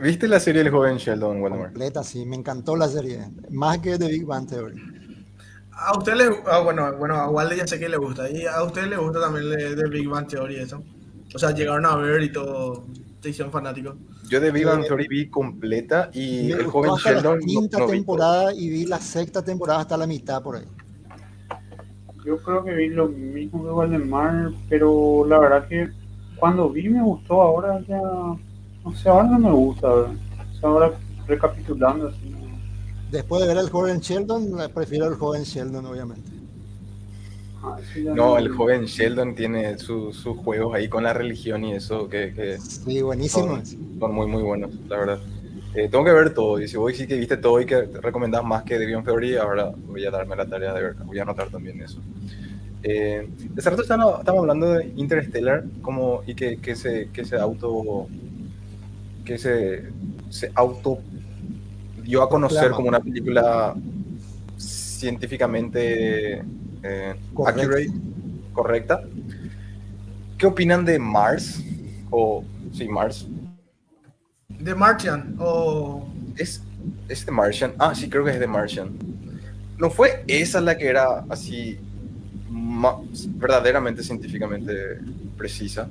¿Viste la serie El joven Sheldon, Completa, sí, me encantó la serie, más que The Big Bang Theory. A usted le ah, bueno, bueno, a Walde ya sé que le gusta. Y a usted le gusta también de Big Bang Theory eso. O sea, llegaron a ver y todo, te hicieron fanáticos. Yo de Big Bang Theory vi completa y el joven Sheldon. La quinta temporada y vi la sexta temporada hasta la mitad por ahí. Yo creo que vi lo mismo que Waldemar, pero la verdad que cuando vi me gustó, ahora ya. No sé, ahora no me gusta. O sea, ahora recapitulando así Después de ver al joven Sheldon, prefiero al joven Sheldon, obviamente. Ah, no, el joven Sheldon tiene sus juegos ahí con la religión y eso que... sí, buenísimo. Son, muy, muy buenos, la verdad. Eh, tengo que ver todo, y si vos sí que viste todo y que recomendás más que Beyond Theory, ahora voy a darme la tarea de ver, voy a anotar también eso. Eh, de rato estamos, estamos, hablando de Interstellar como, y que, que, se, que se auto que se, se auto dio a conocer como una película científicamente eh, accurate, correcta. ¿Qué opinan de Mars? O, sí, Mars. ¿De Martian? O... ¿Es, ¿Es de Martian? Ah, sí, creo que es de Martian. ¿No fue esa la que era así verdaderamente científicamente precisa?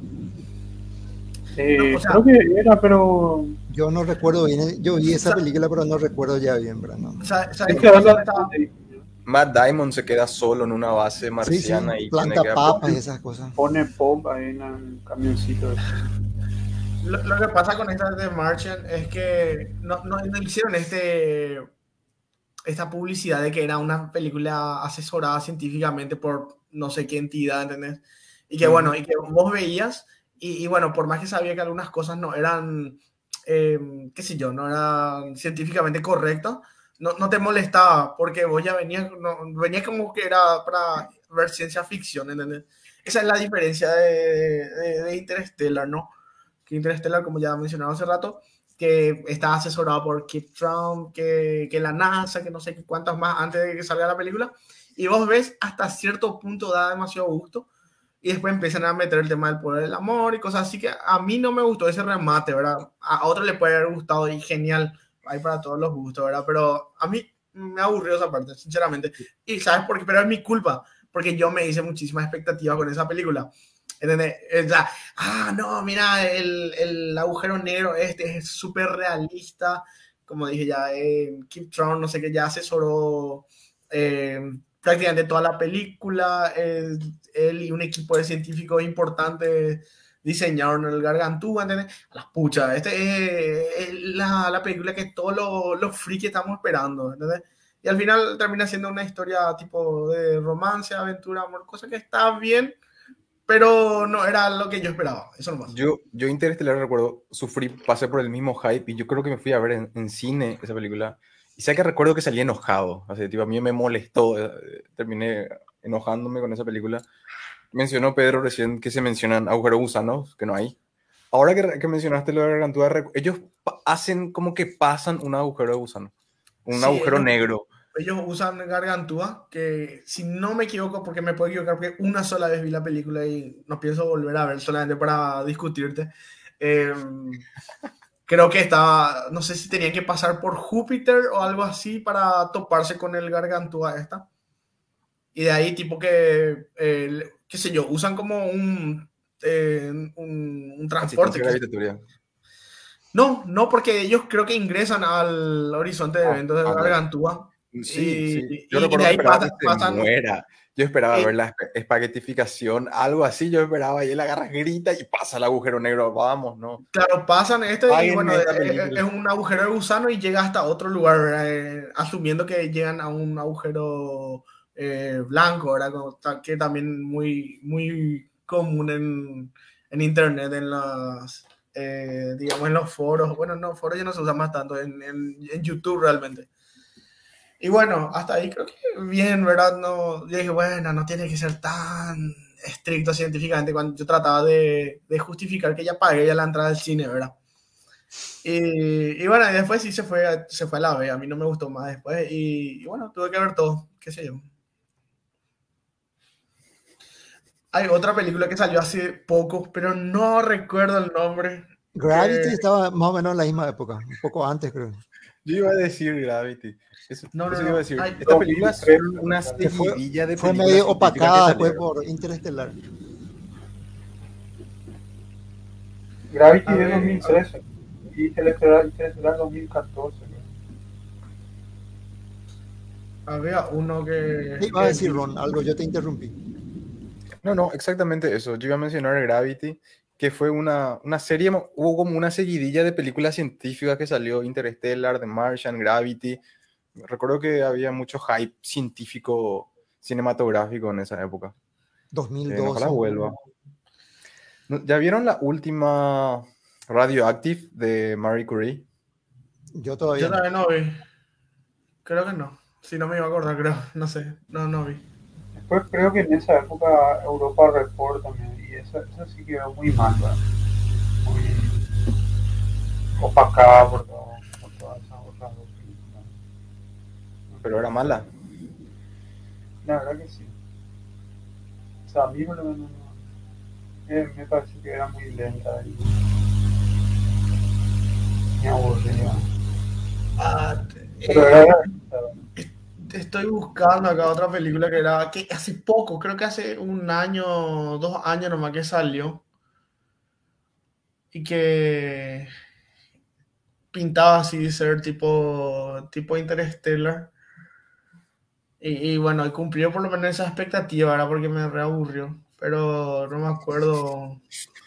Eh, creo que era, pero yo no recuerdo bien, yo vi esa película, pero no recuerdo ya bien, Brandon. Matt Diamond se queda solo en una base marciana y planta papas y esas cosas. Pone pop ahí en el camioncito. Lo, lo, que pasa con esta de Martian es que no, no, no, hicieron este esta publicidad de que era una película asesorada científicamente por no sé qué entidad, ¿entendés? Y que bueno, y que vos veías, y, y bueno, por más que sabía que algunas cosas no eran eh, qué sé yo, no era científicamente correcto, no, no te molestaba porque vos ya venías, no, venías como que era para ver ciencia ficción, ¿entendés? Esa es la diferencia de, de, de Interstellar, ¿no? Que Interstellar, como ya mencionado hace rato, que está asesorado por Kip Trump, que, que la NASA, que no sé cuántas más antes de que salga la película, y vos ves hasta cierto punto da demasiado gusto, y después empiezan a meter el tema del poder del amor y cosas así que a mí no me gustó ese remate, ¿verdad? A otro le puede haber gustado y genial, hay para todos los gustos, ¿verdad? Pero a mí me aburrió esa parte, sinceramente. Y ¿sabes por qué? Pero es mi culpa, porque yo me hice muchísimas expectativas con esa película. ¿Entendés? O sea, ah, no, mira, el, el agujero negro este es súper realista, como dije ya, eh, Kim Tron, no sé qué, ya asesoró... Eh, prácticamente toda la película. Eh, él y un equipo de científicos importantes diseñaron el Gargantúa, ¿entendés? A las puchas. Este es, la, la, película que todos los, los frikis estamos esperando, ¿entendés? Y al final termina siendo una historia tipo de romance, aventura, amor, cosa que está bien, pero no era lo que yo esperaba. Eso nomás. Yo, yo Interestelar recuerdo, sufrí, pasé por el mismo hype y yo creo que me fui a ver en, en cine esa película y sé que recuerdo que salí enojado, así, tipo, a mí me molestó, eh, terminé enojándome con esa película. Mencionó Pedro recién que se mencionan agujeros gusanos, que no hay. Ahora que, que mencionaste lo de Gargantúa, ellos hacen como que pasan un agujero de gusano, un agujero negro. Ellos usan Gargantúa, que si no me equivoco, porque me puedo equivocar, porque una sola vez vi la película y no pienso volver a ver solamente para discutirte. Eh, creo que estaba, no sé si tenían que pasar por Júpiter o algo así para toparse con el Gargantúa esta. Y de ahí, tipo que, eh, qué sé yo, usan como un, eh, un, un transporte. que, no, no, porque ellos creo que ingresan al horizonte de ah, eventos de Gargantúa. Sí, sí. Yo y, ahí pasan, muera. Yo esperaba ver la espaguetificación, algo así. Yo esperaba y él agarra, grita y pasa el agujero negro. Vamos, ¿no? Claro, pasan esto y bueno, es, un agujero de gusano y llega hasta otro lugar, eh, asumiendo que llegan a un agujero eh, blanco, ¿verdad? Que también muy, muy común en, en internet, en las eh, digamos, en los foros. Bueno, no, foros ya no se usan más tanto, en, en, YouTube realmente. Y bueno, hasta ahí creo que bien, ¿verdad? No, yo dije, bueno, no tiene que ser tan estricto científicamente cuando yo trataba de, de justificar que ya pagué ya la entrada del cine, ¿verdad? Y, y, bueno, y después sí se fue, se fue a la B, a mí no me gustó más después y, y bueno, tuve que ver todo, qué sé yo. Hay otra película que salió hace poco, pero no recuerdo el nombre. Gravity estaba más o menos en la misma época, un poco antes creo. Yo iba a decir Gravity. no, no, no, iba a decir. Esta película fue una seguidilla de Fue medio opacada después por Interestelar. Gravity de 2013 y Interestelar, Interestelar 2014. Había uno que. Iba a decir Ron, algo, yo te interrumpí. No, no, exactamente eso. Yo iba a mencionar Gravity, que fue una, una serie, hubo como una seguidilla de películas científicas que salió, Interstellar, The Martian, Gravity. Recuerdo que había mucho hype científico cinematográfico en esa época. 2002. Eh, vuelva. ¿Ya vieron la última Radioactive de Marie Curie? Yo todavía. Yo todavía no vi. Creo que no. Si no me iba a acordar, creo. No sé. No, no vi. Pues creo que en esa época Europa Report también, y esa, esa sí quedó muy mal, muy opacada por, todo, por todas esas otras dos películas. Pero era mala. La verdad que sí. O sea, a mí por lo menos me, me parece que era muy lenta y me aburría. Ah, Pero era, eh, estoy buscando acá otra película que era que hace poco, creo que hace un año, dos años nomás que salió. Y que pintaba así ser tipo, tipo Interstellar. Y, y bueno, cumplió por lo menos esa expectativa, ahora porque me reaburrió. Pero no me acuerdo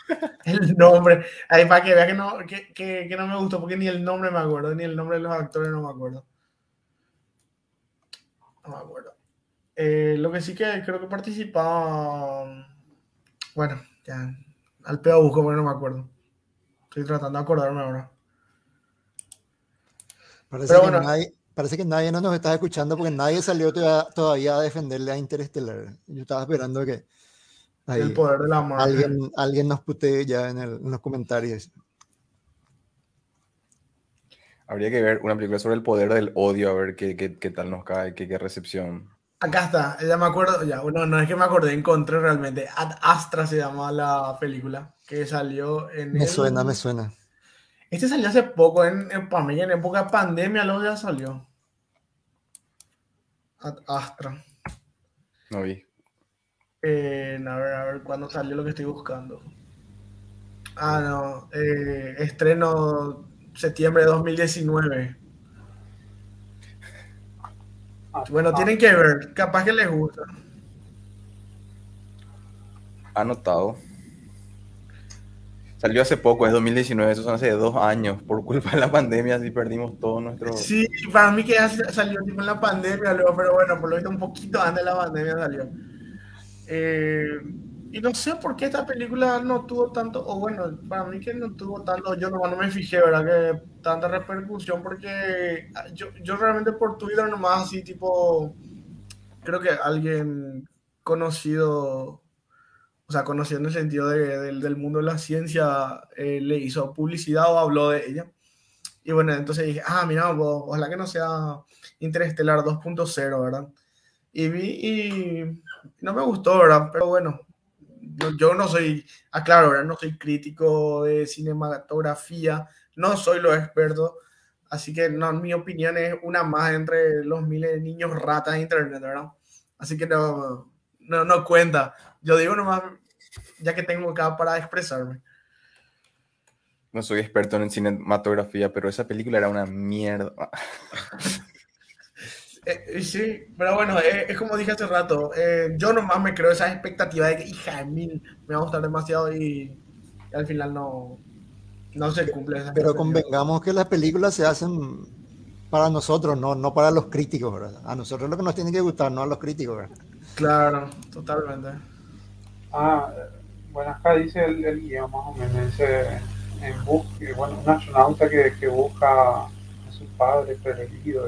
[LAUGHS] el nombre. Ahí para que vea que no, que, que, que no me gustó, porque ni el nombre me acuerdo, ni el nombre de los actores no me acuerdo. No me acuerdo. Eh, lo que sí que creo que participaba. Bueno, ya. Al peor busco, pero no me acuerdo. Estoy tratando de acordarme ahora. Parece, que nadie, parece que nadie no nos está escuchando porque nadie salió todavía, a defenderle a Interestelar. Yo estaba esperando que. el poder Alguien, alguien nos putee ya en, en los comentarios. Habría que ver una película sobre el poder del odio, a ver qué, qué, qué tal nos cae, qué, qué, recepción. Acá está, ya me acuerdo, ya, bueno, no es que me acordé, encontré realmente. Ad Astra se llama la película que salió en. Me suena, me suena. Este salió hace poco, en, en, en época de pandemia, luego ya salió. Ad Astra. No vi. Eh, a ver, a ver, ¿cuándo salió lo que estoy buscando? Ah, no, eh, estreno septiembre de 2019. Bueno, tienen que ver, capaz que les gusta. Anotado. Salió hace poco, es 2019, eso son hace dos años. Por culpa de la pandemia, así perdimos todo nuestro. Sí, para mí que ya salió tipo en la pandemia, luego, pero bueno, por lo visto un poquito antes de la pandemia salió. Eh, y no sé por qué esta película no tuvo tanto, o bueno, para mí que no tuvo tanto, yo no, no me fijé, ¿verdad? Que tanta repercusión, porque yo, yo realmente por Twitter nomás así, tipo, creo que alguien conocido, o sea, conocido en el sentido de, del mundo de la ciencia, eh, le hizo publicidad o habló de ella. Y bueno, entonces dije, ah, mira, ojalá que no sea Interestelar 2.0, ¿verdad? Y vi y no me gustó, ¿verdad? Pero bueno, yo no soy, aclaro, ¿verdad? No soy crítico de cinematografía, no soy lo experto, así que no, mi opinión es una más entre los miles de niños ratas de internet, ¿verdad? Así que no, no, no cuenta. Yo digo nomás, ya que tengo acá para expresarme. No soy experto en cinematografía, pero esa película era una mierda. [LAUGHS] Eh, sí, pero bueno, eh, es como dije hace rato, eh, yo nomás me creo esa expectativa de que, hija de mil, me va a gustar demasiado y, al final no, no se cumple. Esa pero convengamos que las películas se hacen para nosotros, no, no para los críticos, ¿verdad? A nosotros lo que nos tiene que gustar, no a los críticos, ¿verdad? Claro, totalmente. Ah, bueno, acá dice el, el guion más o menos, dice, en busca, bueno, un astronauta que, que busca a su padre perdido,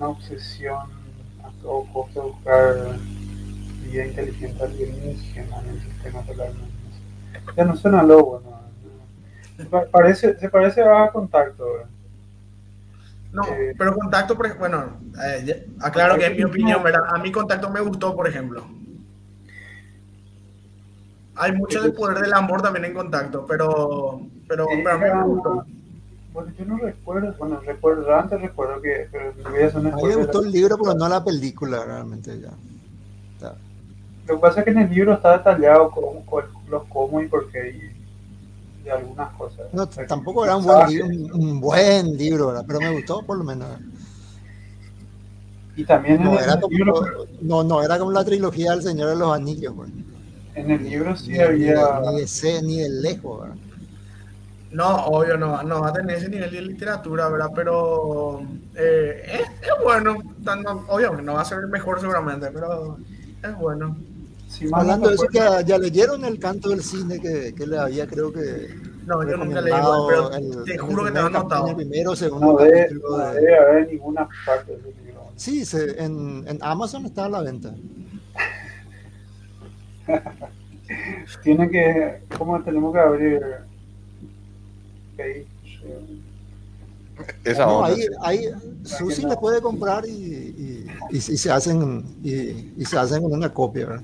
una obsesión a todo costo de buscar vida inteligente alienígena en el sistema solar. Ya no suena lobo, ¿no? Parece, se parece a contacto. No, eh, pero contacto, bueno, eh, aclaro que es mi opinión, ¿verdad? A mí contacto me gustó, por ejemplo. Hay mucho del poder del amor también en contacto, pero, pero, pero a mí me gustó. Bueno, yo no recuerdo, bueno, recuerdo, antes recuerdo que, pero A mí me gustó el libro, pero no la película, realmente ya. Lo que pasa es que en el libro está detallado cómo, los cómo y por qué y, algunas cosas. No, tampoco era un buen, libro, un, buen libro, ¿verdad? pero me gustó por lo menos. Y también no, era como, libro, no, no, era como la trilogía del Señor de los Anillos. Pues. En el libro sí había... Ni de, C, ni de lejos, ¿verdad? No, obvio, no, no va a tener ese nivel de literatura, ¿verdad? Pero eh, es, es, bueno, obviamente no va a ser el mejor seguramente, pero es bueno. Hablando de eso, ya, ya, leyeron el canto del cine que, que le había, creo que. No, yo nunca leí, pero el, te juro que te lo he notado. Primero, segundo no debe, no debe haber ninguna parte de ese libro. Sí, se, en, en Amazon está a la venta. [LAUGHS] Tiene que, ¿cómo tenemos que abrir? Esa no, ahí, ahí Susi le puede comprar y, y, y, se hacen y, se hacen una copia,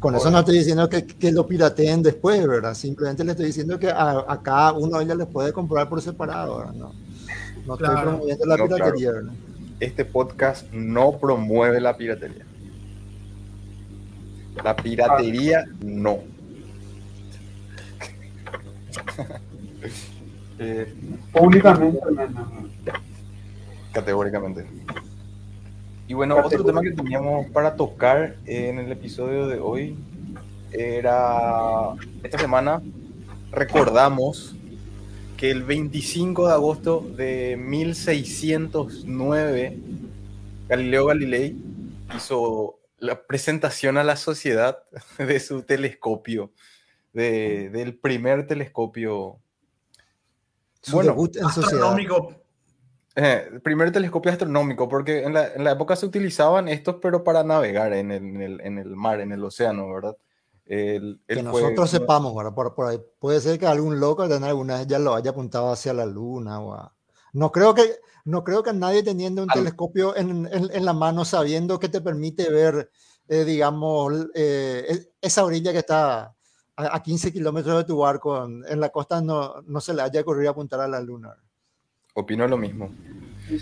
Con eso no estoy diciendo que, que, lo pirateen después, ¿verdad? Simplemente le estoy diciendo que a, a cada uno de ellos les puede comprar por separado, No, no estoy promoviendo la piratería, Este podcast no promueve la piratería. La piratería no. [LAUGHS] Eh, Públicamente, Categóricamente. Y bueno, otro tema que teníamos para tocar en el episodio de hoy era, esta semana recordamos que el 25 de agosto de 1609, Galileo Galilei hizo la presentación a la sociedad [LAUGHS] de su telescopio de, del primer telescopio. bueno, astronómico. Eh, primer telescopio astronómico, porque en la, en la, época se utilizaban estos, pero para navegar en el, en el, en el mar, en el océano, ¿verdad? El, que nosotros sepamos, ¿verdad? Por, por, ahí. Puede ser que algún loco alguna vez ya lo haya apuntado hacia la luna o a... No creo que, no creo que nadie teniendo un telescopio en, en, en, la mano sabiendo que te permite ver, eh, digamos, eh, esa orilla que está a, 15 kilómetros de tu barco en, la costa no, no, se le haya ocurrido apuntar a la luna. Opino lo mismo.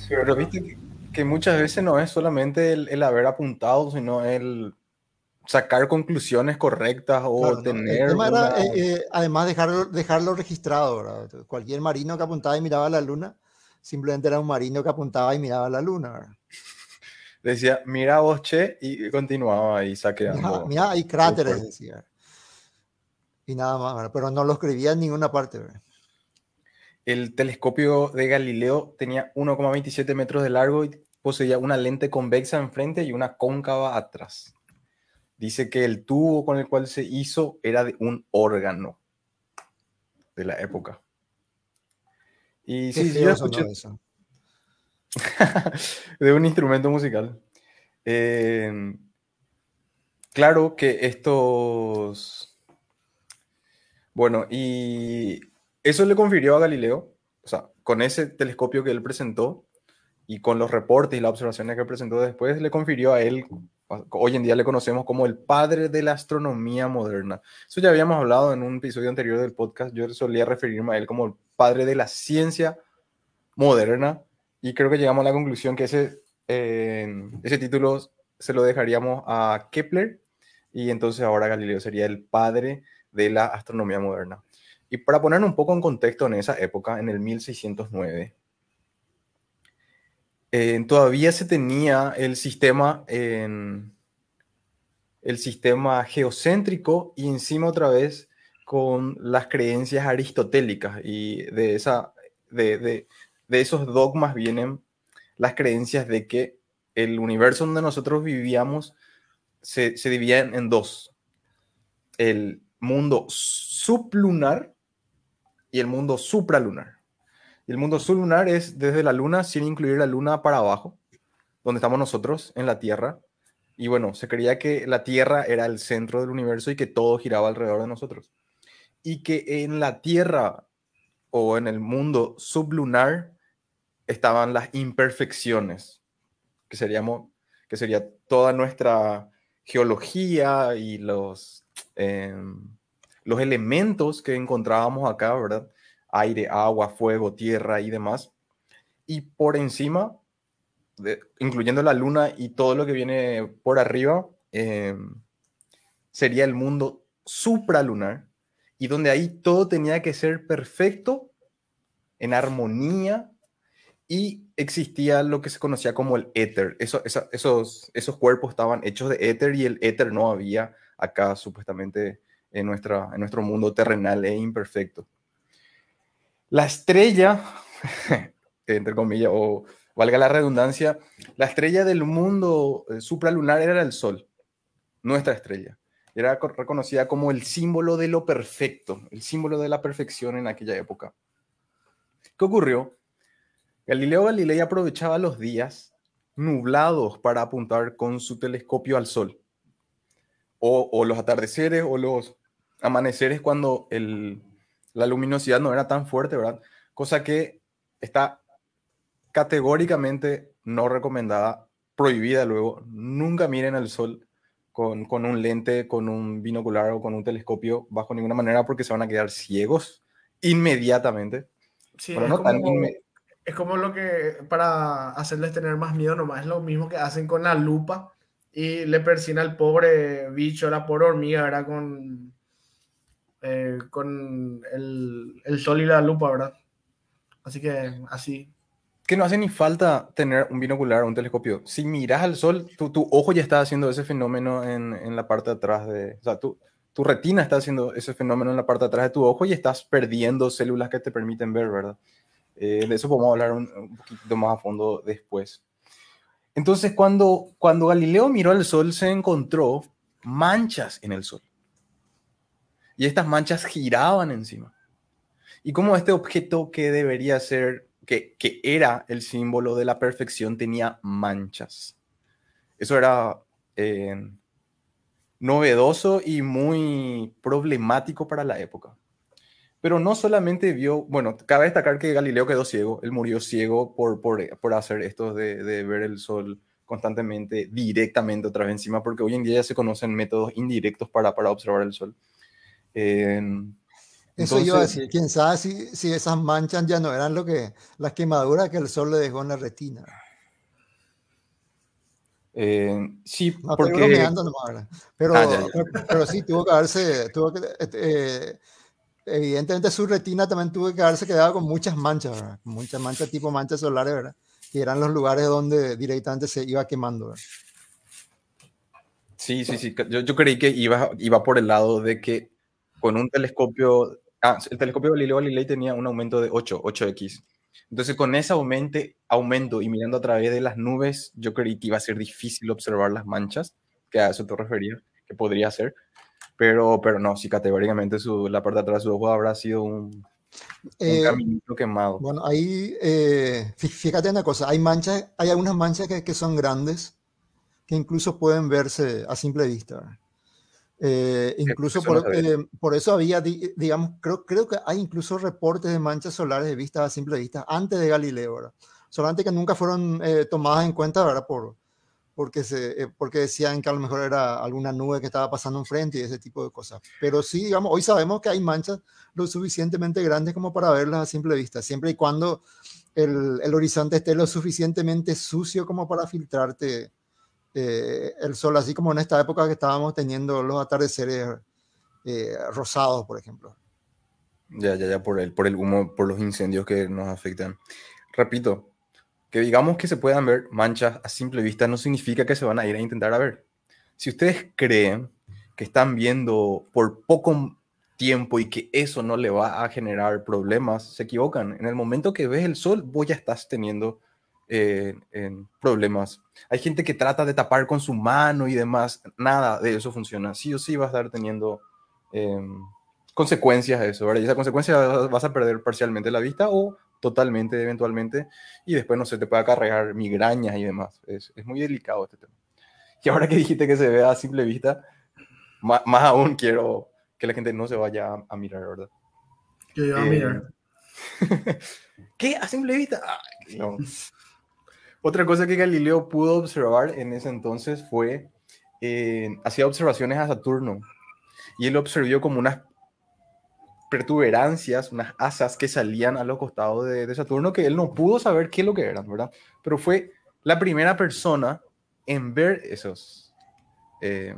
Pero viste que, muchas veces no es solamente el, haber apuntado, sino el sacar conclusiones correctas o tener... Eh, eh, además, dejarlo, dejarlo registrado. Cualquier marino que apuntaba y miraba a la luna, simplemente era un marino que apuntaba y miraba a la luna. Decía, mira vos, che, y continuaba ahí saqueando. Mira, hay cráteres, decía y nada más, pero no lo escribía en ninguna parte. El telescopio de Galileo tenía 1,27 metros de largo y poseía una lente convexa enfrente y una cóncava atrás. Dice que el tubo con el cual se hizo era de un órgano de la época. Y sí, yo escuché eso. [LAUGHS] de un instrumento musical. Eh, claro que estos Bueno, y eso le confirió a Galileo, o sea, con ese telescopio que él presentó y con los reportes y las observaciones que presentó después, le confirió a él, hoy en día le conocemos como el padre de la astronomía moderna. Eso ya habíamos hablado en un episodio anterior del podcast, yo solía referirme a él como el padre de la ciencia moderna y creo que llegamos a la conclusión que ese, eh, ese título se lo dejaríamos a Kepler y entonces ahora Galileo sería el padre la astronomía moderna. Y para poner un poco en contexto en esa época, en el 1609, eh, todavía se tenía el sistema, en, el sistema geocéntrico y encima otra vez con las creencias aristotélicas y de, esa, de, de, de esos dogmas vienen las creencias de que el universo donde nosotros vivíamos se, se dividía en dos. El mundo sublunar y el mundo supralunar. Y el mundo sublunar es desde la luna sin incluir la luna para abajo, donde estamos nosotros en la Tierra. Y bueno, se creía que la Tierra era el centro del universo y que todo giraba alrededor de nosotros. Y que en la Tierra o en el mundo sublunar estaban las imperfecciones, que, seríamos, que sería toda nuestra geología y los, em, los elementos que encontrábamos acá, ¿verdad? Aire, agua, fuego, tierra y demás. Y por encima, incluyendo la luna y todo lo que viene por arriba, em, sería el mundo supralunar, y donde ahí todo tenía que ser perfecto, en armonía y existía lo que se conocía como el éter. Eso, esos, esos cuerpos estaban hechos de éter y el éter no había acá supuestamente en, nuestra, en nuestro mundo terrenal e imperfecto. La estrella, [LAUGHS] entre comillas, o valga la redundancia, la estrella del mundo eh, supralunar era el Sol, nuestra estrella. Era reconocida como el símbolo de lo perfecto, el símbolo de la perfección en aquella época. ¿Qué ocurrió? Galileo Galilei aprovechaba los días nublados para apuntar con su telescopio al sol. O, los atardeceres o los amaneceres cuando la luminosidad no era tan fuerte, ¿verdad? Cosa que está categóricamente no recomendada, prohibida luego. Nunca miren al sol con, un lente, con un binocular o con un telescopio bajo ninguna manera porque se van a quedar ciegos inmediatamente. Sí, no tan es como lo que, para hacerles tener más miedo nomás, es lo mismo que hacen con la lupa y le persina al pobre bicho, la pobre hormiga, ¿verdad? Con, eh, con el, el, sol y la lupa, ¿verdad? Así que así. Que no hace ni falta tener un binocular o un telescopio. Si miras al sol, tu, tu ojo ya está haciendo ese fenómeno en, en, la parte de atrás de... O sea, tu, tu retina está haciendo ese fenómeno en la parte de atrás de tu ojo y estás perdiendo células que te permiten ver, ¿verdad? Eh, de eso podemos hablar un, un, poquito más a fondo después. Entonces, cuando, cuando Galileo miró al Sol, se encontró manchas en el Sol. Y estas manchas giraban encima. Y como este objeto que debería ser, que, que era el símbolo de la perfección, tenía manchas. Eso era eh, novedoso y muy problemático para la época. Pero no solamente vio, bueno, cabe destacar que Galileo quedó ciego, él murió ciego por, por, por hacer esto de, de, ver el sol constantemente, directamente otra vez encima, porque hoy en día ya se conocen métodos indirectos para, para observar el sol. Eh, Eso iba a decir, quién sabe si, si, esas manchas ya no eran lo que, las quemaduras que el sol le dejó en la retina. Eh, sí, no, porque... pero, ah, ya, ya. pero, sí, tuvo que haberse, tuvo que, eh, evidentemente su retina también tuvo que quedarse quedada con muchas manchas, ¿verdad? muchas manchas tipo manchas solares, ¿verdad? que eran los lugares donde directamente se iba quemando. ¿verdad? Sí, sí, sí. Yo, yo, creí que iba, iba por el lado de que con un telescopio, ah, el telescopio Galileo Galilei tenía un aumento de 8, 8x. Entonces, con ese aumento, aumento y mirando a través de las nubes, yo creí que iba a ser difícil observar las manchas, que a eso te refería, que podría ser. Pero, pero no, sí, categóricamente su, la parte de atrás de su ojo habrá sido un, eh, un caminito quemado. Bueno, ahí, eh, fíjate una cosa, hay manchas, hay algunas manchas que, que, son grandes, que incluso pueden verse a simple vista. Eh, incluso eso no por, eh, por eso había, di- digamos, creo, creo que hay incluso reportes de manchas solares de vista a simple vista antes de Galileo, ¿verdad? Solamente que nunca fueron eh, tomadas en cuenta, ¿verdad? Por, porque, se, eh, porque decían que a lo mejor era alguna nube que estaba pasando enfrente y ese tipo de cosas. Pero sí, digamos, hoy sabemos que hay manchas lo suficientemente grandes como para verlas a simple vista, siempre y cuando el, el horizonte esté lo suficientemente sucio como para filtrarte eh, el sol, así como en esta época que estábamos teniendo los atardeceres eh, rosados, por ejemplo. Ya, ya, ya, por el, por el humo, por los incendios que nos afectan. Repito, que digamos que se puedan ver manchas a simple vista no significa que se van a ir a intentar a ver. Si ustedes creen que están viendo por poco tiempo y que eso no le va a generar problemas, se equivocan. En el momento que ves el sol, vos ya estás teniendo eh, problemas. Hay gente que trata de tapar con su mano y demás. Nada de eso funciona. Sí o sí va a estar teniendo em, consecuencias de eso, ¿verdad? Y esa consecuencia vas a perder parcialmente la vista o totalmente eventualmente y después no se te puede acarrear migrañas y demás. Es, es muy delicado este tema. Y ahora que dijiste que se vea a simple vista, más, más aún quiero que la gente no se vaya a, a mirar, ¿verdad? Iba a Eh, mirar. [LAUGHS] ¿Qué? ¿A simple vista? Ay, no. [LAUGHS] Otra cosa que Galileo pudo observar en ese entonces fue, eh, hacía observaciones a Saturno y él observó como unas protuberancias, unas asas que salían a los costados de, Saturno que él no pudo saber qué es lo que eran, ¿verdad? Pero fue la primera persona en ver esos. eh,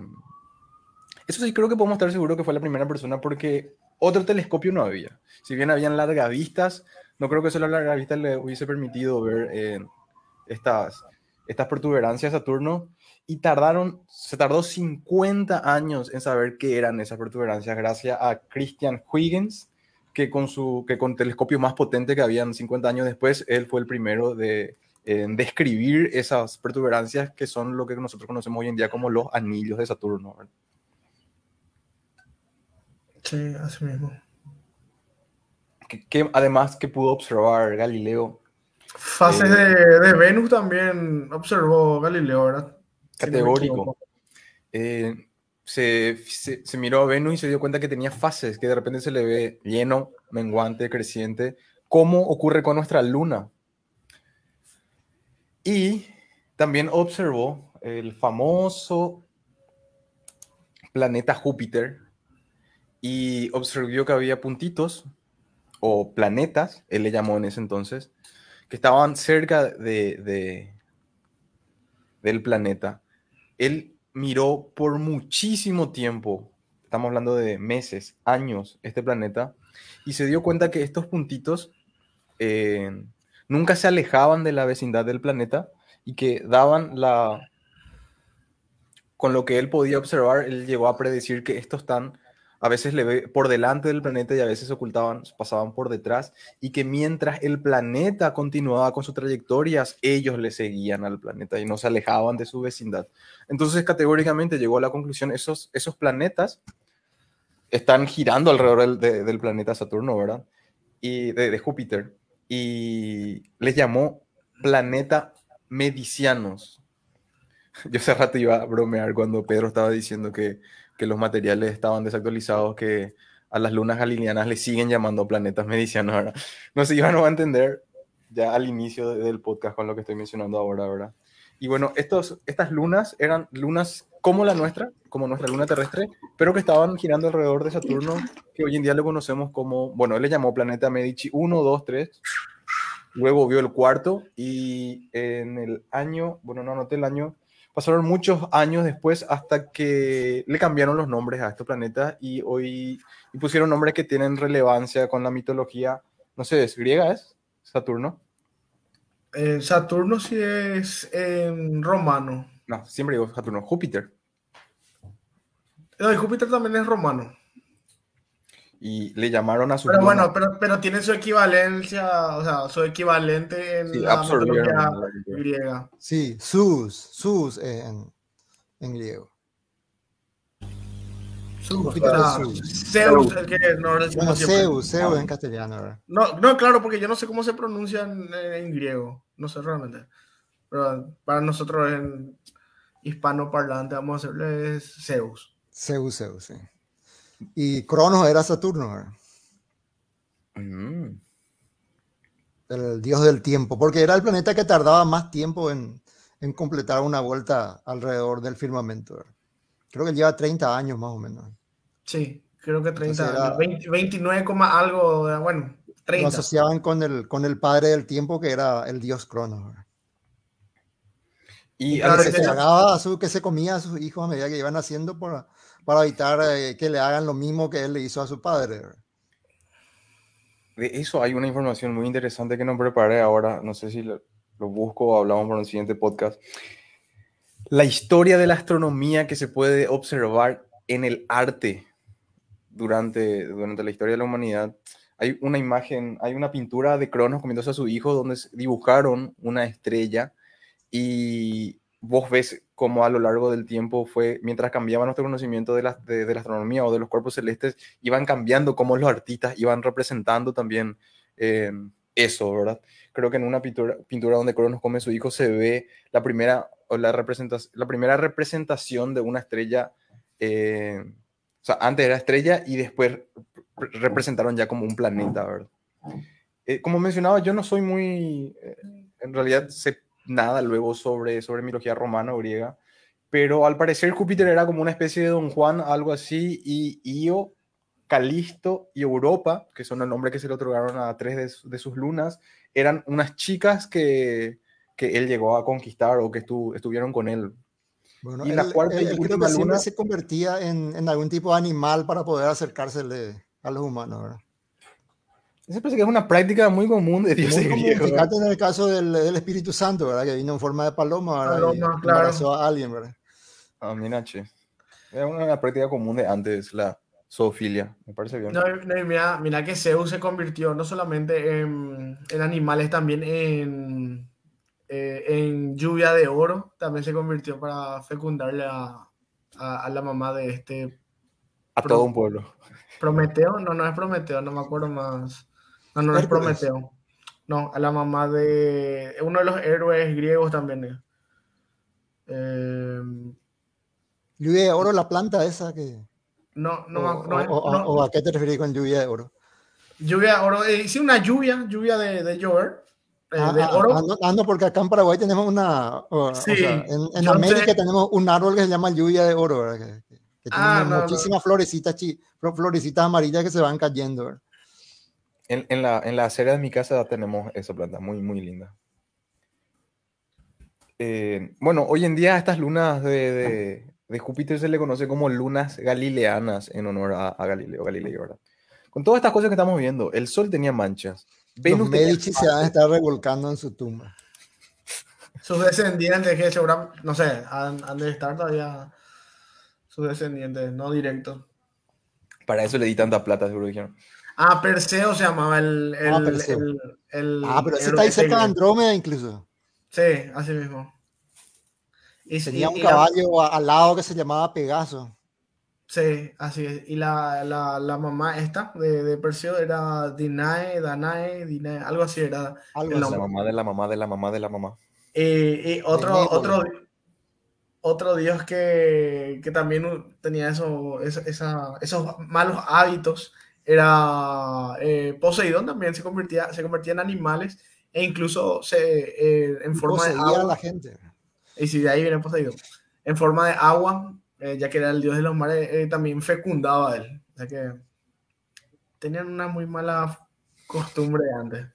eso sí creo que podemos estar seguros que fue la primera persona porque otro telescopio no había. Si bien habían largavistas, no creo que solo la largavista le hubiese permitido ver eh, estas, estas protuberancias a Saturno y tardaron, se tardó 50 años en saber qué eran esas protuberancias gracias a Christian Huygens, que con su que con telescopio más potente que habían 50 años después, él fue el primero de en describir esas protuberancias que son lo que nosotros conocemos hoy en día como los anillos de Saturno. ¿verdad? Sí, así mismo. Que, que además que pudo observar Galileo Fases Eh, de, de Venus también observó Galileo, ¿verdad? Categórico. eh, se, se, se miró a Venus y se dio cuenta que tenía fases, que de repente se le ve lleno, menguante, creciente, como ocurre con nuestra luna. Y también observó el famoso planeta Júpiter y observó que había puntitos o planetas, él le llamó en ese entonces, que estaban cerca de, de- del planeta. Él miró por muchísimo tiempo, estamos hablando de meses, años, este planeta, y se dio cuenta que estos puntitos eh, nunca se alejaban de la vecindad del planeta y que daban la... Con lo que él podía observar, él llegó a predecir que estos están, a veces le ve por delante del planeta y a veces ocultaban, pasaban por detrás, y que mientras el planeta continuaba con sus trayectorias, ellos le seguían al planeta y no se alejaban de su vecindad. Entonces, categóricamente llegó a la conclusión, esos, esos planetas están girando alrededor del, de- del planeta Saturno, ¿verdad? Y de, de Júpiter. Y les llamó planeta medicianos. [LAUGHS] Yo hace rato iba a bromear cuando Pedro estaba diciendo que, que los materiales estaban desactualizados, que a las lunas galileanas le siguen llamando planetas medicianos, ¿verdad? [LAUGHS] No sé, iban a entender ya al inicio de- del podcast con lo que estoy mencionando ahora, ¿verdad? Y bueno, estos, estas lunas eran lunas como la nuestra, como nuestra luna terrestre, pero que estaban girando alrededor de Saturno, que hoy en día lo conocemos como, bueno, él le llamó planeta Medici 1, 2, 3, luego vio el cuarto y en el año, bueno, no anoté el año, pasaron muchos años después hasta que le cambiaron los nombres a estos planetas y hoy y pusieron nombres que tienen relevancia con la mitología, no sé, ¿es griega es? Saturno. Eh, Saturno sí es en romano. No, siempre digo Saturno, Júpiter. No, y Júpiter también es romano. Y le llamaron a su Pero bueno, pero, pero tiene su equivalencia, o sea, su equivalente en Sí, la mitología griega. Sí, Zeus, Zeus eh, en, en griego. Zeus, ah, Zeus. El que no Bueno. Zeus, Zeus en castellano, ¿verdad? No, no, claro, porque yo no sé cómo se pronuncia en, en griego. No sé realmente. Pero para nosotros en hispano parlante vamos a hacerle Zeus. Zeus, Zeus, sí. Y Cronos era Saturno. Mm. el dios del tiempo, porque era el planeta que tardaba más tiempo en, en completar una vuelta alrededor del firmamento. ¿verdad? Creo que lleva 30 años más o menos. Sí, creo que 30 Entonces era- años. 20 29, coma algo, bueno, Lo 30. asociaban con el, con el padre del tiempo, que era el dios Cronos. ¿verdad? Y Claro, que, se que se comía a sus hijos a medida que iban haciendo para, para evitar eh, que le hagan lo mismo que él le hizo a su padre. de eso hay una información muy interesante que no preparé ahora. No sé si lo, lo busco o hablamos por un siguiente podcast. La historia de la astronomía que se puede observar en el arte durante, durante la historia de la humanidad. Hay una imagen, hay una pintura de Cronos comiéndose a su hijo donde dibujaron una estrella y vos ves cómo a lo largo del tiempo fue, mientras cambiaba nuestro conocimiento de la, de, de la astronomía o de los cuerpos celestes, iban cambiando cómo los artistas iban representando también eh, eso, ¿verdad? Creo que en una pintura, pintura donde Cronos come su hijo se ve la primera, o la, representación, la primera representación de una estrella, eh, o sea, antes era estrella y después re- representaron ya como un planeta, ¿verdad? Eh, como mencionaba, yo no soy muy, eh, en realidad sé nada luego sobre, sobre mitología romana o griega, pero al parecer Júpiter era como una especie de Don Juan, algo así, y Io, Calisto y Europa, que son el nombre que se le otorgaron a tres de, su- de sus lunas, eran unas chicas que, que él llegó a conquistar o que estu- estuvieron con él. Bueno, Y la él- cuarta y él- él creo que luna- se convertía en, en algún tipo de animal para poder acercársele a los humanos. ¿verdad? Ese parece que es una práctica muy común de dioses griegos. fíjate en el caso del, del Espíritu Santo, ¿verdad? que vino en forma de paloma, ¿verdad? Paloma, y claro. a alguien. ¿verdad? Ah, mira, che. Era una práctica común de antes, la zoofilia. Me parece bien. No, no, y mira, mira que Zeus se convirtió no solamente en, en animales, también en, eh, en lluvia de oro. También se convirtió para fecundarle a, a- a la mamá de este a todo un pueblo. Prometeo. No, no es Prometeo, no me acuerdo más. No, no, no es. Prometeo. No, a la mamá de uno de los héroes griegos también. Eh, Lluvia de oro, la planta esa que... no, no, o, no, o- no. o a qué te referís con lluvia de oro? Lluvia de oro. eh, sí, una lluvia, lluvia de, de llover. eh, Ah, de ah, oro. ando, ando porque acá en Paraguay tenemos una... o Sí, sea, en América sé. tenemos un árbol que se llama lluvia de oro, ¿verdad? Que, que- que tiene Ah, no, no. muchísimas florecitas, chi- florecitas amarillas que se van cayendo. ¿verdad? En, en la, en la acera de mi casa tenemos esa planta, muy, muy linda. Eh, bueno, hoy en día a estas lunas de, de- de Júpiter se le conoce como lunas galileanas en honor a, a Galileo Galilei, ¿verdad? Con todas estas cosas que estamos viendo, el Sol tenía manchas, Los Venus tenía Medici se van a estar revolcando en su tumba. Sus descendientes, que seguramente, no sé, han, han de estar todavía sus descendientes, no directos. para eso le di tanta plata, seguro dijeron. Ah, Perseo se llamaba el. el, Ah, Perseo. el- el- Ah, pero ese está ahí cerca de. Andrómeda incluso. Sí, así mismo. Y, Tenía y- un y caballo al lado que se llamaba Pegaso. sí, así es. Y la, la, la mamá esta de, de Perseo era Dinae, Danae, Dinae, algo así era. Algo así. La mamá de la mamá de la mamá de la mamá. Y, y otro, otro, otro dios que, que también tenía eso, esa- esa- esos malos hábitos era eh, Poseidón también se convertía, se convertía en animales e incluso se, eh, en forma de a agua. la gente. Y si de ahí viene Poseidón. En forma de agua, eh, ya que era el dios de los mares, eh, también fecundaba a él. O sea que tenían una muy mala costumbre antes.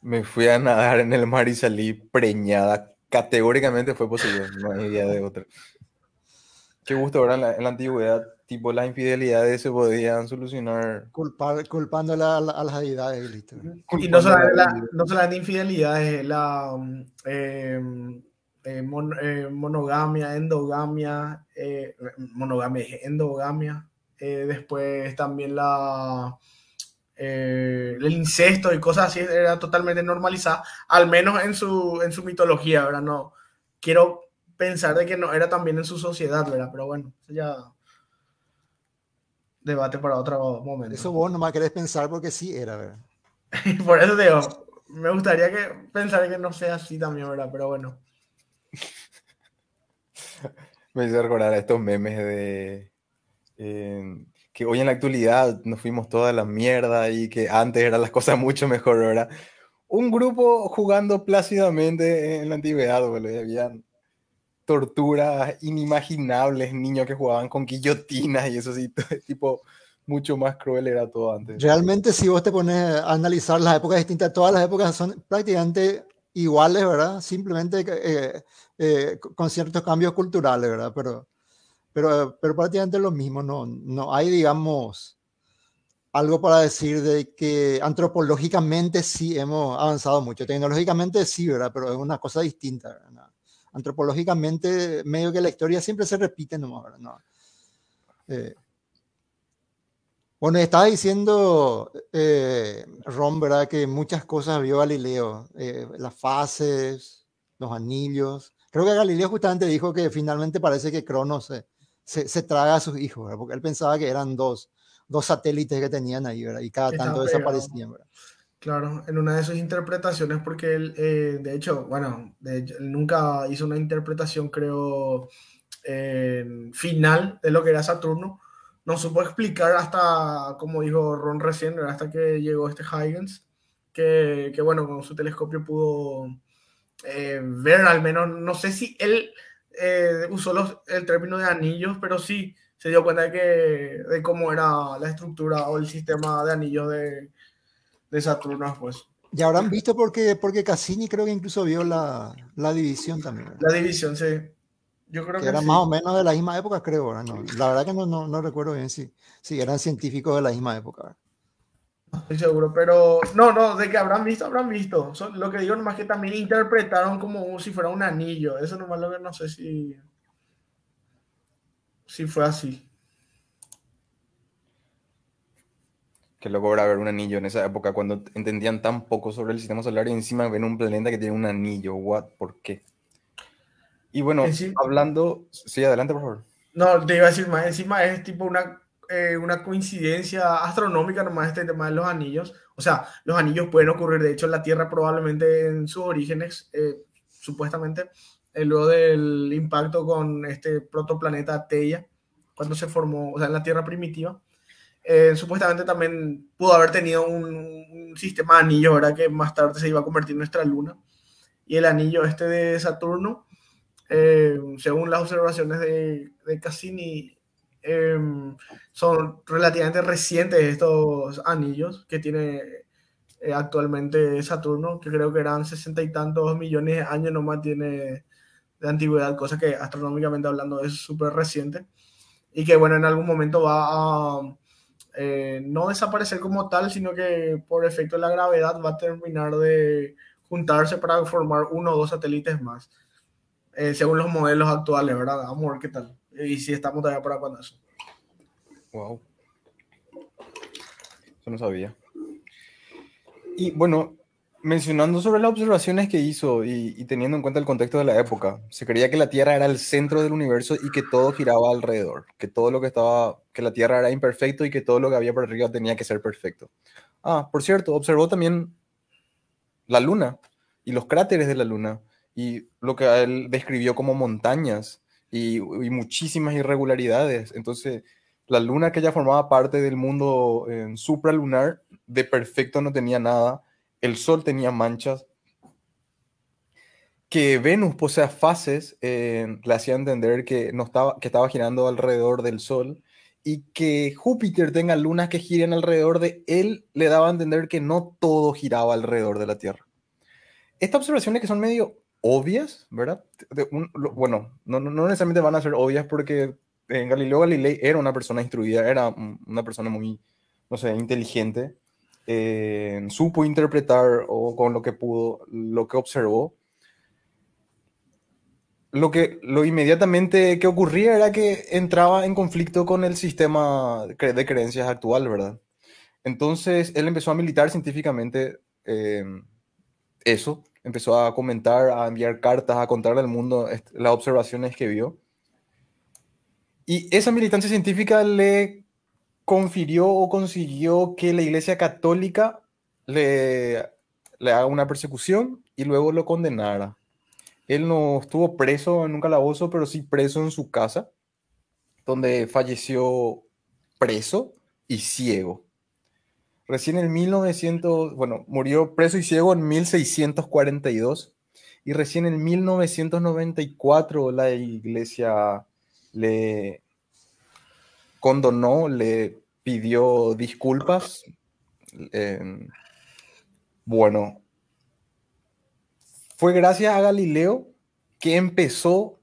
Me fui a nadar en el mar y salí preñada. Categóricamente fue Poseidón, no hay idea de otra. Qué gusto, ¿verdad? En la, en la antigüedad, tipo, las infidelidades se podían solucionar. Culpar, culpándole a, la- a las deidades y listo. Y no solamente, la la, no solamente infidelidades, la um, eh, eh, mon- eh, monogamia, endogamia, eh, monogamia, endogamia, eh, después también la eh, el incesto y cosas así era totalmente normalizada, al menos en su, en su mitología, ¿verdad? No, quiero pensar de que no era también en su sociedad, ¿verdad? Pero bueno, ya debate para otro momento. Eso vos nomás querés pensar porque sí era, ¿verdad? [LAUGHS] Por eso te digo, me gustaría que pensar que no sea así también, ¿verdad? Pero bueno. [LAUGHS] Me hizo recordar a estos memes de eh, que hoy en la actualidad nos fuimos toda la mierda y que antes eran las cosas mucho mejor ahora. Un grupo jugando plácidamente en la antigüedad, boludo. Habían torturas inimaginables, niños que jugaban con guillotinas y eso sí, [LAUGHS] tipo mucho más cruel era todo antes. Realmente si vos te pones a analizar las épocas distintas, todas las épocas son prácticamente iguales, ¿verdad? Simplemente eh, eh, con ciertos cambios culturales, ¿verdad? Pero, pero, pero prácticamente lo mismo, no, no hay, digamos, algo para decir de que antropológicamente sí hemos avanzado mucho, tecnológicamente sí, ¿verdad? Pero es una cosa distinta, ¿verdad? Antropológicamente, medio que la historia siempre se repite. No. Eh, bueno, estaba diciendo eh, Ron, ¿verdad? Que muchas cosas vio Galileo, eh, las fases, los anillos. Creo que Galileo justamente dijo que finalmente parece que Cronos se, se, traga a sus hijos, ¿verdad? porque él pensaba que eran dos, dos satélites que tenían ahí, ¿verdad? Y cada tanto desaparecían, ¿verdad? Claro, en una de sus interpretaciones, porque él, eh, de hecho, bueno, nunca hizo una interpretación, creo, final de lo que era Saturno. No supo explicar hasta, como dijo Ron recién, hasta que llegó este Huygens, que, que bueno, con su telescopio pudo eh, ver al menos, no sé si él eh, usó los, el término de anillos, pero sí se dio cuenta de, que, de cómo era la estructura o el sistema de anillos de, de Saturno pues. Ya habrán visto porque, porque Cassini creo que incluso vio la, la división también. La división, sí. Yo creo que, era más o menos de la misma época, creo. No, la verdad que no, no, no, recuerdo bien si, si eran científicos de la misma época. Estoy seguro, pero no, no, de que habrán visto, habrán visto. lo que digo nomás que también interpretaron como si fuera un anillo. Eso nomás lo que no sé si, si fue así. Que luego era ver un anillo en esa época cuando entendían tan poco sobre el sistema solar y encima ven un planeta que tiene un anillo. What? ¿Por qué? Y bueno, hablando, sí, adelante, por favor. No, te iba a decir más, encima es tipo una, eh, una coincidencia astronómica nomás este tema de los anillos. O sea, los anillos pueden ocurrir, de hecho, en la Tierra probablemente en sus orígenes, eh, supuestamente, eh, luego del impacto con este protoplaneta Teia, cuando se formó, o sea, en la Tierra primitiva. Supuestamente también pudo haber tenido un, sistema de anillos, ¿verdad? Que más tarde se iba a convertir en nuestra luna. Y el anillo este de Saturno eh, según las observaciones de, de Cassini, em, son relativamente recientes estos anillos que tiene eh, actualmente Saturno, que creo que eran sesenta y tantos millones de años nomás tiene de antigüedad, cosa que astronómicamente hablando es súper reciente y que bueno, en algún momento va a eh, no desaparecer como tal, sino que por efecto de la gravedad va a terminar de juntarse para formar uno o dos satélites más. Eh, según los modelos actuales, ¿verdad? Vamos a ver qué tal. Y si estamos todavía para cuando eso. Wow. Eso no sabía. Y bueno, mencionando sobre las observaciones que hizo y, teniendo en cuenta el contexto de la época, se creía que la Tierra era el centro del universo y que todo giraba alrededor, que todo lo que estaba, que la Tierra era imperfecto y que todo lo que había por arriba tenía que ser perfecto. Ah, por cierto, observó también la Luna y los cráteres de la Luna y lo que él describió como montañas y, muchísimas irregularidades. Entonces, la luna que ya formaba parte del mundo supralunar, de perfecto no tenía nada. El sol tenía manchas. Que Venus posea fases eh, le hacía entender que, no estaba, que estaba girando alrededor del sol y que Júpiter tenga lunas que giren alrededor de él le daba a entender que no todo giraba alrededor de la Tierra. Estas observaciones que son medio obvias, ¿verdad? bueno, no, no, necesariamente van a ser obvias porque en Galileo Galilei era una persona instruida, era una persona muy, no sé, inteligente, eh, supo interpretar o con lo que pudo, lo que observó. Lo que lo inmediatamente que ocurría era que entraba en conflicto con el sistema de creencias actual, ¿verdad? Entonces él empezó a militar científicamente eh, eso, empezó a comentar, a enviar cartas, a contarle al mundo las observaciones que vio. Y esa militancia científica le confirió o consiguió que la Iglesia Católica le, haga una persecución y luego lo condenara. él no estuvo preso en un calabozo, pero sí preso en su casa, donde falleció preso y ciego. Recién en 1900, bueno, murió preso y ciego en 1642 y recién en 1994 la iglesia le condonó, le pidió disculpas. Eh, bueno, fue gracias a Galileo que empezó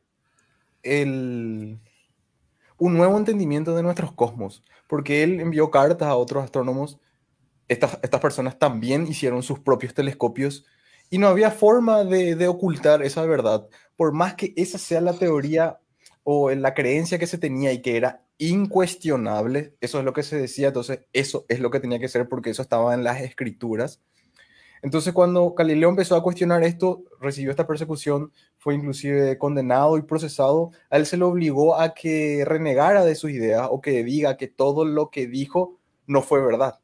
el, un nuevo entendimiento de nuestros cosmos, porque él envió cartas a otros astrónomos. Estas, estas personas también hicieron sus propios telescopios y no había forma de, de, ocultar esa verdad, por más que esa sea la teoría o la creencia que se tenía y que era incuestionable, eso es lo que se decía, entonces eso es lo que tenía que ser porque eso estaba en las escrituras. Entonces, cuando Galileo empezó a cuestionar esto, recibió esta persecución, fue inclusive condenado y procesado, a él se le obligó a que renegara de sus ideas o que diga que todo lo que dijo no fue verdad.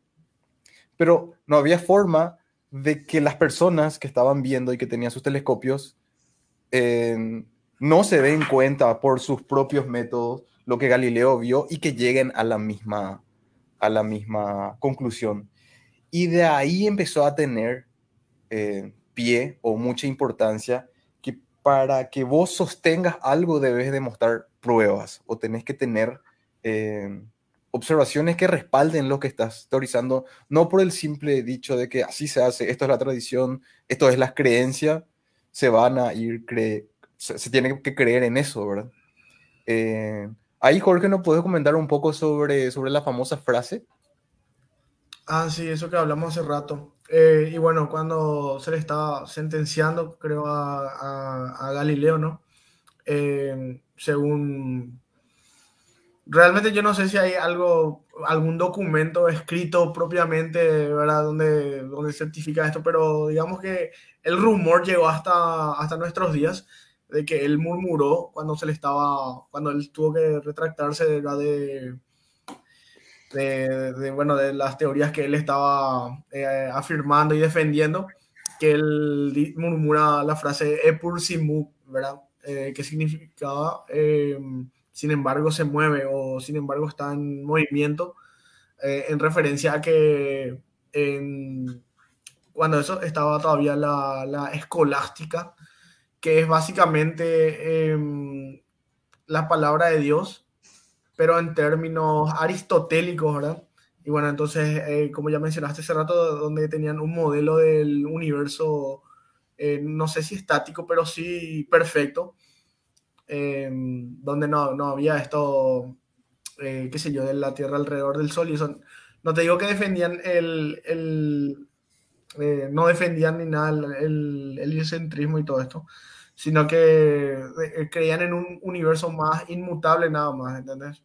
Pero no había forma de que las personas que estaban viendo y que tenían sus telescopios eh, no se den cuenta por sus propios métodos lo que Galileo vio y que lleguen a la misma, a la misma conclusión. Y de ahí empezó a tener eh, pie o mucha importancia que para que vos sostengas algo debes demostrar pruebas o tenés que tener eh, observaciones que respalden lo que estás teorizando, no por el simple dicho de que así se hace, esto es la tradición, esto es la creencia, se van a ir, cre se, se, tiene que creer en eso, ¿verdad? Eh, ahí, Jorge, ¿nos puedes comentar un poco sobre, sobre la famosa frase? Ah, sí, eso que hablamos hace rato. Eh, y bueno, cuando se le estaba sentenciando, creo, a, a, a Galileo, ¿no? Eh, según... Realmente yo no sé si hay algo, algún documento escrito propiamente, ¿verdad? Donde, donde certifica esto, pero digamos que el rumor llegó hasta, hasta nuestros días de que él murmuró cuando se le estaba, cuando él tuvo que retractarse de, de de, de, bueno, de las teorías que él estaba eh, afirmando y defendiendo, que él murmura la frase Epur Simu, ¿verdad? Eh, que significaba eh, sin embargo se mueve o sin embargo está en movimiento, eh, en referencia a que en, cuando eso estaba todavía la, la escolástica, que es básicamente em, la palabra de Dios, pero en términos aristotélicos, ¿verdad? Y bueno, entonces, eh, como ya mencionaste hace rato, donde tenían un modelo del universo, eh, no sé si estático, pero sí perfecto, eh, donde no, no, había esto, eh, qué sé yo, de la Tierra alrededor del Sol. Y eso, no te digo que defendían el eh, no defendían ni nada el, el, el y todo esto, sino que eh, creían en un universo más inmutable nada más, ¿entendés?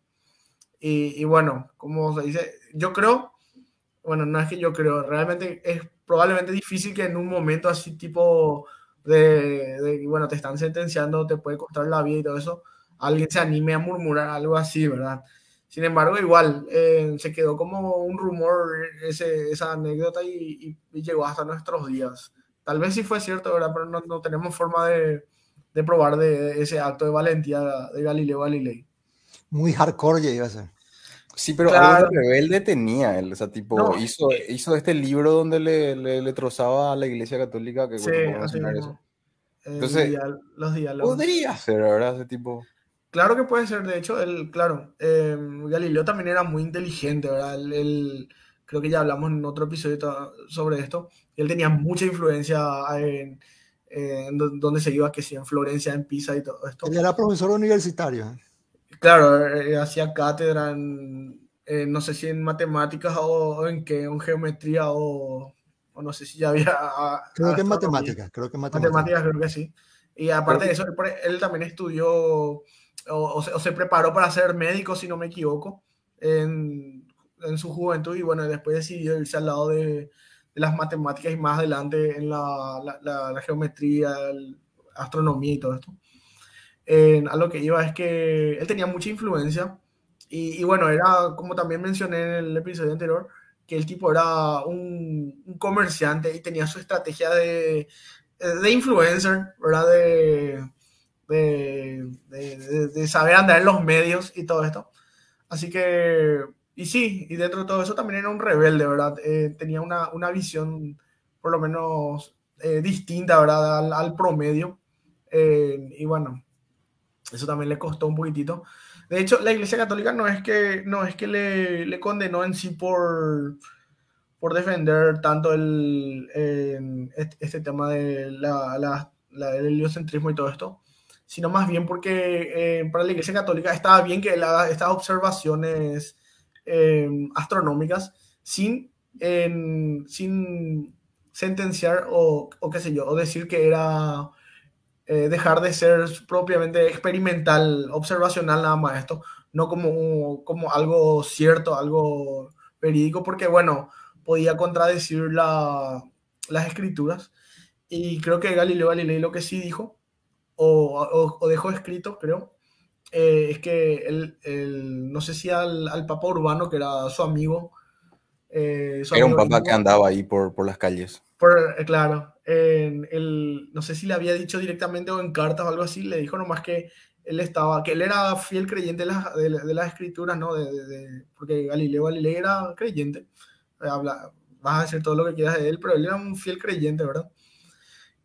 Y, y, bueno, como se dice, yo creo, bueno, no es que yo creo, realmente es probablemente difícil que en un momento así tipo de, de, bueno, te están sentenciando, te puede costar la vida y todo eso, alguien se anime a murmurar algo así, ¿verdad? Sin embargo, igual, eh, se quedó como un rumor ese, esa anécdota y, y, y, llegó hasta nuestros días. Tal vez sí fue cierto, ¿verdad? Pero no, no tenemos forma de, de probar de ese acto de valentía de Galileo Galilei muy hardcore ya iba a ser. Sí, pero claro. algo de rebelde tenía él, o sea, tipo, no, hizo, eh, hizo este libro donde le, le, le, trozaba a la iglesia católica, que sí, así eso. Entonces, dial, los diálogos. Podría ser, ¿verdad? Ese tipo. Claro que puede ser, de hecho, él, claro, eh, Galileo también era muy inteligente, ¿verdad? Él, él, creo que ya hablamos en otro episodio sobre esto, él tenía mucha influencia en, en donde se iba, que sí, en Florencia, en Pisa y todo esto. Él era profesor universitario. Claro, eh, hacía cátedra en, eh, no sé si en matemáticas o, en qué, en geometría o, o, no sé si ya había... Creo que en matemáticas, creo que en matemáticas. Matemáticas creo que sí. Y aparte de eso, él, él también estudió o, o, se, o, se, preparó para ser médico, si no me equivoco, en, en su juventud y bueno, después decidió irse al lado de, de las matemáticas y más adelante en la, la, la, la geometría, astronomía y todo esto eh, a lo que iba es que él tenía mucha influencia y, y, bueno, era como también mencioné en el episodio anterior, que el tipo era un, un comerciante y tenía su estrategia de, de influencer, ¿verdad? De, de, de, saber andar en los medios y todo esto. Así que, y sí, y dentro de todo eso también era un rebelde, ¿verdad? Eh, tenía una, una, visión por lo menos eh, distinta, ¿verdad? Al, promedio. Eh, y bueno, eso también le costó un poquitito. De hecho, la Iglesia Católica no es que, no es que le, le condenó en sí por, por defender tanto el, este, tema de la, el heliocentrismo y todo esto, sino más bien porque eh, para la Iglesia Católica estaba bien que él haga estas observaciones eh, astronómicas sin, sin sentenciar o, o, qué sé yo, o decir que era eh, dejar de ser propiamente experimental, observacional nada más esto, no como, como algo cierto, algo verídico, porque bueno, podía contradecir la, las escrituras. Y creo que Galileo Galilei lo que sí dijo o, o, dejó escrito, creo, eh, es que él, no sé si al, al, Papa Urbano, que era su amigo. Eh, era un papa que andaba ahí por, por las calles. Por, eh, claro, él, no sé si le había dicho directamente o en cartas o algo así, le dijo nomás que él estaba, que él era fiel creyente de las, de, las escrituras, ¿no? De, porque Galileo Galilei era creyente, habla, vas a decir todo lo que quieras de él, pero él era un fiel creyente, ¿verdad?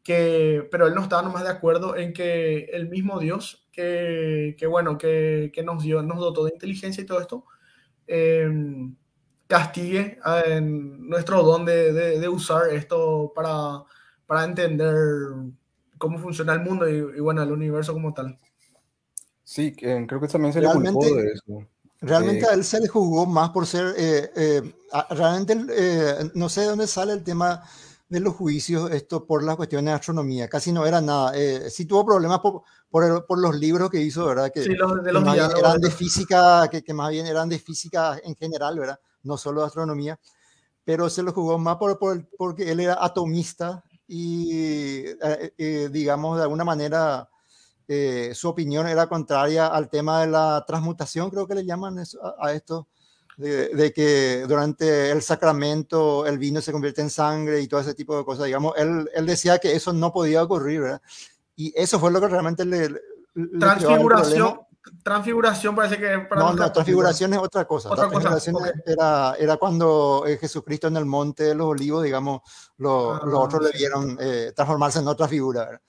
Pero él no estaba nomás de acuerdo en que el mismo Dios, que, que bueno, que, que, nos dio, nos dotó de inteligencia y todo esto, em, castigue en nuestro don de, de, usar esto para, para entender cómo funciona el mundo y, bueno, el universo como tal. Sí, creo que también se le culpó de eso. Realmente eh, a él se le juzgó más por ser, eh, eh, realmente no sé de dónde sale el tema de los juicios esto por las cuestiones de astronomía. Casi no era nada. Eh, sí tuvo problemas por, por, por, los libros que hizo, ¿verdad? Que, sí, los, de los eran de física, que, que, más bien eran de física en general, ¿verdad? No solo de astronomía. Pero se lo jugó más por, por porque él era atomista y, eh, eh, digamos, de alguna manera su opinión era contraria al tema de la transmutación, creo que le llaman a, a esto de, que durante el sacramento el vino se convierte en sangre y todo ese tipo de cosas. Digamos, él, él decía que eso no podía ocurrir, ¿verdad? Y eso fue lo que realmente le... le transfiguración. Transfiguración parece que... Para no, no, transfiguración es otra cosa. Otra transfiguración era, era cuando eh, Jesucristo en el monte de los olivos, digamos, lo, ah, los otros le vieron eh, transformarse en otra figura. ¿verdad?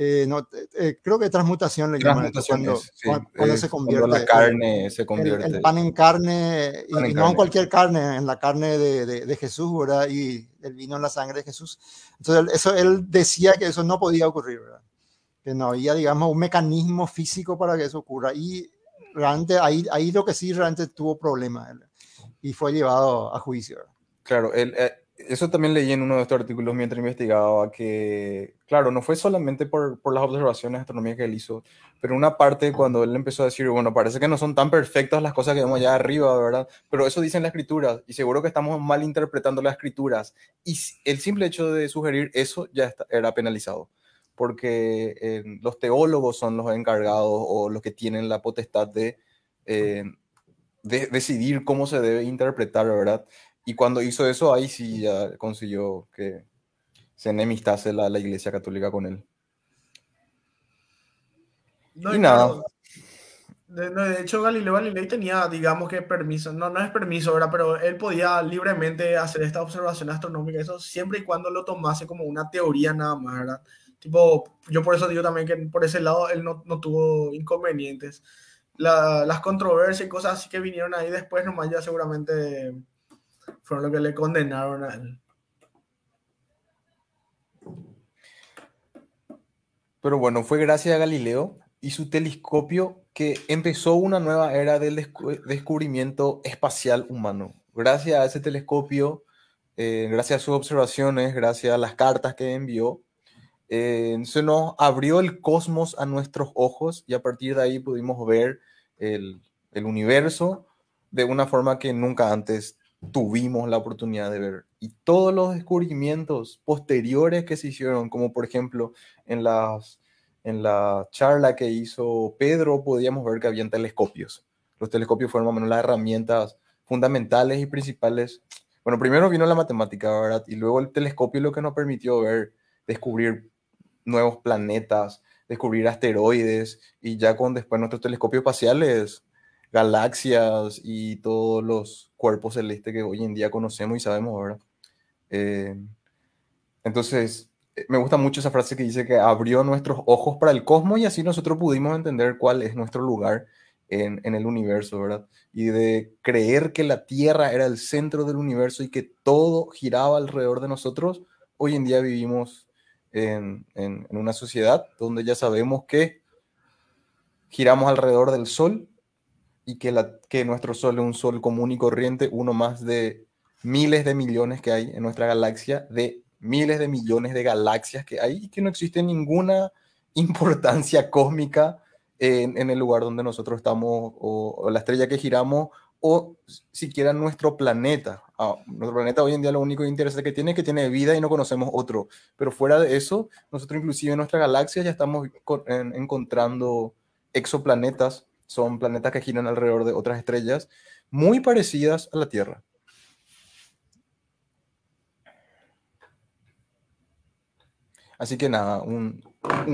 Eh, no, eh, creo que transmutación le llaman cuando, cuando se convierte. la carne se convierte. El, pan en carne, y, no en cualquier carne, en la carne de, de, Jesús, ¿verdad? Y el vino en la sangre de Jesús. Entonces, eso, él decía que eso no podía ocurrir, ¿verdad? Que no había, digamos, un mecanismo físico para que eso ocurra. Y realmente ahí, ahí lo que sí realmente tuvo problemas y fue llevado a juicio. Claro, él, eh, eso también leí en uno de estos artículos mientras investigaba que, claro, no fue solamente por, por las observaciones astronómicas que él hizo, pero una parte cuando él empezó a decir, bueno, parece que no son tan perfectas las cosas que vemos allá arriba, ¿verdad? Pero eso dicen las escrituras y seguro que estamos mal interpretando las escrituras. Y el simple hecho de sugerir eso ya era penalizado, porque eh, los teólogos son los encargados o los que tienen la potestad de, eh, de decidir cómo se debe interpretar, ¿verdad? Y cuando hizo eso, ahí sí ya consiguió que se enemistase la, la Iglesia Católica con él. No, y nada. De, hecho, Galileo Galilei tenía, digamos que permiso, no, no es permiso, ¿verdad? Pero él podía libremente hacer esta observación astronómica, eso siempre y cuando lo tomase como una teoría nada más, ¿verdad? Tipo, yo por eso digo también que por ese lado él no, no tuvo inconvenientes. La, las controversias y cosas así que vinieron ahí después, nomás ya seguramente fueron lo que le condenaron a él. Pero bueno, fue gracias a Galileo y su telescopio que empezó una nueva era del descubrimiento espacial humano. Gracias a ese telescopio, eh, gracias a sus observaciones, gracias a las cartas que envió, eh, se nos abrió el cosmos a nuestros ojos y a partir de ahí pudimos ver el, el universo de una forma que nunca antes tuvimos la oportunidad de ver. Y todos los descubrimientos posteriores que se hicieron, como por ejemplo en, las, en la charla que hizo Pedro, podíamos ver que habían telescopios. Los telescopios fueron más o menos las herramientas fundamentales y principales. Bueno, primero vino la matemática, ¿verdad? Y luego el telescopio lo que nos permitió ver descubrir nuevos planetas, descubrir asteroides y ya con después nuestros telescopios espaciales, galaxias y todos los cuerpos celestes que hoy en día conocemos y sabemos, ¿verdad? Eh, entonces, eh, me gusta mucho esa frase que dice que abrió nuestros ojos para el cosmos y así nosotros pudimos entender cuál es nuestro lugar en, en, el universo, ¿verdad? Y de creer que la Tierra era el centro del universo y que todo giraba alrededor de nosotros, hoy en día vivimos en, en una sociedad donde ya sabemos que giramos alrededor del Sol y que, nuestro Sol es un Sol común y corriente, uno más de miles de millones que hay en nuestra galaxia, de miles de millones de galaxias que hay y que no existe ninguna [LAUGHS] importancia cósmica en, el lugar donde nosotros estamos o, la estrella que giramos o siquiera nuestro planeta. Ah, nuestro planeta hoy en día lo único interés que tiene es que tiene vida y no conocemos otro. Pero fuera de eso, nosotros inclusive en nuestra galaxia ya estamos en, encontrando exoplanetas. Son planetas que giran alrededor de otras estrellas muy parecidas a la Tierra. Así que nada, un,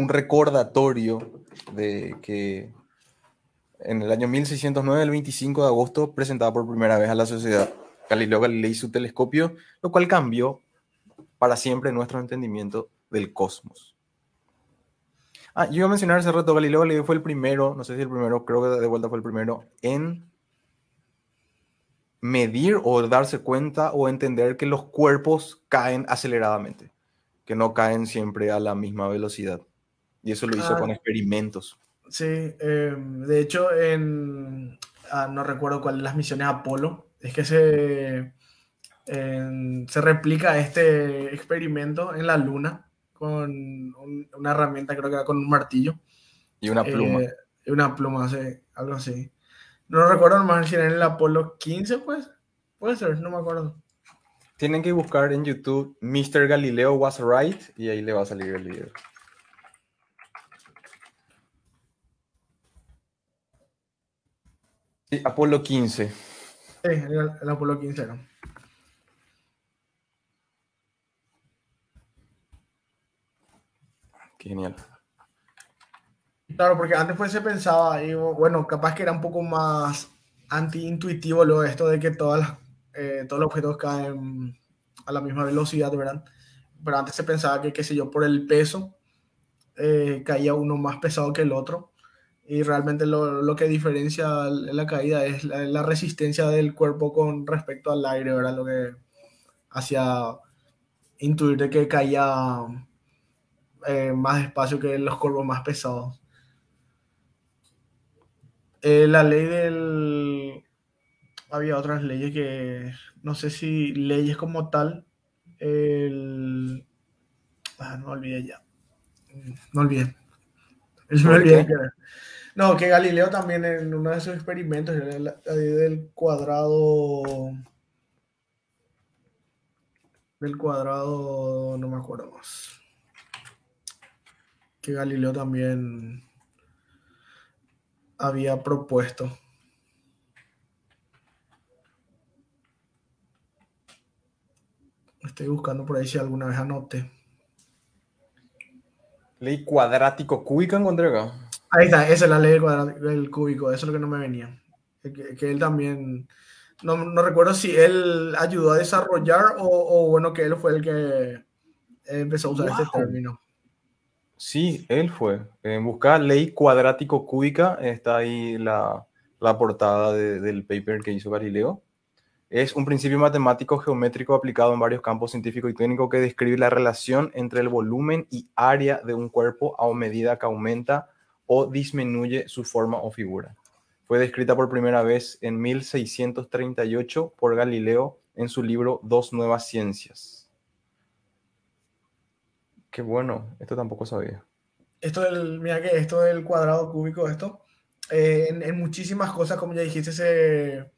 recordatorio de que en el año 1609, el 25 de agosto, presentaba por primera vez a la sociedad Galileo Galilei su telescopio, lo cual cambió para siempre nuestro entendimiento del cosmos. Ah, yo iba a mencionar hace rato, Galileo Galilei fue el primero, no sé si el primero, creo que de vuelta fue el primero, en medir o darse cuenta o entender que los cuerpos caen aceleradamente que no caen siempre a la misma velocidad. Y eso lo hizo ah, con experimentos. Sí, eh, de hecho, en, ah, no recuerdo cuál de las misiones Apolo, es que se, eh, se replica este experimento en la Luna con un, una herramienta, creo que era con un martillo. Y una pluma. Eh, y una pluma, sí, algo así. No recuerdo más si era en el Apolo 15, pues. Puede ser, no me acuerdo. Tienen que buscar en YouTube Mr. Galileo was right y ahí le va a salir el video. Sí, Apolo 15. Sí, el, el Apolo 15 era. Genial. Claro, porque antes pues se pensaba, y bueno, capaz que era un poco más anti-intuitivo lo esto de que todas las eh, todos los objetos caen a la misma velocidad, ¿verdad? Pero antes se pensaba que, qué sé yo, por el peso eh, caía uno más pesado que el otro. Y realmente lo, lo que diferencia la caída es la, la, resistencia del cuerpo con respecto al aire, ¿verdad? Lo que hacía intuir de que caía eh, más despacio que los cuerpos más pesados. Eh, la ley del había otras leyes que, no sé si leyes como tal, el... Ah, no olvidé ya. No olvidé. [LAUGHS] Me olvidé que... No, que Galileo también en uno de sus experimentos, la del cuadrado, del cuadrado, no me acuerdo más. Que Galileo también había propuesto. Estoy buscando por ahí si alguna vez anote. Ley cuadrático cúbica encontré acá. Ahí está, esa es la ley del cúbico, eso es lo que no me venía. Que, que él también, no, no, recuerdo si él ayudó a desarrollar o, o, bueno, que él fue el que empezó a usar wow. este término. Sí, él fue. En buscar ley cuadrático cúbica está ahí la, la portada de, del paper que hizo Galileo es un principio matemático geométrico aplicado en varios campos científicos y técnicos que describe la relación entre el volumen y área de un cuerpo a medida que aumenta o disminuye su forma o figura. Fue descrita por primera vez en 1638 por Galileo en su libro Dos Nuevas Ciencias. Qué bueno, esto tampoco sabía. Esto del, mira que esto del cuadrado cúbico, esto, eh, en, en, muchísimas cosas, como ya dijiste, se,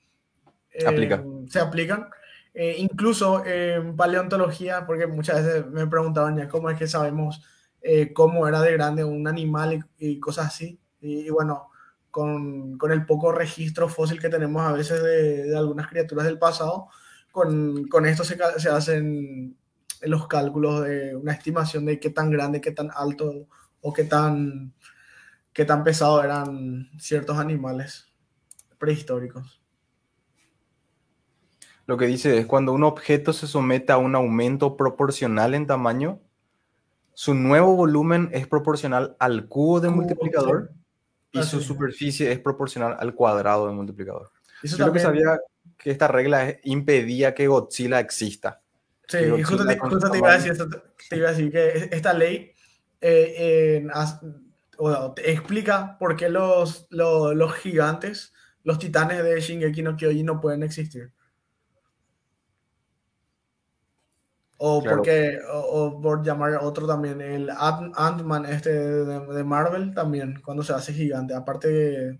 Aplica. Eh, se aplican. Eh, incluso en paleontología, porque muchas veces me preguntaban ya cómo es que sabemos eh, cómo era de grande un animal y, y cosas así. Y, y bueno, con, con, el poco registro fósil que tenemos a veces de, de algunas criaturas del pasado, con, con esto se, se, hacen los cálculos de una estimación de qué tan grande, qué tan alto o qué tan, qué tan pesado eran ciertos animales prehistóricos. Lo que dice es cuando un objeto se somete a un aumento proporcional en tamaño, su nuevo volumen es proporcional al cubo de multiplicador y su superficie es proporcional al cuadrado del multiplicador. Yo también... que sabía que esta regla impedía que Godzilla exista. Sí, y justo, te, iba a decir, que esta ley eh, explica por qué los, los, gigantes, los titanes de Shingeki no Kyojin no pueden existir. O porque, o, por llamar otro también, el Ant-Man este de, Marvel también, cuando se hace gigante. Aparte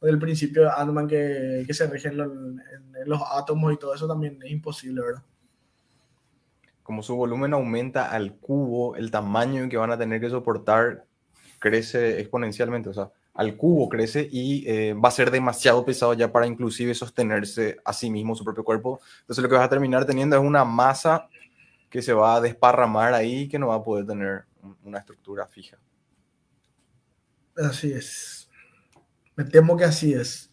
del principio de Ant-Man que, que, se rigen en, los átomos y todo eso también es imposible, ¿verdad? Como su volumen aumenta al cubo, el tamaño que van a tener que soportar crece exponencialmente. O sea, al cubo crece y eh, va a ser demasiado pesado ya para inclusive sostenerse a sí mismo su propio cuerpo. Entonces lo que vas a terminar teniendo es una masa que se va a desparramar ahí y que no va a poder tener una estructura fija. Así es. Me temo que así es.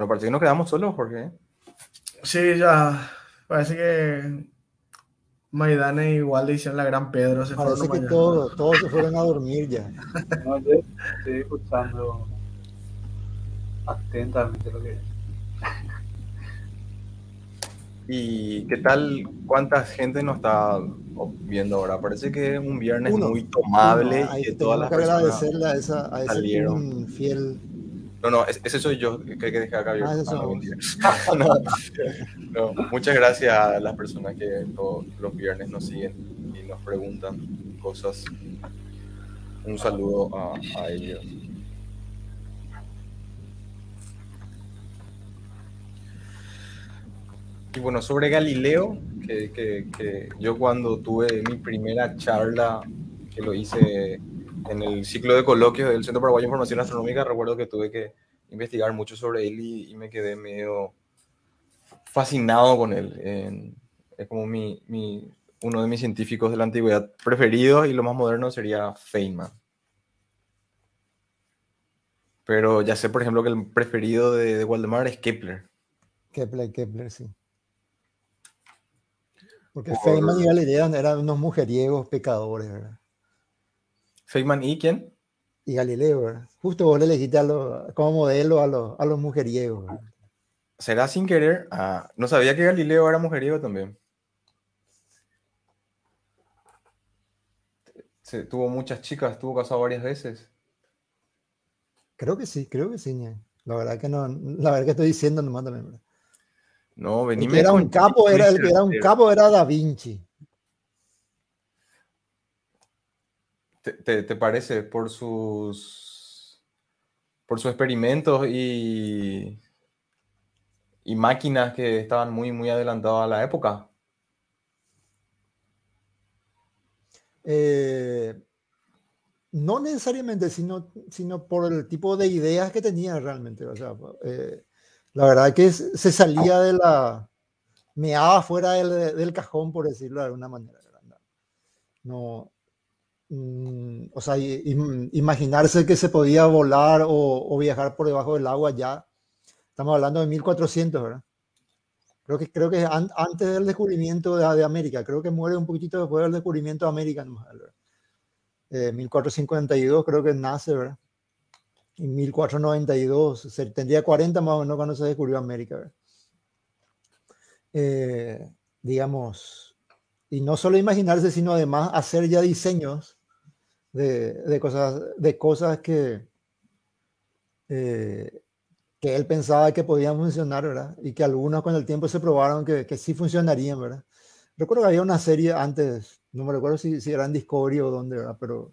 Pero parece que nos quedamos solos, Jorge. Sí, ya. Parece que Maidana igual le hicieron la gran Pedro. Se parece que todos, todos se fueron a dormir ya. [LAUGHS] No, yo estoy escuchando atentamente lo que [LAUGHS] ¿Y qué tal? ¿Cuánta gente nos está viendo ahora? Parece que es un viernes muy tomable y que todas las que agradecerle a, esa, a ese fiel. No, no, ese soy yo que, que dejé acá. Ah, [LAUGHS] no, no, muchas gracias a las personas que todos los viernes nos siguen y nos preguntan cosas. Un saludo a, a ellos. Y bueno, sobre Galileo, que, que, yo cuando tuve mi primera charla, que lo hice en el ciclo de coloquios del Centro Paraguayo de Información Astronómica, recuerdo que tuve que investigar mucho sobre él y, me quedé medio fascinado con él. es como mi, mi, uno de mis científicos de la antigüedad preferidos y lo más moderno sería Feynman. Pero ya sé, por ejemplo, que el preferido de, de Waldemar es Kepler. Kepler, Kepler, sí. Porque Feynman y Galileo eran unos mujeriegos pecadores, ¿verdad? ¿Feynman y quién? Y Galileo, ¿verdad? Justo vos le elegiste a como modelo a los, a los mujeriegos. ¿verdad? ¿Será sin querer? Ah, no sabía que Galileo era mujeriego también. Se, tuvo muchas chicas, estuvo casado varias veces. Creo que sí, creo que sí, La verdad que no, la verdad que estoy diciendo nomás también. No, venime. El que era un capo, era, el que era un capo era Da Vinci. ¿Te, te, parece? Por sus. por sus experimentos y. y máquinas que estaban muy, muy adelantadas a la época. Eh, no necesariamente, sino, sino por el tipo de ideas que tenía realmente. O sea, eh, la verdad que se salía de la, meaba fuera del, del cajón, por decirlo de alguna manera. No, mm, o sea, imaginarse que se podía volar o, viajar por debajo del agua ya, estamos hablando de 1400, ¿verdad? Creo que, creo que antes del descubrimiento de, de, América, creo que muere un poquitito después del descubrimiento de América, ¿verdad? 1452 eh, creo que nace, ¿verdad? en 1492, se, tendría 40 más o menos cuando se descubrió América. Eh, digamos, y no solo imaginarse, sino además hacer ya diseños de, de cosas, de cosas que, eh, que él pensaba que podían funcionar, ¿verdad? Y que algunos con el tiempo se probaron que, que sí funcionarían, ¿verdad? Recuerdo que había una serie antes, no me recuerdo si, si era en Discovery o dónde, ¿verdad? Pero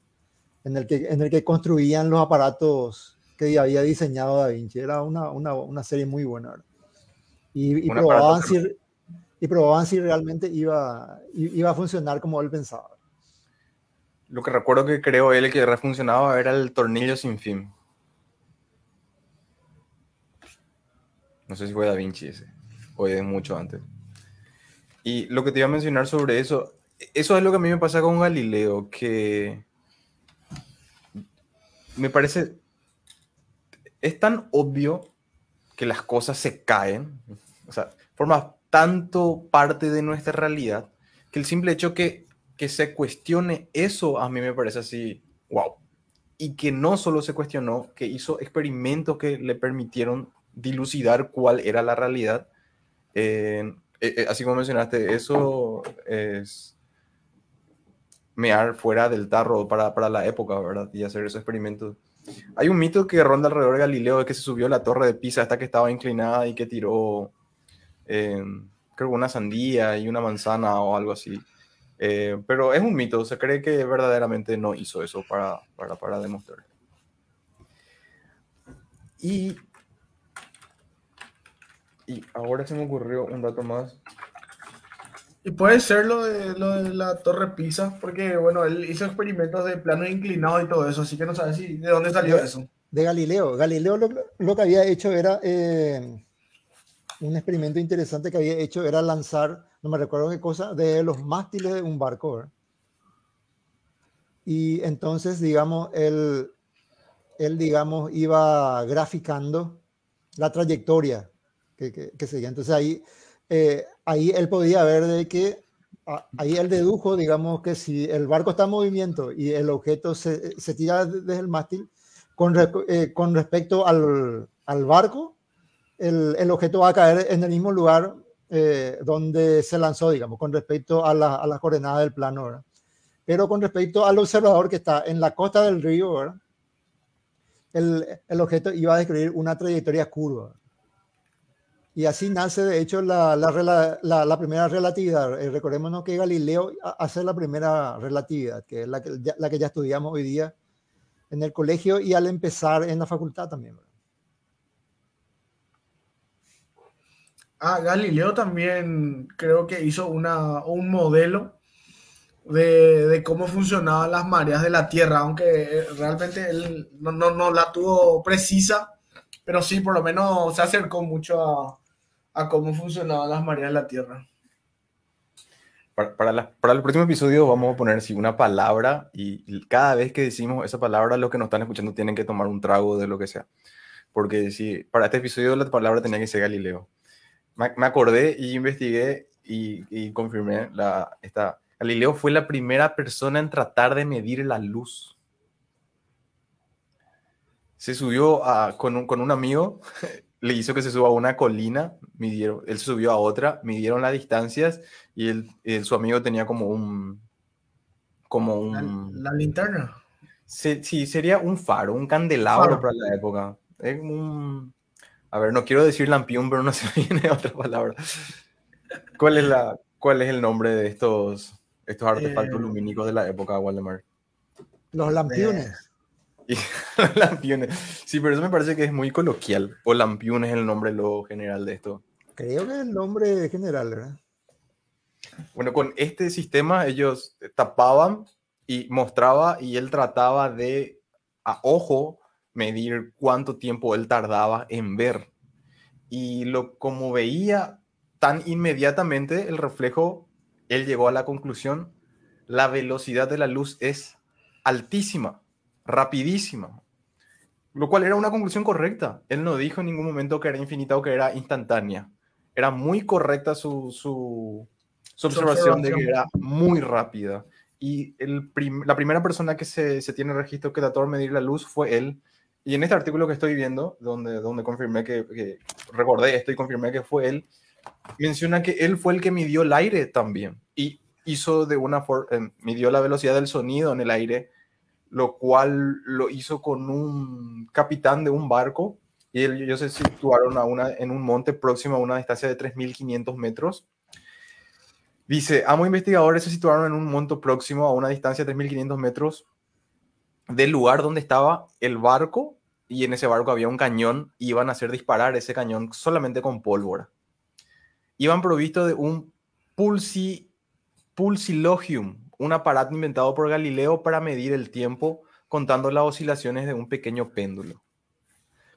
en el que, en el que construían los aparatos que había diseñado Da Vinci. Era una, una, una serie muy buena. Y, y probaban, si, y probaban si realmente iba, iba a funcionar como él pensaba. Lo que recuerdo que creo él que refuncionaba era el tornillo sin fin. No sé si fue Da Vinci ese. o es mucho antes. Y lo que te iba a mencionar sobre eso, eso es lo que a mí me pasa con Galileo, que me parece, es tan obvio que las cosas se caen, o sea, forma tanto parte de nuestra realidad, que el simple hecho que, que se cuestione eso a mí me parece así, wow. Y que no solo se cuestionó, que hizo experimentos que le permitieron dilucidar cuál era la realidad. Eh, eh, así como mencionaste, eso es mear fuera del tarro para, para, la época, ¿verdad? Y hacer esos experimentos. Hay un mito que ronda alrededor de Galileo de que se subió a la torre de Pisa hasta que estaba inclinada y que tiró, eh, creo una sandía y una manzana o algo así. Eh, pero es un mito, se cree que verdaderamente no hizo eso para, para, para demostrar. Y, y ahora se me ocurrió un dato más y puede ser lo de, lo de la Torre Pisa, porque bueno, él hizo experimentos de plano inclinado y todo eso, así que no sabes si de dónde salió eso. De Galileo. Galileo lo, lo que había hecho era eh, un experimento interesante que había hecho era lanzar, no me recuerdo qué cosa, de los mástiles de un barco. ¿verdad? Y entonces, digamos, él, él, digamos, iba graficando la trayectoria que, que, que seguía. Entonces ahí eh, ahí él podía ver de que, ahí él dedujo, digamos, que si el barco está en movimiento y el objeto se, se tira desde el mástil, con, eh, con respecto al, al barco, el, el, objeto va a caer en el mismo lugar eh, donde se lanzó, digamos, con respecto a la, a la coordenada del plano, ¿verdad? Pero con respecto al observador que está en la costa del río, ¿verdad? El, el objeto iba a describir una trayectoria curva. Y así nace, de hecho, la, la primera relatividad. Eh, recordémonos que Galileo hace la primera relatividad, que es la que, ya, la que ya estudiamos hoy día en el colegio y al empezar en la facultad también. Ah, Galileo también creo que hizo una, un modelo de, de, cómo funcionaban las mareas de la Tierra, aunque realmente él no, no, no la tuvo precisa, pero sí, por lo menos se acercó mucho a, a cómo funcionaban las mareas de la Tierra. Para, para, el próximo episodio vamos a poner sí, una palabra y cada vez que decimos esa palabra, los que nos están escuchando tienen que tomar un trago de lo que sea. Porque si para este episodio la palabra tenía que ser Galileo. Me, acordé y investigué y, y confirmé la, esta. Galileo fue la primera persona en tratar de medir la luz. Se subió a, con, un, con un amigo [LAUGHS] le hizo que se suba a una colina, midieron, él se subió a otra, midieron las distancias y él, él su amigo tenía como un... Como un... La, la linterna. Se, sí, sería un faro, un candelabro faro. para la época. Es un... A ver, no quiero decir lampión, pero no [LAUGHS] se me viene otra palabra. ¿Cuál es, la, cuál es el nombre de estos, estos artefactos eh, lumínicos de la época, Waldemar? Los lampiones. Eh, [LAUGHS] y lampiones. Sí, pero eso me parece que es muy coloquial. O lampión es el nombre lo general de esto. Creo que es el nombre general, ¿verdad? Bueno, con este sistema ellos tapaban y mostraba y él trataba de a ojo medir cuánto tiempo él tardaba en ver. Y lo como veía tan inmediatamente el reflejo, él llegó a la conclusión, la velocidad de la luz es altísima rapidísima. Lo cual era una conclusión correcta. Él no dijo en ningún momento que era infinita o que era instantánea. Era muy correcta su, su, su observación de que era muy rápida. Y el prim la primera persona que se, se, tiene registro que trató de medir la luz fue él. Y en este artículo que estoy viendo, donde, donde confirmé que, que recordé esto y confirmé que fue él, menciona que él fue el que midió el aire también. Y hizo de una eh, midió la velocidad del sonido en el aire lo cual lo hizo con un capitán de un barco y ellos se situaron a una, en un monte próximo a una distancia de 3.500 metros. Dice, ambos investigadores se situaron en un monte próximo a una distancia de 3.500 metros del lugar donde estaba el barco y en ese barco había un cañón y iban a hacer disparar ese cañón solamente con pólvora. Iban provistos de un pulsi, pulsilogium, un aparato inventado por Galileo para medir el tiempo contando las oscilaciones de un pequeño péndulo.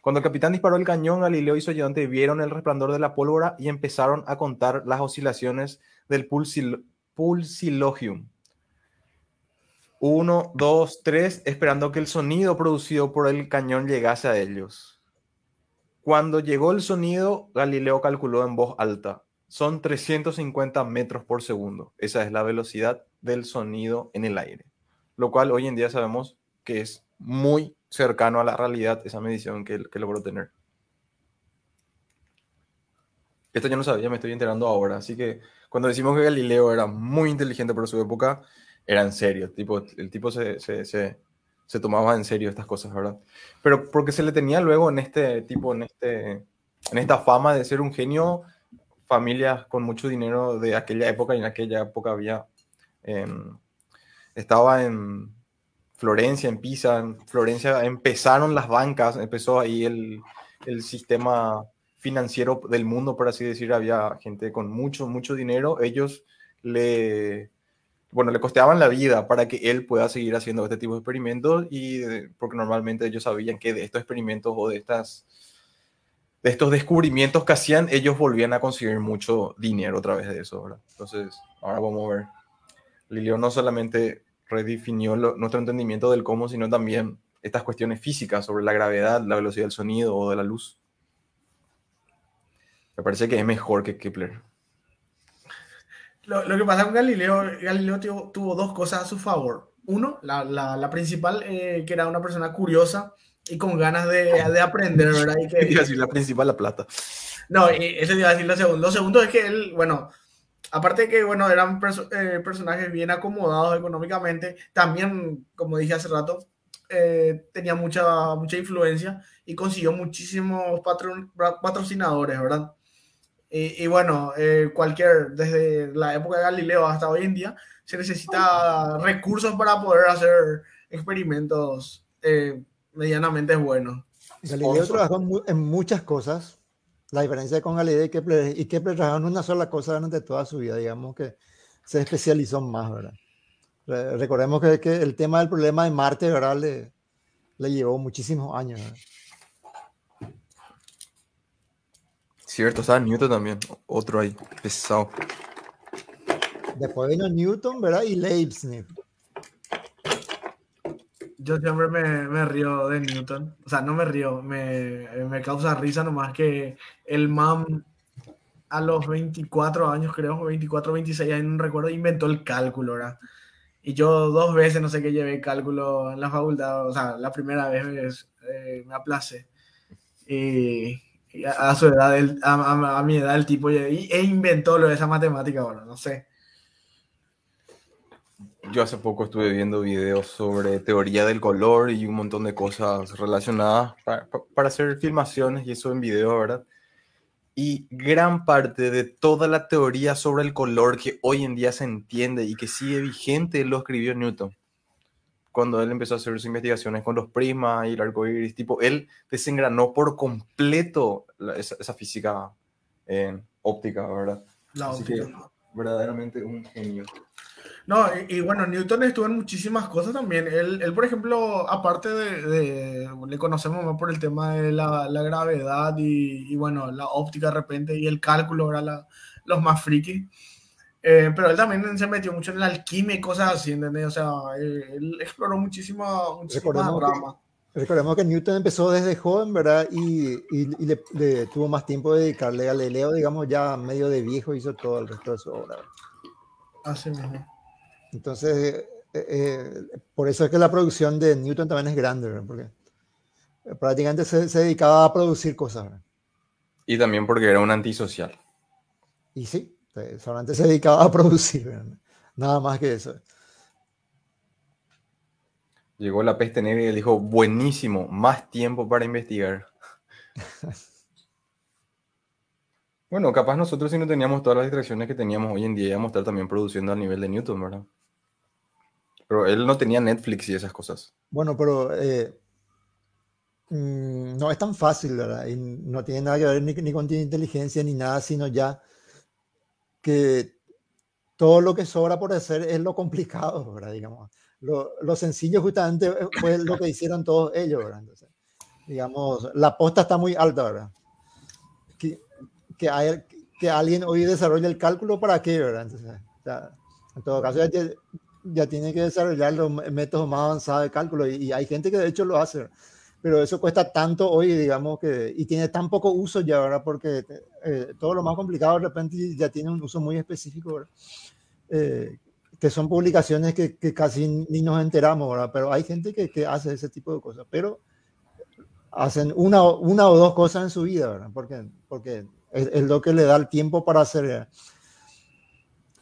Cuando el capitán disparó el cañón, Galileo y su ayudante vieron el resplandor de la pólvora y empezaron a contar las oscilaciones del pulsil pulsilogium. Uno, dos, tres, esperando que el sonido producido por el cañón llegase a ellos. Cuando llegó el sonido, Galileo calculó en voz alta. Son 350 metros por segundo. Esa es la velocidad del sonido en el aire. Lo cual hoy en día sabemos que es muy cercano a la realidad esa medición que, que logró tener. Esto yo no sabía, me estoy enterando ahora. Así que cuando decimos que Galileo era muy inteligente por su época, era en serio. Tipo, el tipo se, se, se, tomaba en serio estas cosas, ¿verdad? Pero porque se le tenía luego en este tipo, en, este, en esta fama de ser un genio, familias con mucho dinero de aquella época, y en aquella época había, em, estaba en Florencia, en Pisa, en Florencia empezaron las bancas, empezó ahí el, el sistema financiero del mundo, por así decir, había gente con mucho, mucho dinero, ellos le, bueno, le costeaban la vida para que él pueda seguir haciendo este tipo de experimentos y porque normalmente ellos sabían que de estos experimentos o de estas de estos descubrimientos que hacían, ellos volvían a conseguir mucho dinero a través de eso, ¿verdad? Entonces, ahora vamos a ver. Lilio no solamente redefinió nuestro entendimiento del cómo, sino también estas cuestiones físicas sobre la gravedad, la velocidad del sonido o de la luz. Me parece que es mejor que Kepler. Lo, que pasa con Galileo, Galileo tuvo, dos cosas a su favor. Uno, la, la, principal, eh, que era una persona curiosa y con ganas de, de aprender, ¿verdad? Y que, [LAUGHS] iba a decir la principal, la plata. No, y eso iba a decir lo segundo. Lo segundo es que él, bueno, aparte de que, bueno, eran eh, personajes bien acomodados económicamente, también, como dije hace rato, eh, tenía mucha, mucha influencia y consiguió muchísimos patrocinadores, ¿verdad? Y, bueno, eh, cualquier, desde la época de Galileo hasta hoy en día, se necesita recursos para poder hacer experimentos eh, medianamente buenos. Galileo trabajó en muchas cosas. La diferencia con Galileo y Kepler, y Kepler trabajó en una sola cosa durante toda su vida, digamos que se especializó más, ¿verdad? Recordemos que, que el tema del problema de Marte, ¿verdad? Le, le llevó muchísimos años. ¿verdad? Cierto, estaba Newton también, otro ahí, pesado. Después vino Newton, ¿verdad? Y Leibniz. Yo siempre me, me, río de Newton. O sea, no me río, me, me causa risa nomás que el MAM a los 24 años, creo, 24, 26 años, no recuerdo, inventó el cálculo, ¿verdad? Y yo dos veces, no sé qué, llevé cálculo en la facultad, o sea, la primera vez eh, me aplace. Y a, su edad, a, mi edad, el tipo e inventó lo de esa matemática, bueno, no sé. Yo hace poco estuve viendo videos sobre teoría del color y un montón de cosas relacionadas para, para hacer filmaciones y eso en video, ¿verdad? Y gran parte de toda la teoría sobre el color que hoy en día se entiende y que sigue vigente lo escribió Newton cuando él empezó a hacer sus investigaciones con los prismas y el arco iris, tipo, él desengranó por completo esa, física eh, óptica, ¿verdad? La Así que, verdaderamente un genio. No, y, bueno, Newton estuvo en muchísimas cosas también. Él, él por ejemplo, aparte de, le conocemos más por el tema de la, la gravedad y, y, bueno, la óptica de repente y el cálculo, era los más frikis. Eh, pero él también se metió mucho en la alquimia y cosas así, ¿entendés? O sea, él, exploró muchísimo, muchísimas ramas. Recordemos que Newton empezó desde joven, ¿verdad? Y, y, le, tuvo más tiempo de dedicarle a Galileo, digamos, ya medio de viejo hizo todo el resto de su obra. Así mismo. Entonces, eh, eh, por eso es que la producción de Newton también es grande, ¿verdad? Porque prácticamente se, se dedicaba a producir cosas. ¿verdad? Y también porque era un antisocial. Y sí, solamente se dedicaba a producir, nada más que eso. Llegó la peste negra y le dijo, buenísimo, más tiempo para investigar. [LAUGHS] bueno, capaz nosotros si no teníamos todas las distracciones que teníamos hoy en día, íbamos a estar también produciendo a nivel de Newton, ¿verdad? Pero él no tenía Netflix y esas cosas. Bueno, pero eh, mm, no es tan fácil, ¿verdad? Y no tiene nada que ver ni, ni con inteligencia ni nada, sino ya que todo lo que sobra por hacer es lo complicado, ¿verdad? Digamos, lo, lo sencillo justamente fue lo que hicieron todos ellos, ¿verdad? digamos, la posta está muy alta, ¿verdad? Que, que, hay, que alguien hoy desarrolle el cálculo para qué, ¿verdad? en todo caso, ya, ya, tiene que desarrollar los métodos más avanzados de cálculo y, y hay gente que de hecho lo hace pero eso cuesta tanto hoy, digamos, que, y tiene tan poco uso ya, ¿verdad? Porque eh, todo lo más complicado de repente ya tiene un uso muy específico, ¿verdad? Eh, que son publicaciones que, que, casi ni nos enteramos, ¿verdad? Pero hay gente que, que hace ese tipo de cosas, pero hacen una, una o dos cosas en su vida, ¿verdad? Porque, porque es, es lo que le da el tiempo para hacer.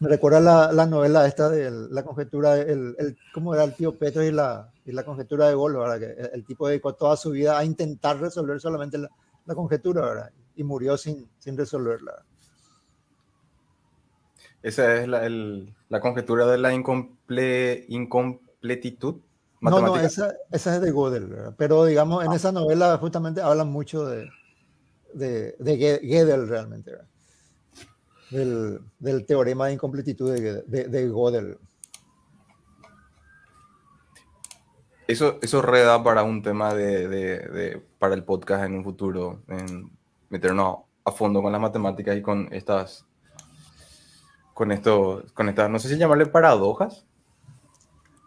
Me recuerda la, la, novela esta de la conjetura, el, el, ¿cómo era el tío Petro y la, y la conjetura de Gol, ¿verdad? Que el, tipo dedicó toda su vida a intentar resolver solamente la, la conjetura, ¿verdad? Y murió sin, sin resolverla. Esa es la, el, la conjetura de la incomple, incompletitud. No, no, esa, esa, es de Gödel, ¿verdad? pero digamos, en ah. esa novela justamente hablan mucho de, de, de Gödel realmente, del, del, teorema de incompletitud de, de, de Gödel. Eso, eso reda para un tema de, de, para el podcast en un futuro, en meternos a fondo con las matemáticas y con estas, con esto, con estas, no sé si llamarle paradojas.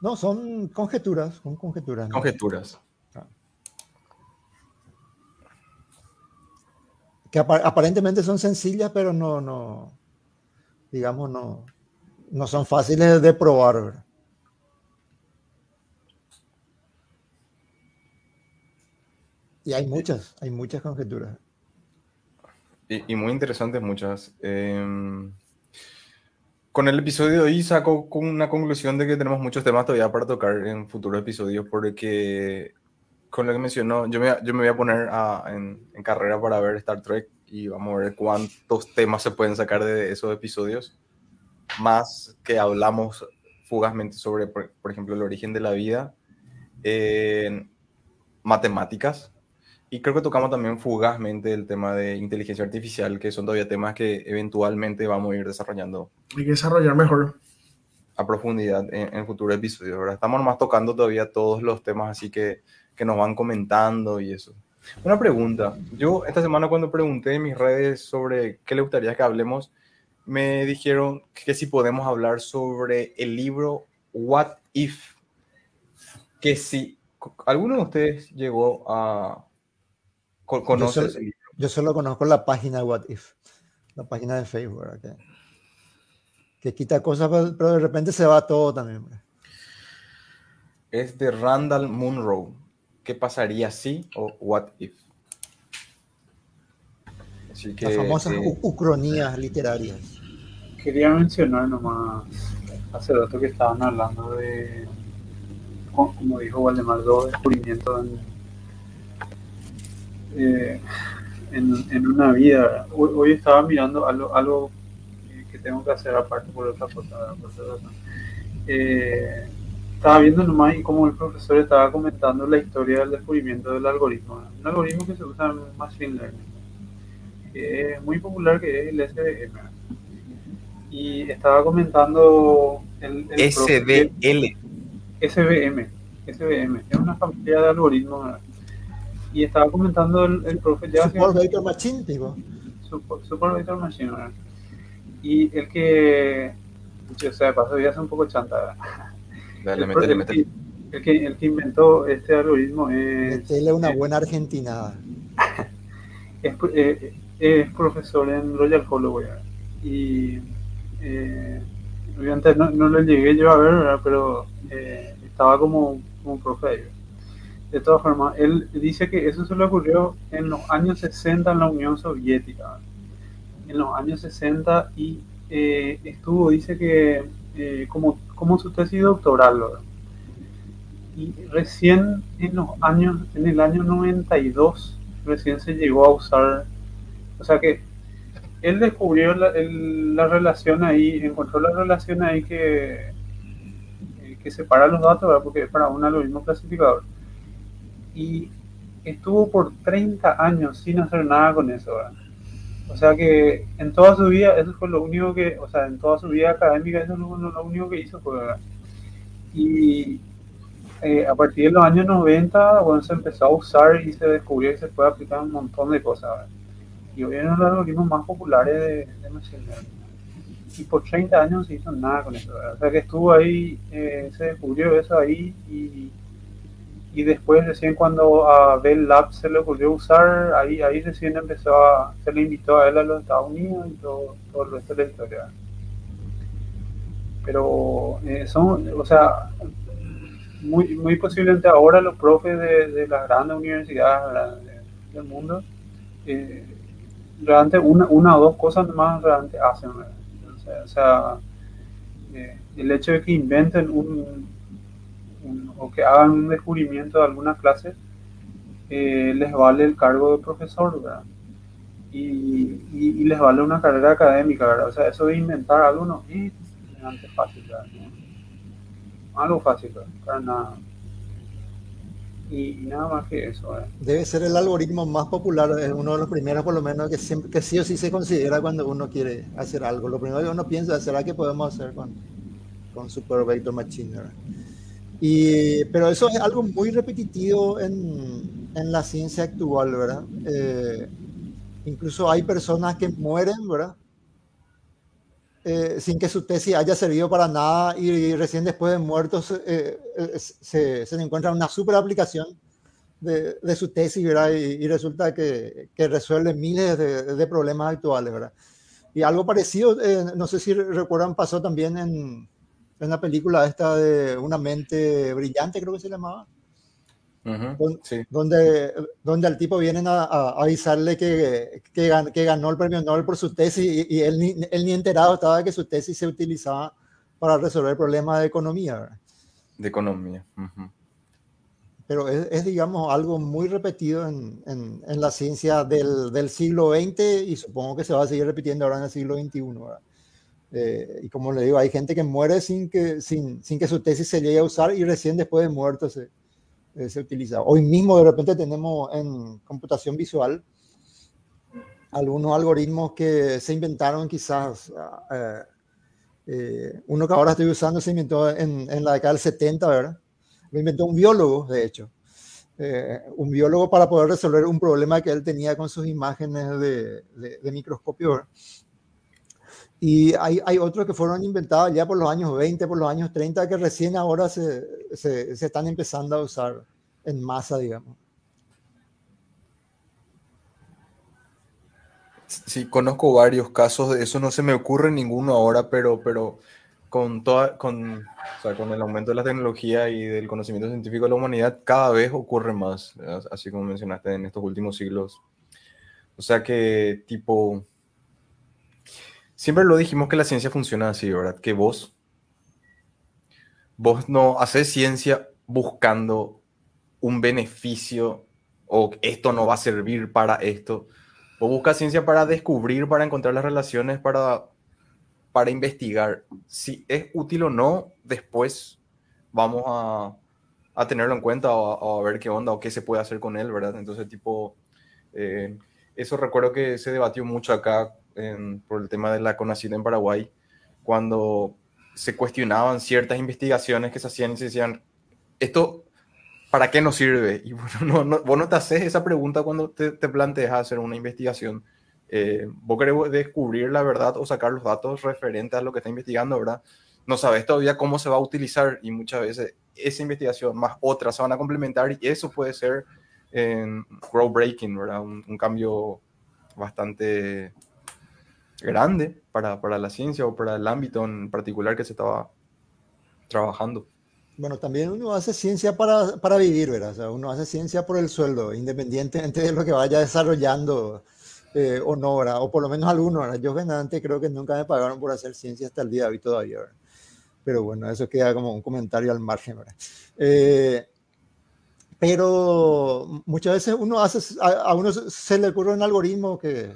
No, son conjeturas, son conjeturas. ¿no? Conjeturas. Ah. Que ap aparentemente son sencillas, pero no, no, digamos, no, no son fáciles de probar. ¿verdad? Y hay muchas, hay muchas conjeturas. Y, y muy interesantes muchas. Eh, con el episodio de hoy saco una conclusión de que tenemos muchos temas todavía para tocar en futuros episodios porque con lo que mencionó, yo me, yo me voy a poner a, en, en, carrera para ver Star Trek y vamos a ver cuántos temas se pueden sacar de esos episodios, más que hablamos fugazmente sobre, por, por ejemplo, el origen de la vida, matemáticas, y creo que tocamos también fugazmente el tema de inteligencia artificial, que son todavía temas que eventualmente vamos a ir desarrollando. Hay que desarrollar mejor. A profundidad en, en futuros episodios, ¿verdad? Estamos nomás tocando todavía todos los temas así que, que nos van comentando y eso. Una pregunta. Yo esta semana cuando pregunté en mis redes sobre qué le gustaría que hablemos, me dijeron que si podemos hablar sobre el libro What If. Que si alguno de ustedes llegó a ¿Conoces? Yo solo, yo solo, conozco la página What If, la página de Facebook, que, que, quita cosas, pero de repente se va todo también. Es de Randall Munro. ¿Qué pasaría si o What If? Así que, Las famosas eh, ucronías literarias. Quería mencionar nomás hace rato que estaban hablando de, como dijo Valdemar, dos descubrimientos en eh, en, en, una vida. Hoy, hoy, estaba mirando algo, algo que tengo que hacer aparte por otra cosa. Por otra cosa. Eh, estaba viendo nomás y como el profesor estaba comentando la historia del descubrimiento del algoritmo. Un algoritmo que se usa en Machine Learning, que es muy popular, que es el SVM. Y estaba comentando el, el SVL. SVM, SVM, es una familia de algoritmos y estaba comentando el, el profe ya Support Vector Machine, digo. Support, support Vector Machine, ¿verdad? Y el que, o sea, pasó ya hace un poco chanta, Dale, métele, métele. El que, el que inventó este algoritmo es... Métele una buena argentina. [LAUGHS] es, eh, es, profesor en Royal Holloway, y eh, obviamente no, no lo llegué yo a ver, ¿verdad? pero eh, estaba como, como profe ahí, de todas formas, él dice que eso se le ocurrió en los años 60 en la Unión Soviética. En los años 60 y eh, estuvo, dice que eh, como, como su tesis doctoral. Y recién en los años, en el año 92, recién se llegó a usar, o sea que él descubrió la, la relación ahí, encontró la relación ahí que, que separa los datos, ¿verdad? porque es para un algoritmo clasificador y estuvo por 30 años sin hacer nada con eso. ¿verdad? O sea que en toda su vida, eso fue lo único que, o sea, en toda su vida académica, eso es lo, único que hizo. Fue, ¿verdad? Y eh, a partir de los años 90, bueno, se empezó a usar y se descubrió que se puede aplicar un montón de cosas. Y hoy en los algoritmos más populares de, de Machine Learning. Y por 30 años no se hizo nada con eso. O sea que estuvo ahí, eh, se descubrió eso ahí y, y después recién cuando a Bell Labs se le ocurrió usar, ahí, ahí recién empezó a, se le invitó a él a los Estados Unidos y todo, todo el resto de la historia. Pero eh, son, o sea, muy, muy posiblemente ahora los profes de, de las grandes universidades del mundo, eh, realmente una, una, o dos cosas más realmente hacen. O sea, eh, el hecho de que inventen un, o que hagan un descubrimiento de alguna clase, eh, les vale el cargo de profesor, ¿verdad? Y, les vale una carrera académica, ¿verdad? O sea, eso de inventar algo no es fácil, ¿verdad? algo fácil. Y, nada más que eso. Eh. Debe ser el algoritmo más popular, es uno de los primeros por lo menos que, siempre, que sí o sí se considera cuando uno quiere hacer algo. Lo primero que uno piensa, ¿será que podemos hacer con, con Super Vector Machine? Y, pero eso es algo muy repetitivo en, en la ciencia actual, ¿verdad? Eh, incluso hay personas que mueren, ¿verdad? Eh, sin que su tesis haya servido para nada y, recién después de muertos eh, eh, se, se, encuentra una super aplicación de, de su tesis ¿verdad? Y, resulta que, que, resuelve miles de, de, problemas actuales. ¿verdad? Y algo parecido, no sé si recuerdan, pasó también en, en la película esta de Una mente brillante, creo que se llamaba donde, donde al tipo vienen a, avisarle que, que, ganó el premio Nobel por su tesis y, él, ni, él, ni, enterado estaba de que su tesis se utilizaba para resolver problemas de economía. De economía. Pero es, es, digamos, algo muy repetido en, en, en la ciencia del, del, siglo XX y supongo que se va a seguir repitiendo ahora en el siglo XXI. Eh, y como le digo, hay gente que muere sin que, sin, sin que su tesis se llegue a usar y recién después de muerto se, eh, se utiliza. Hoy mismo de repente tenemos en computación visual algunos algoritmos que se inventaron quizás, eh, eh, uno que ahora estoy usando se inventó en, en, la década del 70, ¿verdad? Lo inventó un biólogo, de hecho. un biólogo para poder resolver un problema que él tenía con sus imágenes de, de, microscopio. Y hay, hay, otros que fueron inventados ya por los años 20, por los años 30, que recién ahora se, se, se están empezando a usar en masa, digamos. Sí, conozco varios casos de eso, no se me ocurre ninguno ahora, pero, pero con, toda, con, o sea, con el aumento de la tecnología y del conocimiento científico de la humanidad, cada vez ocurre más, así como mencionaste en estos últimos siglos. O sea que tipo, Siempre lo dijimos que la ciencia funciona así, ¿verdad? Que vos, vos no haces ciencia buscando un beneficio o esto no va a servir para esto. Vos buscas ciencia para descubrir, para encontrar las relaciones, para, para investigar. Si es útil o no, después vamos a, a tenerlo en cuenta o, a ver qué onda o qué se puede hacer con él, ¿verdad? Entonces, tipo, eh, eso recuerdo que se debatió mucho acá por el tema de la CONACYT en Paraguay, cuando se cuestionaban ciertas investigaciones que se hacían y se decían, ¿esto para qué nos sirve? Y [LAUGHS] bueno, no, vos no te haces esa pregunta cuando te, te planteas hacer una investigación. Eh, vos querés descubrir la verdad o sacar los datos referentes a lo que está investigando, ¿verdad? No sabes todavía cómo se va a utilizar y muchas veces esa investigación más otras se van a complementar y eso puede ser en groundbreaking, ¿verdad? Un, un cambio bastante grande para, para, la ciencia o para el ámbito en particular que se estaba trabajando. Bueno, también uno hace ciencia para, para vivir, ¿verdad? O sea, uno hace ciencia por el sueldo, independientemente de lo que vaya desarrollando eh, o no, ¿verdad? O por lo menos algunos, ¿verdad? Yo, antes creo que nunca me pagaron por hacer ciencia hasta el día de hoy todavía, ¿verdad? Pero bueno, eso queda como un comentario al margen, ¿verdad? Eh, pero muchas veces uno hace, a, a, uno se le ocurre un algoritmo que,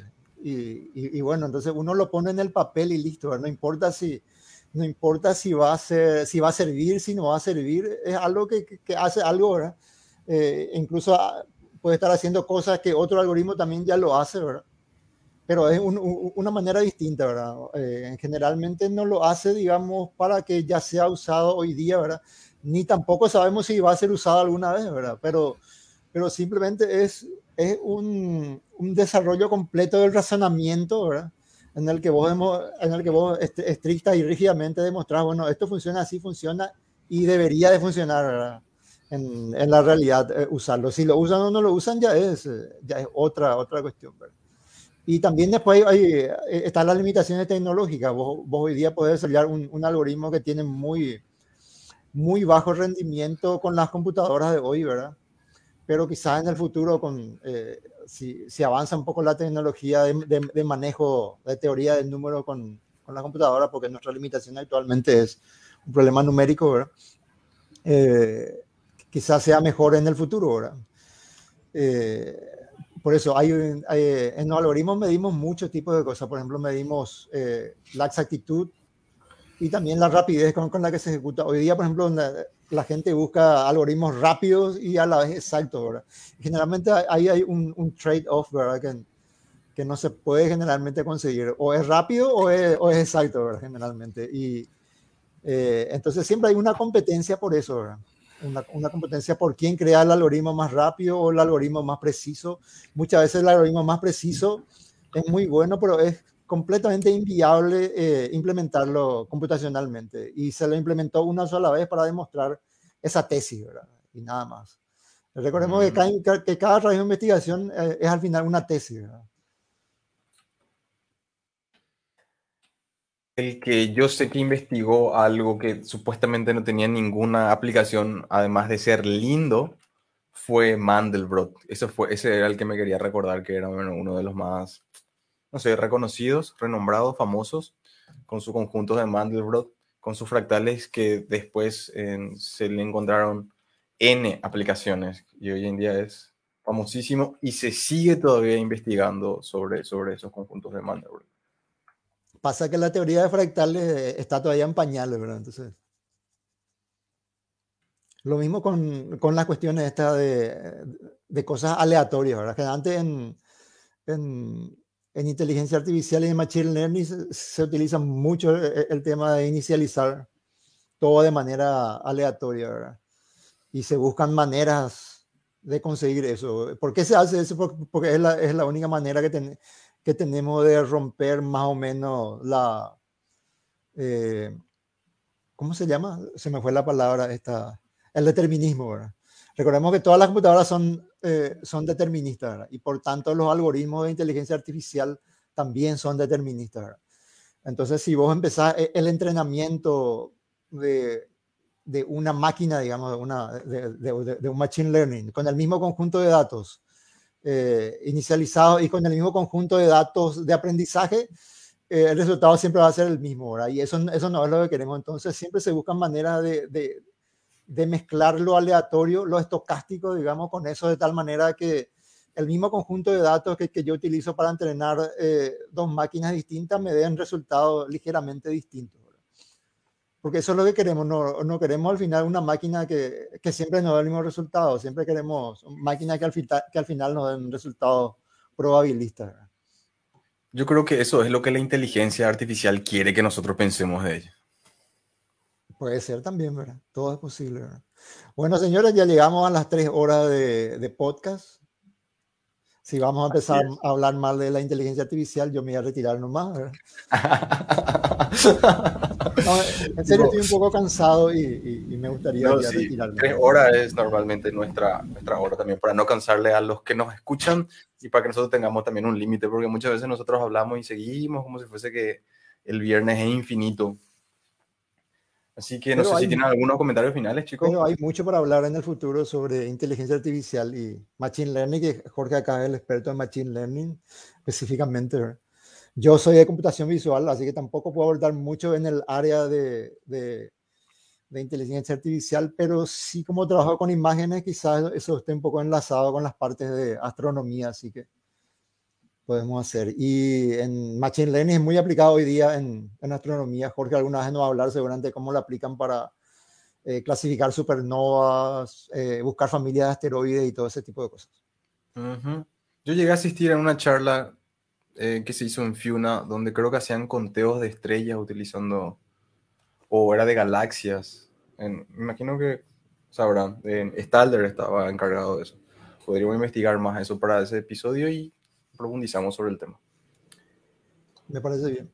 y, bueno, entonces uno lo pone en el papel y listo, no importa si no importa si va a ser, si va a servir, si no va a servir, es algo que, que hace algo, ¿verdad? Eh, incluso ah, puede estar haciendo cosas que otro algoritmo también ya lo hace, ¿verdad? pero es una manera distinta, ¿verdad? Eh, generalmente no lo hace, digamos, para que ya sea usado hoy día, ¿verdad? Ni tampoco sabemos si va a ser usado alguna vez, ¿verdad? Pero, pero simplemente es, es un, un desarrollo completo del razonamiento, ¿verdad? En el que vos, en el que vos estricta y rígidamente demostrás, bueno, esto funciona así, funciona y debería de funcionar. En, en, la realidad eh, usarlo. Si lo usan o no lo usan ya es, ya es otra, otra cuestión, ¿verdad? Y también después hay, eh, están las limitaciones tecnológicas. Vos, hoy día podés desarrollar un, un, algoritmo que tiene muy, muy bajo rendimiento con las computadoras de hoy, ¿verdad? Pero quizás en el futuro, con, eh, si, si, avanza un poco la tecnología de, de, manejo de teoría del número con, con la computadora, porque nuestra limitación actualmente es un problema numérico, ¿verdad? Eh, quizás sea mejor en el futuro, ¿verdad? Eh, por eso hay, en los algoritmos medimos muchos tipos de cosas. Por ejemplo, medimos eh, la exactitud y también la rapidez con, con, la que se ejecuta. Hoy día, por ejemplo, la gente busca algoritmos rápidos y a la vez exactos. ¿verdad? Generalmente ahí hay un, un trade-off ¿verdad? Que, que, no se puede generalmente conseguir. O es rápido o es, o es exacto, ¿verdad? generalmente. Y eh, entonces siempre hay una competencia por eso. ¿verdad? una, competencia por quién crea el algoritmo más rápido o el algoritmo más preciso. Muchas veces el algoritmo más preciso es muy bueno, pero es completamente inviable eh, implementarlo computacionalmente. Y se lo implementó una sola vez para demostrar esa tesis, ¿verdad? Y nada más. Recordemos que, mm. cada, que cada trabajo de investigación eh, es al final una tesis, ¿verdad? El que yo sé que investigó algo que supuestamente no tenía ninguna aplicación, además de ser lindo, fue Mandelbrot. Eso fue, ese era el que me quería recordar, que era uno de los más, no sé, reconocidos, renombrados, famosos, con su conjunto de Mandelbrot, con sus fractales que después se le encontraron N aplicaciones y hoy en día es famosísimo y se sigue todavía investigando sobre, sobre esos conjuntos de Mandelbrot. Pasa que la teoría de fractales está todavía en pañales, ¿verdad? Entonces, lo mismo con, con las cuestiones estas de, de, cosas aleatorias, ¿verdad? Que antes en, en, inteligencia artificial y en machine learning se, se utiliza mucho el, el, tema de inicializar todo de manera aleatoria, ¿verdad? Y se buscan maneras de conseguir eso. ¿Por qué se hace eso? Porque es la, es la única manera que, ten, que tenemos de romper más o menos la... Eh, ¿Cómo se llama? Se me fue la palabra esta... El determinismo, ¿verdad? Recordemos que todas las computadoras son, eh, son deterministas, ¿verdad? Y por tanto los algoritmos de inteligencia artificial también son deterministas, ¿verdad? Entonces, si vos empezás e, el entrenamiento de, de una máquina, digamos, una, de, de, de, un machine learning, con el mismo conjunto de datos, eh, inicializado y con el mismo conjunto de datos de aprendizaje, eh, el resultado siempre va a ser el mismo, ¿verdad? Y eso, eso no es lo que queremos. Entonces, siempre se buscan maneras de, de, mezclar lo aleatorio, lo estocástico, digamos, con eso, de tal manera que el mismo conjunto de datos que, que yo utilizo para entrenar eh, dos máquinas distintas me den resultados ligeramente distintos porque eso es lo que queremos, no, no queremos al final una máquina que, que, siempre nos dé el mismo resultado, siempre queremos máquinas que al, que al final nos den resultados probabilistas. Yo creo que eso es lo que la inteligencia artificial quiere que nosotros pensemos de ella. Puede ser también, ¿verdad? Todo es posible. ¿verdad? Bueno, señores, ya llegamos a las tres horas de, de podcast. Si vamos a empezar a hablar mal de la inteligencia artificial, yo me voy a retirar nomás. [LAUGHS] no, en serio, estoy un poco cansado y, y me gustaría no, sí, retirarme. Tres horas es normalmente nuestra, nuestra hora también, para no cansarle a los que nos escuchan y para que nosotros tengamos también un límite, porque muchas veces nosotros hablamos y seguimos como si fuese que el viernes es infinito. Así que no pero sé hay, si tienen algunos comentarios finales, chicos. Pero hay mucho para hablar en el futuro sobre inteligencia artificial y machine learning, que Jorge acá es el experto en machine learning específicamente. Yo soy de computación visual, así que tampoco puedo abordar mucho en el área de, de, de inteligencia artificial, pero sí como trabajo con imágenes, quizás eso esté un poco enlazado con las partes de astronomía, así que podemos hacer. Y en Machine Learning es muy aplicado hoy día en, en astronomía. Jorge alguna vez nos va a hablar seguramente cómo lo aplican para eh, clasificar supernovas, eh, buscar familias de asteroides y todo ese tipo de cosas. Uh -huh. Yo llegué a asistir a una charla eh, que se hizo en Fiuna, donde creo que hacían conteos de estrellas utilizando, o era de galaxias. En- me imagino que sabrán, Stalder estaba encargado de eso. Podríamos investigar más eso para ese episodio y profundizamos sobre el tema. Me parece bien.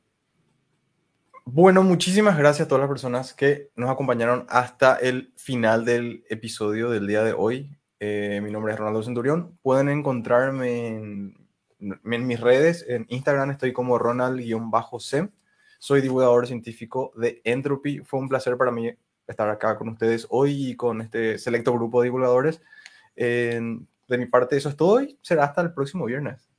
Bueno, muchísimas gracias a todas las personas que nos acompañaron hasta el final del episodio del día de hoy. Eh, mi nombre es Ronaldo Centurión. Pueden encontrarme en, en mis redes. En Instagram estoy como Ronald-C. Soy divulgador científico de Entropy. Fue un placer para mí estar acá con ustedes hoy y con este selecto grupo de divulgadores. Eh, de mi parte, eso es todo y será hasta el próximo viernes.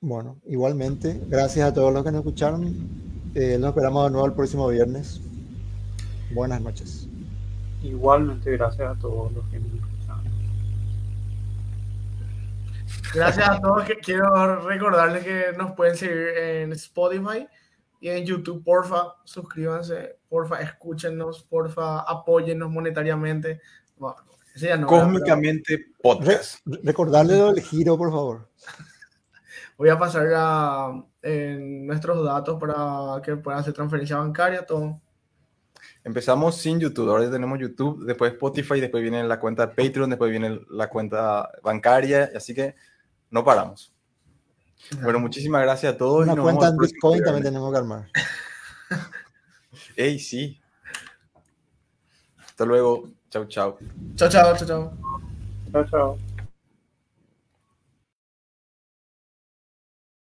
Bueno, igualmente, gracias a todos los que nos escucharon. Eh, nos esperamos de nuevo el próximo viernes. Buenas noches. Igualmente, gracias a todos los que nos escucharon. Gracias a todos. que Quiero recordarles que nos pueden seguir en Spotify y en YouTube. Porfa, suscríbanse. Porfa, escúchenos. Porfa, apóyennos monetariamente. Bueno, ese ya no. Cósmicamente Re- podcast. recordarle lo del giro, por favor. Voy a pasar a, en nuestros datos para que puedan hacer transferencia bancaria, todo. Empezamos sin YouTube, ahora ya tenemos YouTube, después Spotify, después viene la cuenta de Patreon, después viene la cuenta bancaria, así que no paramos. Bueno, muchísimas gracias a todos. y Una nos cuenta en Bitcoin también tenemos que armar. [LAUGHS] Ey, sí. Hasta luego. Chau, chau. Chao, chao, chao, chao. Chao, chao.